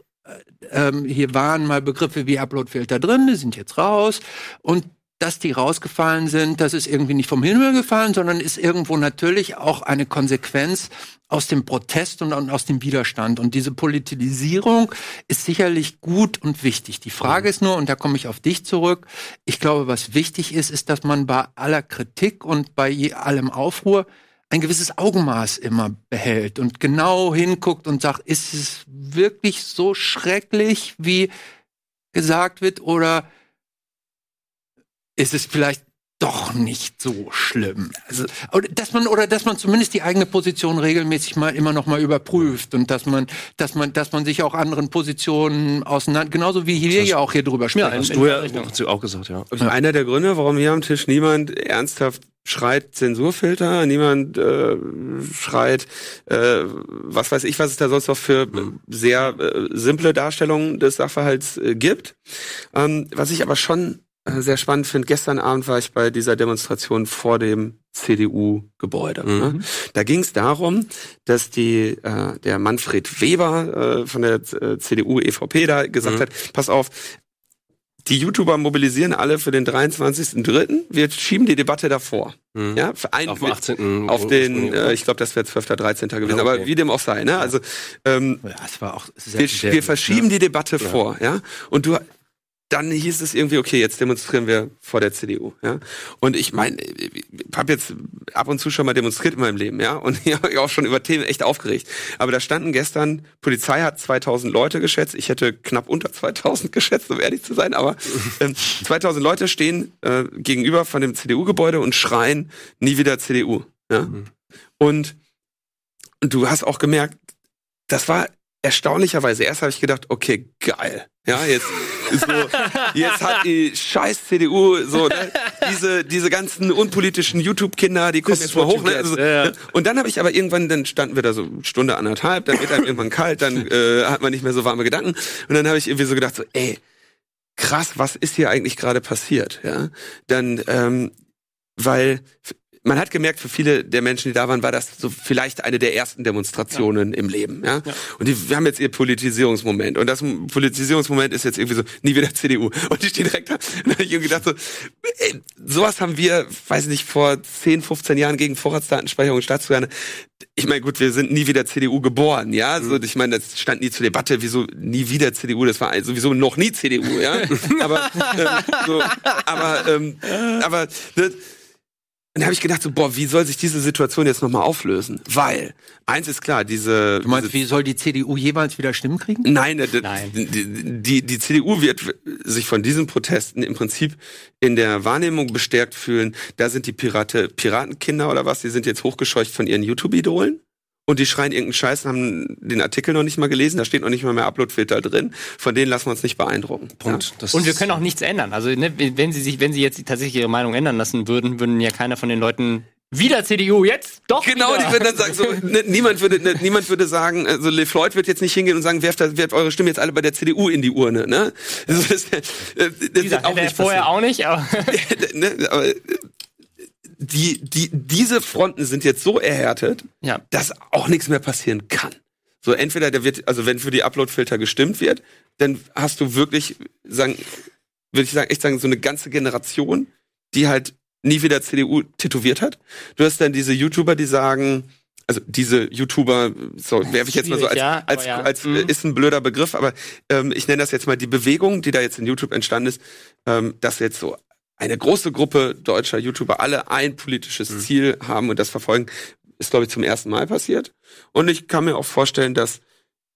ähm, hier waren mal Begriffe wie Uploadfilter drin, die sind jetzt raus. Und dass die rausgefallen sind, das ist irgendwie nicht vom Himmel gefallen, sondern ist irgendwo natürlich auch eine Konsequenz aus dem Protest und, aus dem Widerstand. Und diese Politisierung ist sicherlich gut und wichtig. Die Frage ist nur, und da komme ich auf dich zurück, ich glaube, was wichtig ist, ist, dass man bei aller Kritik und bei allem Aufruhr ein gewisses Augenmaß immer behält und genau hinguckt und sagt, ist es wirklich so schrecklich, wie gesagt wird, oder ist es vielleicht doch nicht so schlimm. Also, oder dass man oder dass man zumindest die eigene Position regelmäßig mal immer noch mal überprüft und dass man dass man dass man sich auch anderen Positionen auseinander genauso wie wir ja auch hier drüber sprechen. Hast du ja hast du auch gesagt, ja. Also Einer der Gründe, warum hier am Tisch niemand ernsthaft schreit Zensurfilter, niemand äh, schreit, äh, was weiß ich, was es da sonst noch für sehr äh, simple Darstellungen des Sachverhalts äh, gibt. Ähm, was ich aber schon äh, sehr spannend finde, gestern Abend war ich bei dieser Demonstration vor dem CDU-Gebäude. Mhm. Ne? Da ging es darum, dass die äh, der Manfred Weber äh, von der äh, CDU EVP da gesagt Mhm. hat, pass auf, die YouTuber mobilisieren alle für den 23.03. Wir schieben die Debatte davor. Mhm. Ja, für ein, Auf dem 18. auf den, äh, ich glaube, das wäre 12. 13. gewesen, Ja, okay. aber wie dem auch sei. Ne? Also ähm, ja, es war auch sehr, wir, sehr wir gut, verschieben ne? die Debatte vor, ja. Und du, dann hieß es irgendwie, okay, jetzt demonstrieren wir vor der CDU, ja. Und ich meine, ich habe jetzt ab und zu schon mal demonstriert in meinem Leben, ja. Und [LAUGHS] ich habe auch schon über Themen echt aufgeregt. Aber da standen gestern, Polizei hat 2000 Leute geschätzt. Ich hätte knapp unter 2000 [LAUGHS] geschätzt, um ehrlich zu sein. Aber ähm, 2000 Leute stehen äh, gegenüber von dem CDU-Gebäude und schreien, nie wieder CDU, ja. Und, und du hast auch gemerkt, das war erstaunlicherweise, erst habe ich gedacht, okay, geil. Ja, jetzt, so, jetzt hat die scheiß CDU so, ne, diese, diese ganzen unpolitischen YouTube-Kinder, die kommen jetzt mal hoch. Ne, also, Ja, ja. Und dann habe ich aber irgendwann, dann standen wir da so Stunde anderthalb, dann wird einem irgendwann kalt, dann äh, hat man nicht mehr so warme Gedanken. Und dann habe ich irgendwie so gedacht, so, ey, krass, was ist hier eigentlich gerade passiert? Ja, dann, ähm, weil man hat gemerkt, für viele der Menschen, die da waren, war das so vielleicht eine der ersten Demonstrationen im Leben. Ja? Und die wir haben jetzt ihr Politisierungsmoment. Und das Politisierungsmoment ist jetzt irgendwie so, nie wieder CDU. Und die stehen direkt da. [LAUGHS] Und ich irgendwie gedacht, so, ey, sowas haben wir, weiß nicht, vor 10, 15 Jahren gegen Vorratsdatenspeicherung und Staatsorgane. Ich meine, gut, wir sind nie wieder CDU geboren, ja. So, ich meine, das stand nie zur Debatte, wieso nie wieder CDU, das war sowieso noch nie CDU, ja. [LAUGHS] aber, ähm, so, aber, ähm, aber das, dann habe ich gedacht, so, boah, wie soll sich diese Situation jetzt nochmal auflösen? Weil, eins ist klar, diese. Du meinst, diese wie soll die CDU jeweils wieder Stimmen kriegen? Nein, äh, Nein. Die, die, die CDU wird sich von diesen Protesten im Prinzip in der Wahrnehmung bestärkt fühlen, da sind die Pirate, Piratenkinder oder was, die sind jetzt hochgescheucht von ihren YouTube-Idolen. Und die schreien irgendeinen Scheiß, haben den Artikel noch nicht mal gelesen, da steht noch nicht mal mehr Uploadfilter drin. Von denen lassen wir uns nicht beeindrucken. Punkt. Ja? Das Und wir können auch nichts ändern. Also, ne, wenn sie sich, wenn sie jetzt tatsächlich ihre Meinung ändern lassen würden, würden ja keiner von den Leuten wieder CDU, jetzt doch. Genau, wieder. die würden dann sagen, so, [LAUGHS] ne, niemand würde, ne, niemand würde sagen, also Le Floyd wird jetzt nicht hingehen und sagen, werft, werft eure Stimme jetzt alle bei der CDU in die Urne, ne? [LAUGHS] Das, das, das, das Wie gesagt, hätte er vorher auch nicht, aber [LAUGHS] ne, aber äh, die, die, diese Fronten sind jetzt so erhärtet, ja. dass auch nichts mehr passieren kann. So, entweder der wird, also wenn für die Uploadfilter gestimmt wird, dann hast du wirklich, sagen, würde ich sagen, echt sagen, so eine ganze Generation, die halt nie wieder CDU tätowiert hat. Du hast dann diese YouTuber, die sagen, also diese YouTuber, so werfe ich jetzt mal so als, ja, als, ja. als Mhm. äh, ist ein blöder Begriff, aber ähm, ich nenne das jetzt mal die Bewegung, die da jetzt in YouTube entstanden ist, ähm, dass jetzt so eine große Gruppe deutscher YouTuber alle ein politisches Mhm. Ziel haben und das verfolgen, ist glaube ich zum ersten Mal passiert. Und ich kann mir auch vorstellen, dass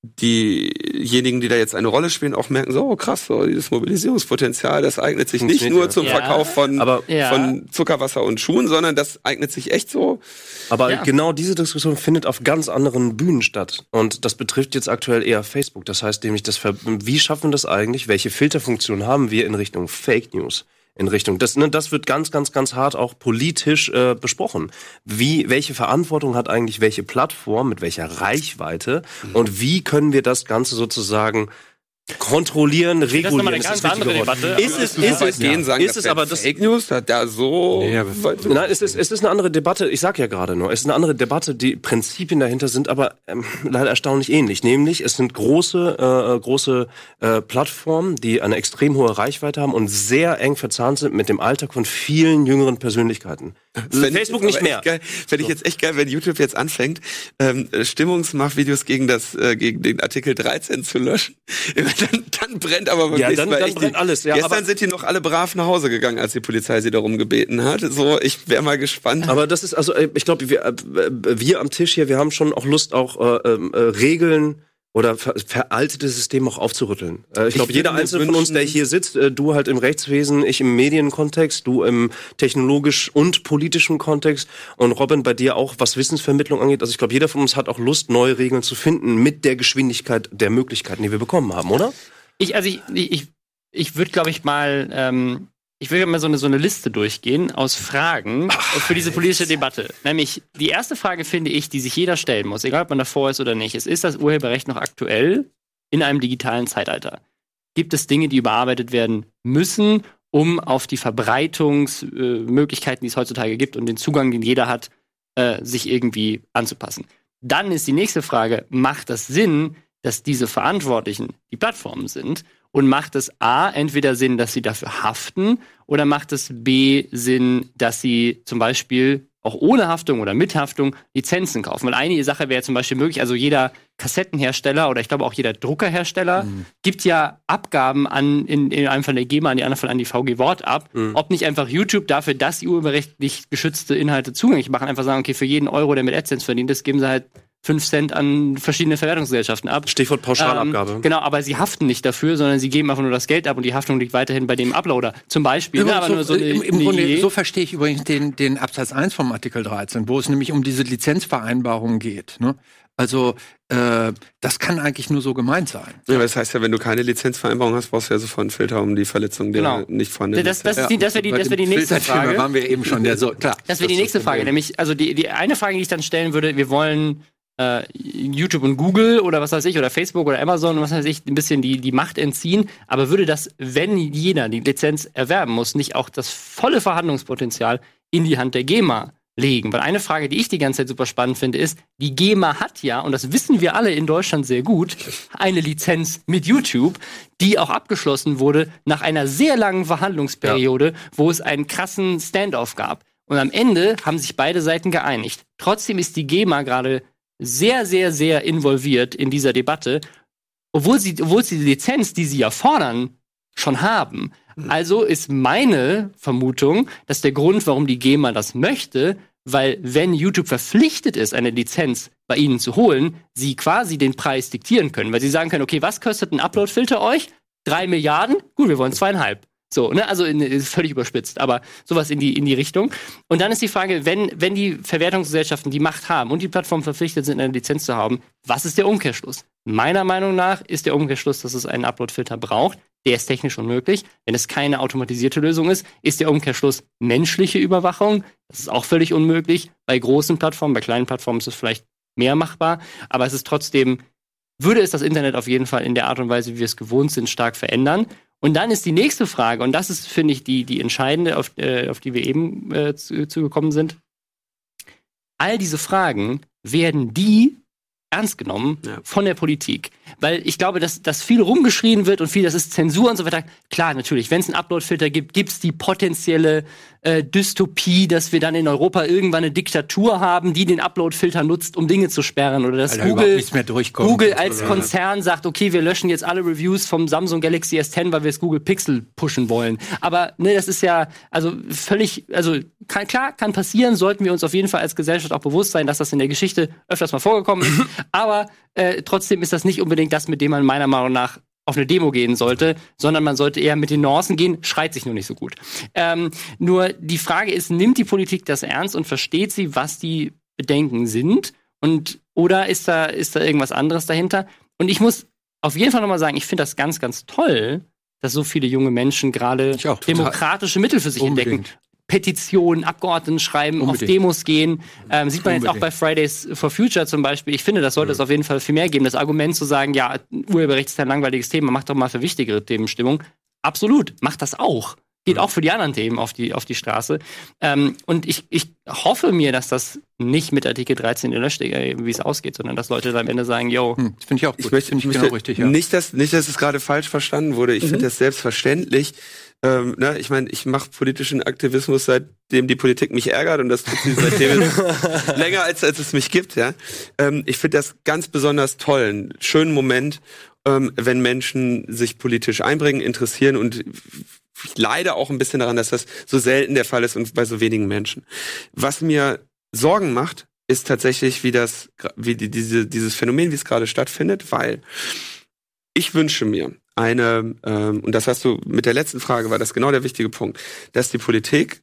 diejenigen, die da jetzt eine Rolle spielen, auch merken, so oh, krass, so dieses Mobilisierungspotenzial, das eignet sich nicht nur zum Ja. Verkauf von, Aber- Ja. von Zuckerwasser und Schuhen, sondern das eignet sich echt so. Aber Ja. genau diese Diskussion findet auf ganz anderen Bühnen statt. Und das betrifft jetzt aktuell eher Facebook. Das heißt nämlich, das wie schaffen wir das eigentlich? Welche Filterfunktion haben wir in Richtung Fake News? In Richtung, das, ne, das wird ganz, ganz, ganz hart auch politisch äh, besprochen. Wie, welche Verantwortung hat eigentlich welche Plattform mit welcher Reichweite? Und wie können wir das Ganze sozusagen kontrollieren, Das ist regulieren? eine Ist ganz andere? Debatte. Ist es, ist es, gehen, sagen, ist es aber das, Fake News, da, da so ja, Nein, es ist, es ist eine andere Debatte. Ich sag ja gerade nur, es ist eine andere Debatte. Die Prinzipien dahinter sind aber ähm, leider erstaunlich ähnlich. Nämlich, es sind große, äh, große äh, Plattformen, die eine extrem hohe Reichweite haben und sehr eng verzahnt sind mit dem Alltag von vielen jüngeren Persönlichkeiten. Ich Facebook nicht mehr. Geil. Fände ich jetzt echt geil, wenn YouTube jetzt anfängt, ähm, äh, Stimmungsmachvideos gegen das, äh, gegen den Artikel 13 zu löschen. [LAUGHS] dann, dann brennt aber beim Ja, nächsten dann- Mal dann echt brennt die, alles, ja, Gestern sind die noch alle brav nach Hause gegangen, als die Polizei sie darum gebeten hat. So, ich wäre mal gespannt. Aber das ist also, äh, ich glaube, wir, äh, wir am Tisch hier, wir haben schon auch Lust, auch äh, ähm, äh, Regeln oder ver veraltete Systeme auch aufzurütteln. Äh, ich glaube, jeder einzelne von uns, der hier sitzt, äh, du halt im Rechtswesen, ich im Medienkontext, du im technologisch und politischen Kontext und Robin bei dir auch, was Wissensvermittlung angeht. Also ich glaube, jeder von uns hat auch Lust, neue Regeln zu finden mit der Geschwindigkeit der Möglichkeiten, die wir bekommen haben, oder? Ich, also ich, ich, ich würde, glaube ich, mal, ähm, ich würde mal so eine, so eine Liste durchgehen aus Fragen für diese politische Debatte. Nämlich, die erste Frage finde ich, die sich jeder stellen muss, egal ob man davor ist oder nicht, ist, ist das Urheberrecht noch aktuell in einem digitalen Zeitalter? Gibt es Dinge, die überarbeitet werden müssen, um auf die Verbreitungsmöglichkeiten, Möglichkeiten, die es heutzutage gibt und den Zugang, den jeder hat, äh, sich irgendwie anzupassen? Dann ist die nächste Frage, macht das Sinn, dass diese Verantwortlichen die Plattformen sind? Und macht es A, entweder Sinn, dass sie dafür haften, oder macht es B, Sinn, dass sie zum Beispiel auch ohne Haftung oder mit Haftung Lizenzen kaufen? Weil eine Sache wäre zum Beispiel möglich, also jeder Kassettenhersteller oder ich glaube auch jeder Druckerhersteller gibt ja Abgaben an, in, in einem Fall der GEMA, an die anderen Fall an die VG Wort ab. Ob nicht einfach YouTube dafür, dass sie urheberrechtlich geschützte Inhalte zugänglich machen, einfach sagen, okay, für jeden Euro, der mit AdSense verdient ist, geben sie halt 5 Cent an verschiedene Verwertungsgesellschaften ab. Stichwort Pauschalabgabe. Ähm, genau, aber sie haften nicht dafür, sondern sie geben einfach nur das Geld ab und die Haftung liegt weiterhin bei dem Uploader. Zum Beispiel. Ne, aber nur so eine, Im, im eine Grunde, so verstehe ich übrigens den, den Absatz 1 vom Artikel 13, wo es nämlich um diese Lizenzvereinbarung geht. Ne? Also äh, das kann eigentlich nur so gemeint sein. Ja, das heißt ja, wenn du keine Lizenzvereinbarung hast, brauchst du ja sofort einen Filter, um die Verletzung der Genau. nicht vorhandenen Das, das, die, das wäre die, das wär die nächste Frage. waren wir eben schon. Ja, so, klar. Das wäre die nächste Frage, nämlich, also die, die eine Frage, die ich dann stellen würde, wir wollen äh, YouTube und Google oder was weiß ich, oder Facebook oder Amazon und was weiß ich, ein bisschen die, die Macht entziehen, aber würde das, wenn jeder die Lizenz erwerben muss, nicht auch das volle Verhandlungspotenzial in die Hand der GEMA legen? Weil eine Frage, die ich die ganze Zeit super spannend finde, ist, die GEMA hat ja, und das wissen wir alle in Deutschland sehr gut, eine Lizenz mit YouTube, die auch abgeschlossen wurde nach einer sehr langen Verhandlungsperiode, wo es einen krassen Standoff gab. Und am Ende haben sich beide Seiten geeinigt. Trotzdem ist die GEMA gerade sehr, sehr, sehr involviert in dieser Debatte, obwohl sie, obwohl sie die Lizenz, die sie ja fordern, schon haben. Also ist meine Vermutung, dass der Grund, warum die GEMA das möchte, weil wenn YouTube verpflichtet ist, eine Lizenz bei ihnen zu holen, sie quasi den Preis diktieren können, weil sie sagen können, okay, was kostet ein Uploadfilter euch? Drei Milliarden? Gut, wir wollen zweieinhalb. So, ne, also in, ist völlig überspitzt, aber sowas in die, in die Richtung. Und dann ist die Frage, wenn, wenn die Verwertungsgesellschaften die Macht haben und die Plattformen verpflichtet sind, eine Lizenz zu haben, was ist der Umkehrschluss? Meiner Meinung nach ist der Umkehrschluss, dass es einen Uploadfilter braucht. Der ist technisch unmöglich. Wenn es keine automatisierte Lösung ist, ist der Umkehrschluss menschliche Überwachung. Das ist auch völlig unmöglich. Bei großen Plattformen, bei kleinen Plattformen ist es vielleicht mehr machbar, aber es ist trotzdem, würde es das Internet auf jeden Fall in der Art und Weise, wie wir es gewohnt sind, stark verändern. Und dann ist die nächste Frage, und das ist, finde ich, die, die entscheidende, auf, äh, auf die wir eben äh, zu, zugekommen sind. All diese Fragen werden die ernst genommen Ja. von der Politik. Weil ich glaube, dass, dass viel rumgeschrien wird und viel, das ist Zensur und so weiter. Klar, natürlich, wenn es einen Uploadfilter gibt, gibt es die potenzielle äh, Dystopie, dass wir dann in Europa irgendwann eine Diktatur haben, die den Uploadfilter nutzt, um Dinge zu sperren. Oder dass überhaupt Google. Google als. Konzern sagt, okay, wir löschen jetzt alle Reviews vom Samsung Galaxy S10, weil wir das Google Pixel pushen wollen. Aber ne, das ist ja also völlig, also kann, klar, kann passieren, sollten wir uns auf jeden Fall als Gesellschaft auch bewusst sein, dass das in der Geschichte öfters mal vorgekommen ist. [CLEARS THROAT] Aber äh, trotzdem ist das nicht unbedingt das, mit dem man meiner Meinung nach auf eine Demo gehen sollte, sondern man sollte eher mit den Nuancen gehen, schreit sich nur nicht so gut. Ähm, nur die Frage ist, nimmt die Politik das ernst und versteht sie, was die Bedenken sind? Und oder ist da, ist da irgendwas anderes dahinter? Und ich muss auf jeden Fall nochmal sagen, ich finde das ganz, ganz toll, dass so viele junge Menschen gerade demokratische Mittel für sich entdecken. Unbedingt. Petitionen, Abgeordneten schreiben, auf Unbedingt. Demos gehen. Ähm, sieht man jetzt auch Unbedingt. bei Fridays for Future zum Beispiel. Ich finde, das sollte es auf jeden Fall viel mehr geben. Das Argument zu sagen, ja, Urheberrecht ist ein langweiliges Thema, macht doch mal für wichtigere Themen Stimmung. Absolut, macht das auch. Geht auch für die anderen Themen auf die, auf die Straße. Ähm, und ich, ich hoffe mir, dass das nicht mit Artikel 13 gelöscht, äh, wie es ausgeht, sondern dass Leute dann am Ende sagen, yo, Hm, das finde ich auch gut. Ich möchte, ich genau richtig, ja. nicht, dass, nicht, dass es gerade falsch verstanden wurde. Ich finde das selbstverständlich. Ähm, ne, ich meine, ich mache politischen Aktivismus, seitdem die Politik mich ärgert und das tut sie seitdem [LAUGHS] länger, als, als es mich gibt. Ja, ähm, Ich finde das ganz besonders toll, einen schönen Moment, ähm, wenn Menschen sich politisch einbringen, interessieren und ich leide auch ein bisschen daran, dass das so selten der Fall ist und bei so wenigen Menschen. Was mir Sorgen macht, ist tatsächlich, wie das, wie die, diese, dieses Phänomen, wie es gerade stattfindet, weil ich wünsche mir eine, ähm, und das hast du mit der letzten Frage, war das genau der wichtige Punkt, dass die Politik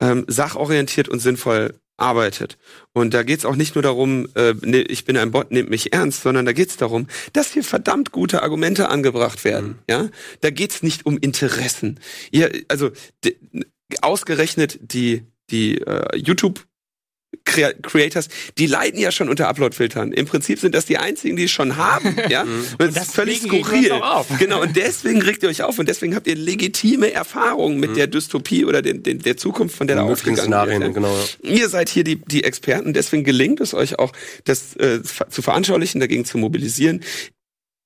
ähm, sachorientiert und sinnvoll arbeitet. Und da geht's auch nicht nur darum, äh, ne, ich bin ein Bot, nehmt mich ernst, sondern da geht's darum, dass hier verdammt gute Argumente angebracht werden. Ja, da geht's nicht um Interessen. Ihr, also ausgerechnet die die äh, YouTube Creators, die leiden ja schon unter Upload-Filtern. Im Prinzip sind das die einzigen, die es schon haben. [LAUGHS] ja? Und das ist völlig skurril. [LAUGHS] Genau, und [LAUGHS] deswegen regt ihr euch auf und deswegen habt ihr legitime Erfahrungen mit der Dystopie oder den, den, der Zukunft, von der da ausgegangen wird. genau. Ja. Ihr seid hier die, die Experten, deswegen gelingt es euch auch, das äh, zu veranschaulichen, dagegen zu mobilisieren.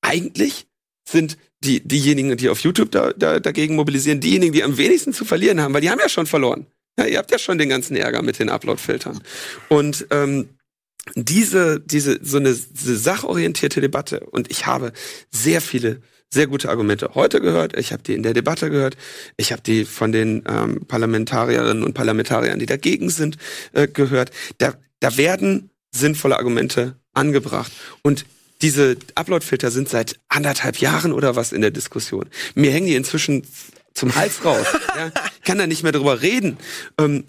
Eigentlich sind die, diejenigen, die auf YouTube da, da, dagegen mobilisieren, diejenigen, die am wenigsten zu verlieren haben, weil die haben ja schon verloren. Ja, ihr habt ja schon den ganzen Ärger mit den Upload-Filtern. Und ähm, diese, diese, so eine diese sachorientierte Debatte, und ich habe sehr viele sehr gute Argumente heute gehört, ich habe die in der Debatte gehört, ich habe die von den ähm, Parlamentarierinnen und Parlamentariern, die dagegen sind, äh, gehört. Da, da werden sinnvolle Argumente angebracht. Und diese Upload-Filter sind seit anderthalb Jahren oder was in der Diskussion. Mir hängen die inzwischen zum Hals raus. [LAUGHS] ja? Ich kann da nicht mehr drüber reden. Ähm,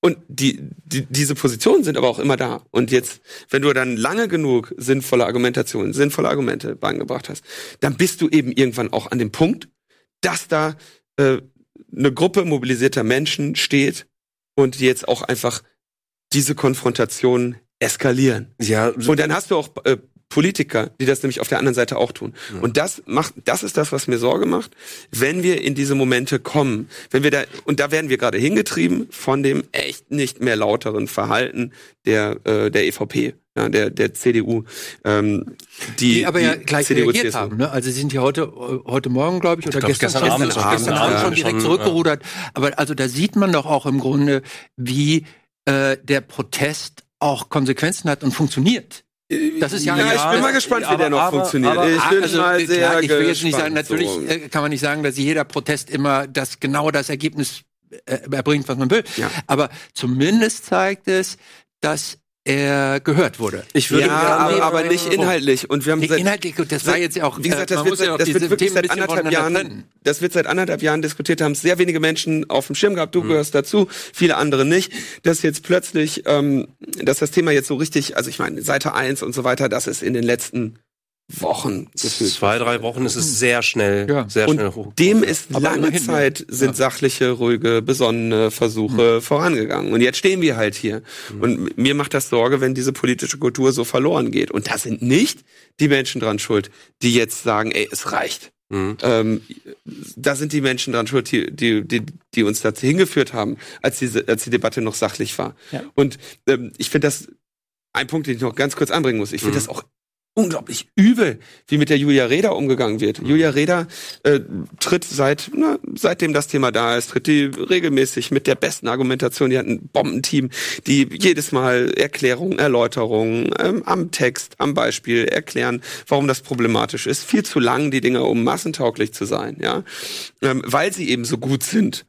Und die, die, diese Positionen sind aber auch immer da. Und jetzt, wenn du dann lange genug sinnvolle Argumentationen, sinnvolle Argumente beigebracht hast, dann bist du eben irgendwann auch an dem Punkt, dass da äh, eine Gruppe mobilisierter Menschen steht und jetzt auch einfach diese Konfrontation eskalieren. Ja, Und dann hast du auch äh, Politiker, die das nämlich auf der anderen Seite auch tun. Ja. Und das macht, das ist das, was mir Sorge macht, wenn wir in diese Momente kommen, wenn wir da, und da werden wir gerade hingetrieben von dem echt nicht mehr lauteren Verhalten der, äh, der EVP, ja, der, der CDU, ähm, die, Die aber ja gleich CDU, reagiert CSU. haben. Ne? Also sie sind ja heute, äh, heute Morgen, glaube ich, oder glaub, gestern, gestern Abend gestern, schon. gestern Abend, Abend schon direkt schon, zurückgerudert. Aber also da sieht man doch auch im Grunde, wie äh, der Protest auch Konsequenzen hat und funktioniert. Das ist ja, Ja, ich bin mal gespannt, wie der noch aber- funktioniert. aber- ich bin also, mal sehr klar, ich will jetzt nicht sagen, natürlich so. äh, kann man nicht sagen, dass jeder Protest immer das genau das Ergebnis äh, erbringt, was man will. Ja. Aber zumindest zeigt es, dass er gehört wurde. Ich würde ja, aber, aber nicht inhaltlich. Und wir haben seit, Inhaltlich, das war jetzt ja auch, wie gesagt, äh, das wird, ja das wird wirklich Themen seit anderthalb Jahren, trennen. das wird seit anderthalb Jahren diskutiert, haben sehr wenige Menschen auf dem Schirm gehabt. Du gehörst dazu, viele andere nicht. Dass jetzt plötzlich, ähm, dass das Thema jetzt so richtig, also ich meine, Seite 1 und so weiter, das ist in den letzten Wochen gefühlt. zwei, drei Wochen ist es sehr schnell, Ja. sehr Und schnell hoch. dem ist Aber lange immerhin, Zeit sind ja. sachliche, ruhige, besonnene Versuche vorangegangen. Und jetzt stehen wir halt hier. Und mir macht das Sorge, wenn diese politische Kultur so verloren geht. Und da sind nicht die Menschen dran schuld, die jetzt sagen, ey, es reicht. Mhm. Ähm, da sind die Menschen dran schuld, die, die, die, die uns dazu hingeführt haben, als diese, als die Debatte noch sachlich war. Ja. Und ähm, ich finde das ein Punkt, den ich noch ganz kurz anbringen muss. Ich finde Mhm. das auch unglaublich übel, wie mit der Julia Reda umgegangen wird. Julia Reda äh, tritt seit, na, seitdem das Thema da ist, tritt die regelmäßig mit der besten Argumentation. Die hat ein Bombenteam, die jedes Mal Erklärungen, Erläuterungen ähm, am Text, am Beispiel erklären, warum das problematisch ist. Viel zu lang die Dinge, um massentauglich zu sein, ja, ähm, weil sie eben so gut sind.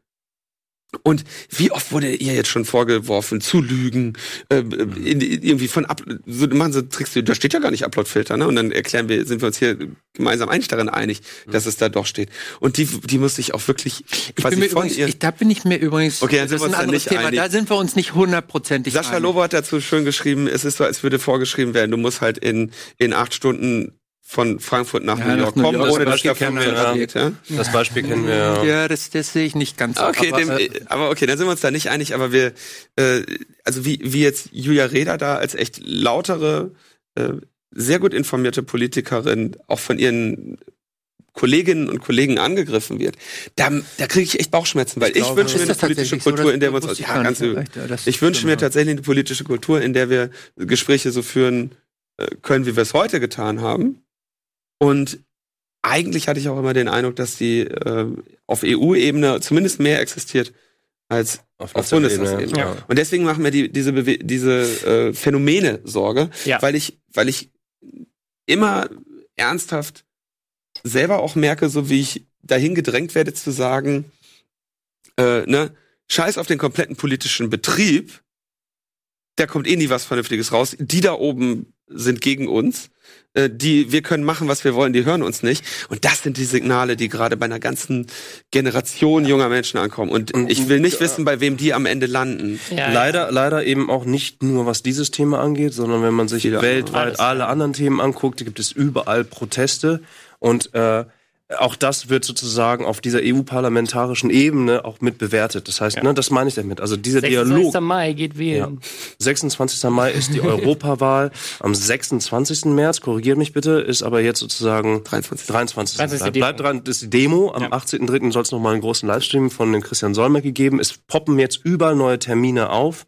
Und wie oft wurde ihr jetzt schon vorgeworfen, zu lügen, äh, in, irgendwie von Up so machen so Tricks, da steht ja gar nicht Uploadfilter, ne? Und dann erklären wir, sind wir uns hier gemeinsam eigentlich darin einig, dass es da doch steht. Und die, die muss ich auch wirklich Ich quasi bin mir von übrigens, ihr. ich, da bin ich mir übrigens, Okay, dann sind das wir uns ein da nicht Thema, einig. da sind wir uns nicht hundertprozentig Sascha einig. Lobo hat dazu schön geschrieben, es ist so, als würde vorgeschrieben werden, du musst halt in, in acht Stunden von Frankfurt nach Ja, New York New kommen, York. ohne Das dass kennen wir, geht, ja? Das Beispiel kennen wir ja. Ja, das, das sehe ich nicht ganz so. Okay, aber, dem, äh, aber okay, dann sind wir uns da nicht einig, aber wir, äh, also wie, wie jetzt Julia Reda da als echt lautere, äh, sehr gut informierte Politikerin auch von ihren Kolleginnen und Kollegen angegriffen wird, da, da kriege ich echt Bauchschmerzen, weil ich, glaube, wünsche mir eine politische tatsächlich so? Kultur, Das in der wir uns, ich ja, ganz ja, Ich wünsche mir tatsächlich eine politische Kultur, in der wir Gespräche so führen äh, können, wie wir es heute getan haben. Und eigentlich hatte ich auch immer den Eindruck, dass die äh, auf EU-Ebene zumindest mehr existiert als auf Bundestagsebene. Ja. und deswegen machen mir die, diese, Bewe diese äh, Phänomene Sorge, Ja. weil ich, weil ich immer ernsthaft selber auch merke, so wie ich dahin gedrängt werde zu sagen, äh, ne, scheiß auf den kompletten politischen Betrieb, da kommt eh nie was Vernünftiges raus. Die da oben sind gegen uns. Äh, die, wir können machen, was wir wollen, die hören uns nicht. Und das sind die Signale, die gerade bei einer ganzen Generation junger Menschen ankommen. Und ich will nicht wissen, bei wem die am Ende landen. Ja, Leider, leider eben auch nicht nur was dieses Thema angeht, sondern wenn man sich Viele weltweit Alles, alle anderen Themen anguckt, gibt es überall Proteste und äh, auch das wird sozusagen auf dieser EU-parlamentarischen Ebene auch mit bewertet. Das heißt, Ja. ne, das meine ich damit. Also dieser 26. Dialog. Mai geht wählen. 26. Mai ist die [LAUGHS] Europawahl. Am 26. März, korrigiert mich bitte, ist aber jetzt sozusagen 23. 23. 23. Bleibt dran, das ist die Demo. Am Ja. 18.03. soll es nochmal einen großen Livestream von den Christian Solmecke geben. Es poppen jetzt überall neue Termine auf.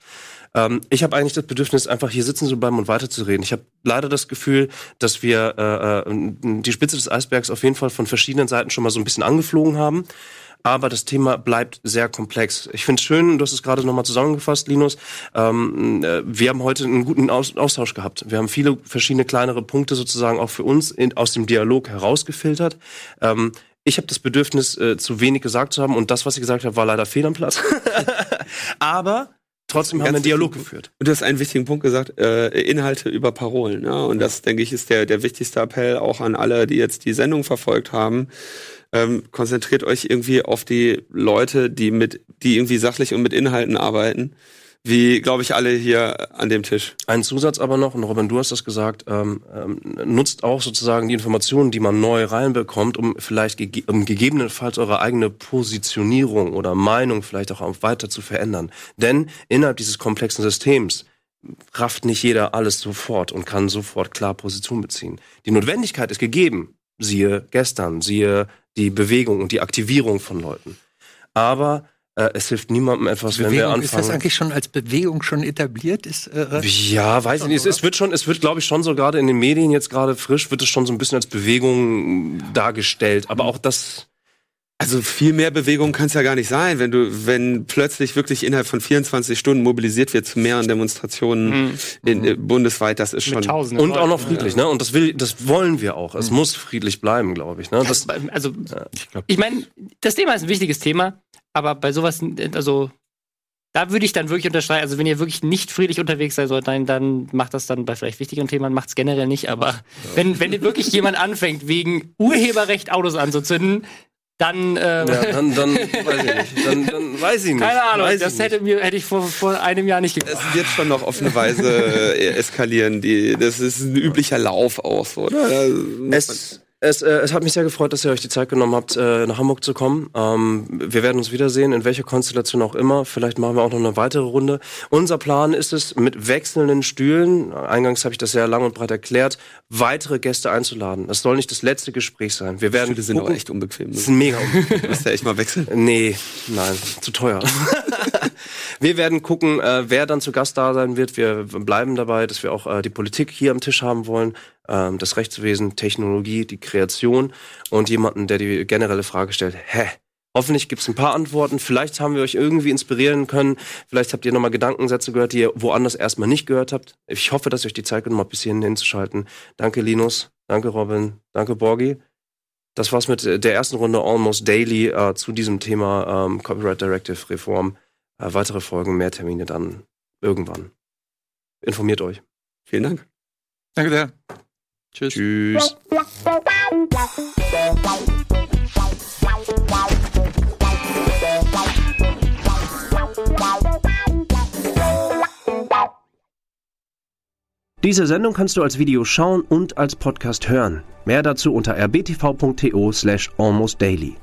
Ähm, ich habe eigentlich das Bedürfnis, einfach hier sitzen zu bleiben und weiterzureden. Ich habe leider das Gefühl, dass wir äh, äh, die Spitze des Eisbergs auf jeden Fall von verschiedenen Seiten schon mal so ein bisschen angeflogen haben. Aber das Thema bleibt sehr komplex. Ich finde es schön, du hast es gerade nochmal zusammengefasst, Linus. Ähm, äh, wir haben heute einen guten Aus Austausch gehabt. Wir haben viele verschiedene kleinere Punkte sozusagen auch für uns in, aus dem Dialog herausgefiltert. Ähm, ich habe das Bedürfnis, äh, zu wenig gesagt zu haben und das, was ich gesagt habe, war leider fehl am Platz. [LAUGHS] Aber trotzdem haben wir einen Dialog geführt. Und du hast einen wichtigen Punkt gesagt, äh, Inhalte über Parolen. Ja? Und das, denke ich, ist der, der wichtigste Appell auch an alle, die jetzt die Sendung verfolgt haben. Ähm, konzentriert euch irgendwie auf die Leute, die mit, die irgendwie sachlich und mit Inhalten arbeiten. Wie, glaube ich, alle hier an dem Tisch. Ein Zusatz aber noch, und Robin, du hast das gesagt, ähm, ähm, nutzt auch sozusagen die Informationen, die man neu reinbekommt, um vielleicht gege um gegebenenfalls eure eigene Positionierung oder Meinung vielleicht auch weiter zu verändern. Denn innerhalb dieses komplexen Systems rafft nicht jeder alles sofort und kann sofort klar Position beziehen. Die Notwendigkeit ist gegeben, siehe gestern, siehe die Bewegung und die Aktivierung von Leuten. Aber äh, es hilft niemandem etwas, wenn wir anfangen. Ist das eigentlich schon als Bewegung schon etabliert? Ist, äh, ja, weiß ich nicht. Es, es, wird schon, es wird, glaube ich, schon so gerade in den Medien jetzt gerade frisch, wird es schon so ein bisschen als Bewegung dargestellt. Aber auch das also viel mehr Bewegung kann es ja gar nicht sein, wenn du, wenn plötzlich wirklich innerhalb von 24 Stunden mobilisiert wird zu mehreren Demonstrationen mhm. in, mhm. bundesweit, das ist schon und auch noch friedlich, ja. ne? Und das will, das wollen wir auch. Es mhm. muss friedlich bleiben, glaube ich. Ne? Das, also ja. ich, ich meine, das Thema ist ein wichtiges Thema, aber bei sowas, also da würde ich dann wirklich unterschreiben, also wenn ihr wirklich nicht friedlich unterwegs sein sollt, dann, dann macht das dann bei vielleicht wichtigeren Themen, macht es generell nicht, aber ja. wenn, wenn wirklich jemand anfängt, wegen Urheberrecht Autos anzuzünden, dann, äh, ja, dann, dann weiß ich nicht. Dann, dann weiß ich nicht. Keine Ahnung, weiß das hätte, mir, hätte ich vor, vor einem Jahr nicht geglaubt. Es wird schon noch auf eine Weise äh, eskalieren. Die, das ist ein üblicher Lauf auch, oder? Es, es, äh, es hat mich sehr gefreut, dass ihr euch die Zeit genommen habt, äh, nach Hamburg zu kommen. Ähm, wir werden uns wiedersehen, in welcher Konstellation auch immer. Vielleicht machen wir auch noch eine weitere Runde. Unser Plan ist es, mit wechselnden Stühlen, eingangs habe ich das sehr lang und breit erklärt, weitere Gäste einzuladen. Das soll nicht das letzte Gespräch sein. Wir werden Stühle sind aber echt unbequem. Das sind mega unbequem. [LAUGHS] Lass ja echt mal wechseln? Nee, nein, zu teuer. [LAUGHS] wir werden gucken, äh, wer dann zu Gast da sein wird. Wir bleiben dabei, dass wir auch äh, die Politik hier am Tisch haben wollen ähm, das Rechtswesen, Technologie, die Kreation und jemanden, der die generelle Frage stellt, hä? Hoffentlich gibt es ein paar Antworten. Vielleicht haben wir euch irgendwie inspirieren können. Vielleicht habt ihr nochmal Gedankensätze gehört, die ihr woanders erstmal nicht gehört habt. Ich hoffe, dass ihr euch die Zeit genommen habt, bis hierhin hinzuschalten. Danke, Linus. Danke, Robin. Danke, Borgi. Das war's mit der ersten Runde Almost Daily äh, zu diesem Thema ähm, Copyright Directive Reform. Äh, weitere Folgen, mehr Termine dann irgendwann. Informiert euch. Vielen Dank. Danke sehr. Tschüss. Tschüss. Diese Sendung kannst du als Video schauen und als Podcast hören. Mehr dazu unter rbtv.to slash almostdaily.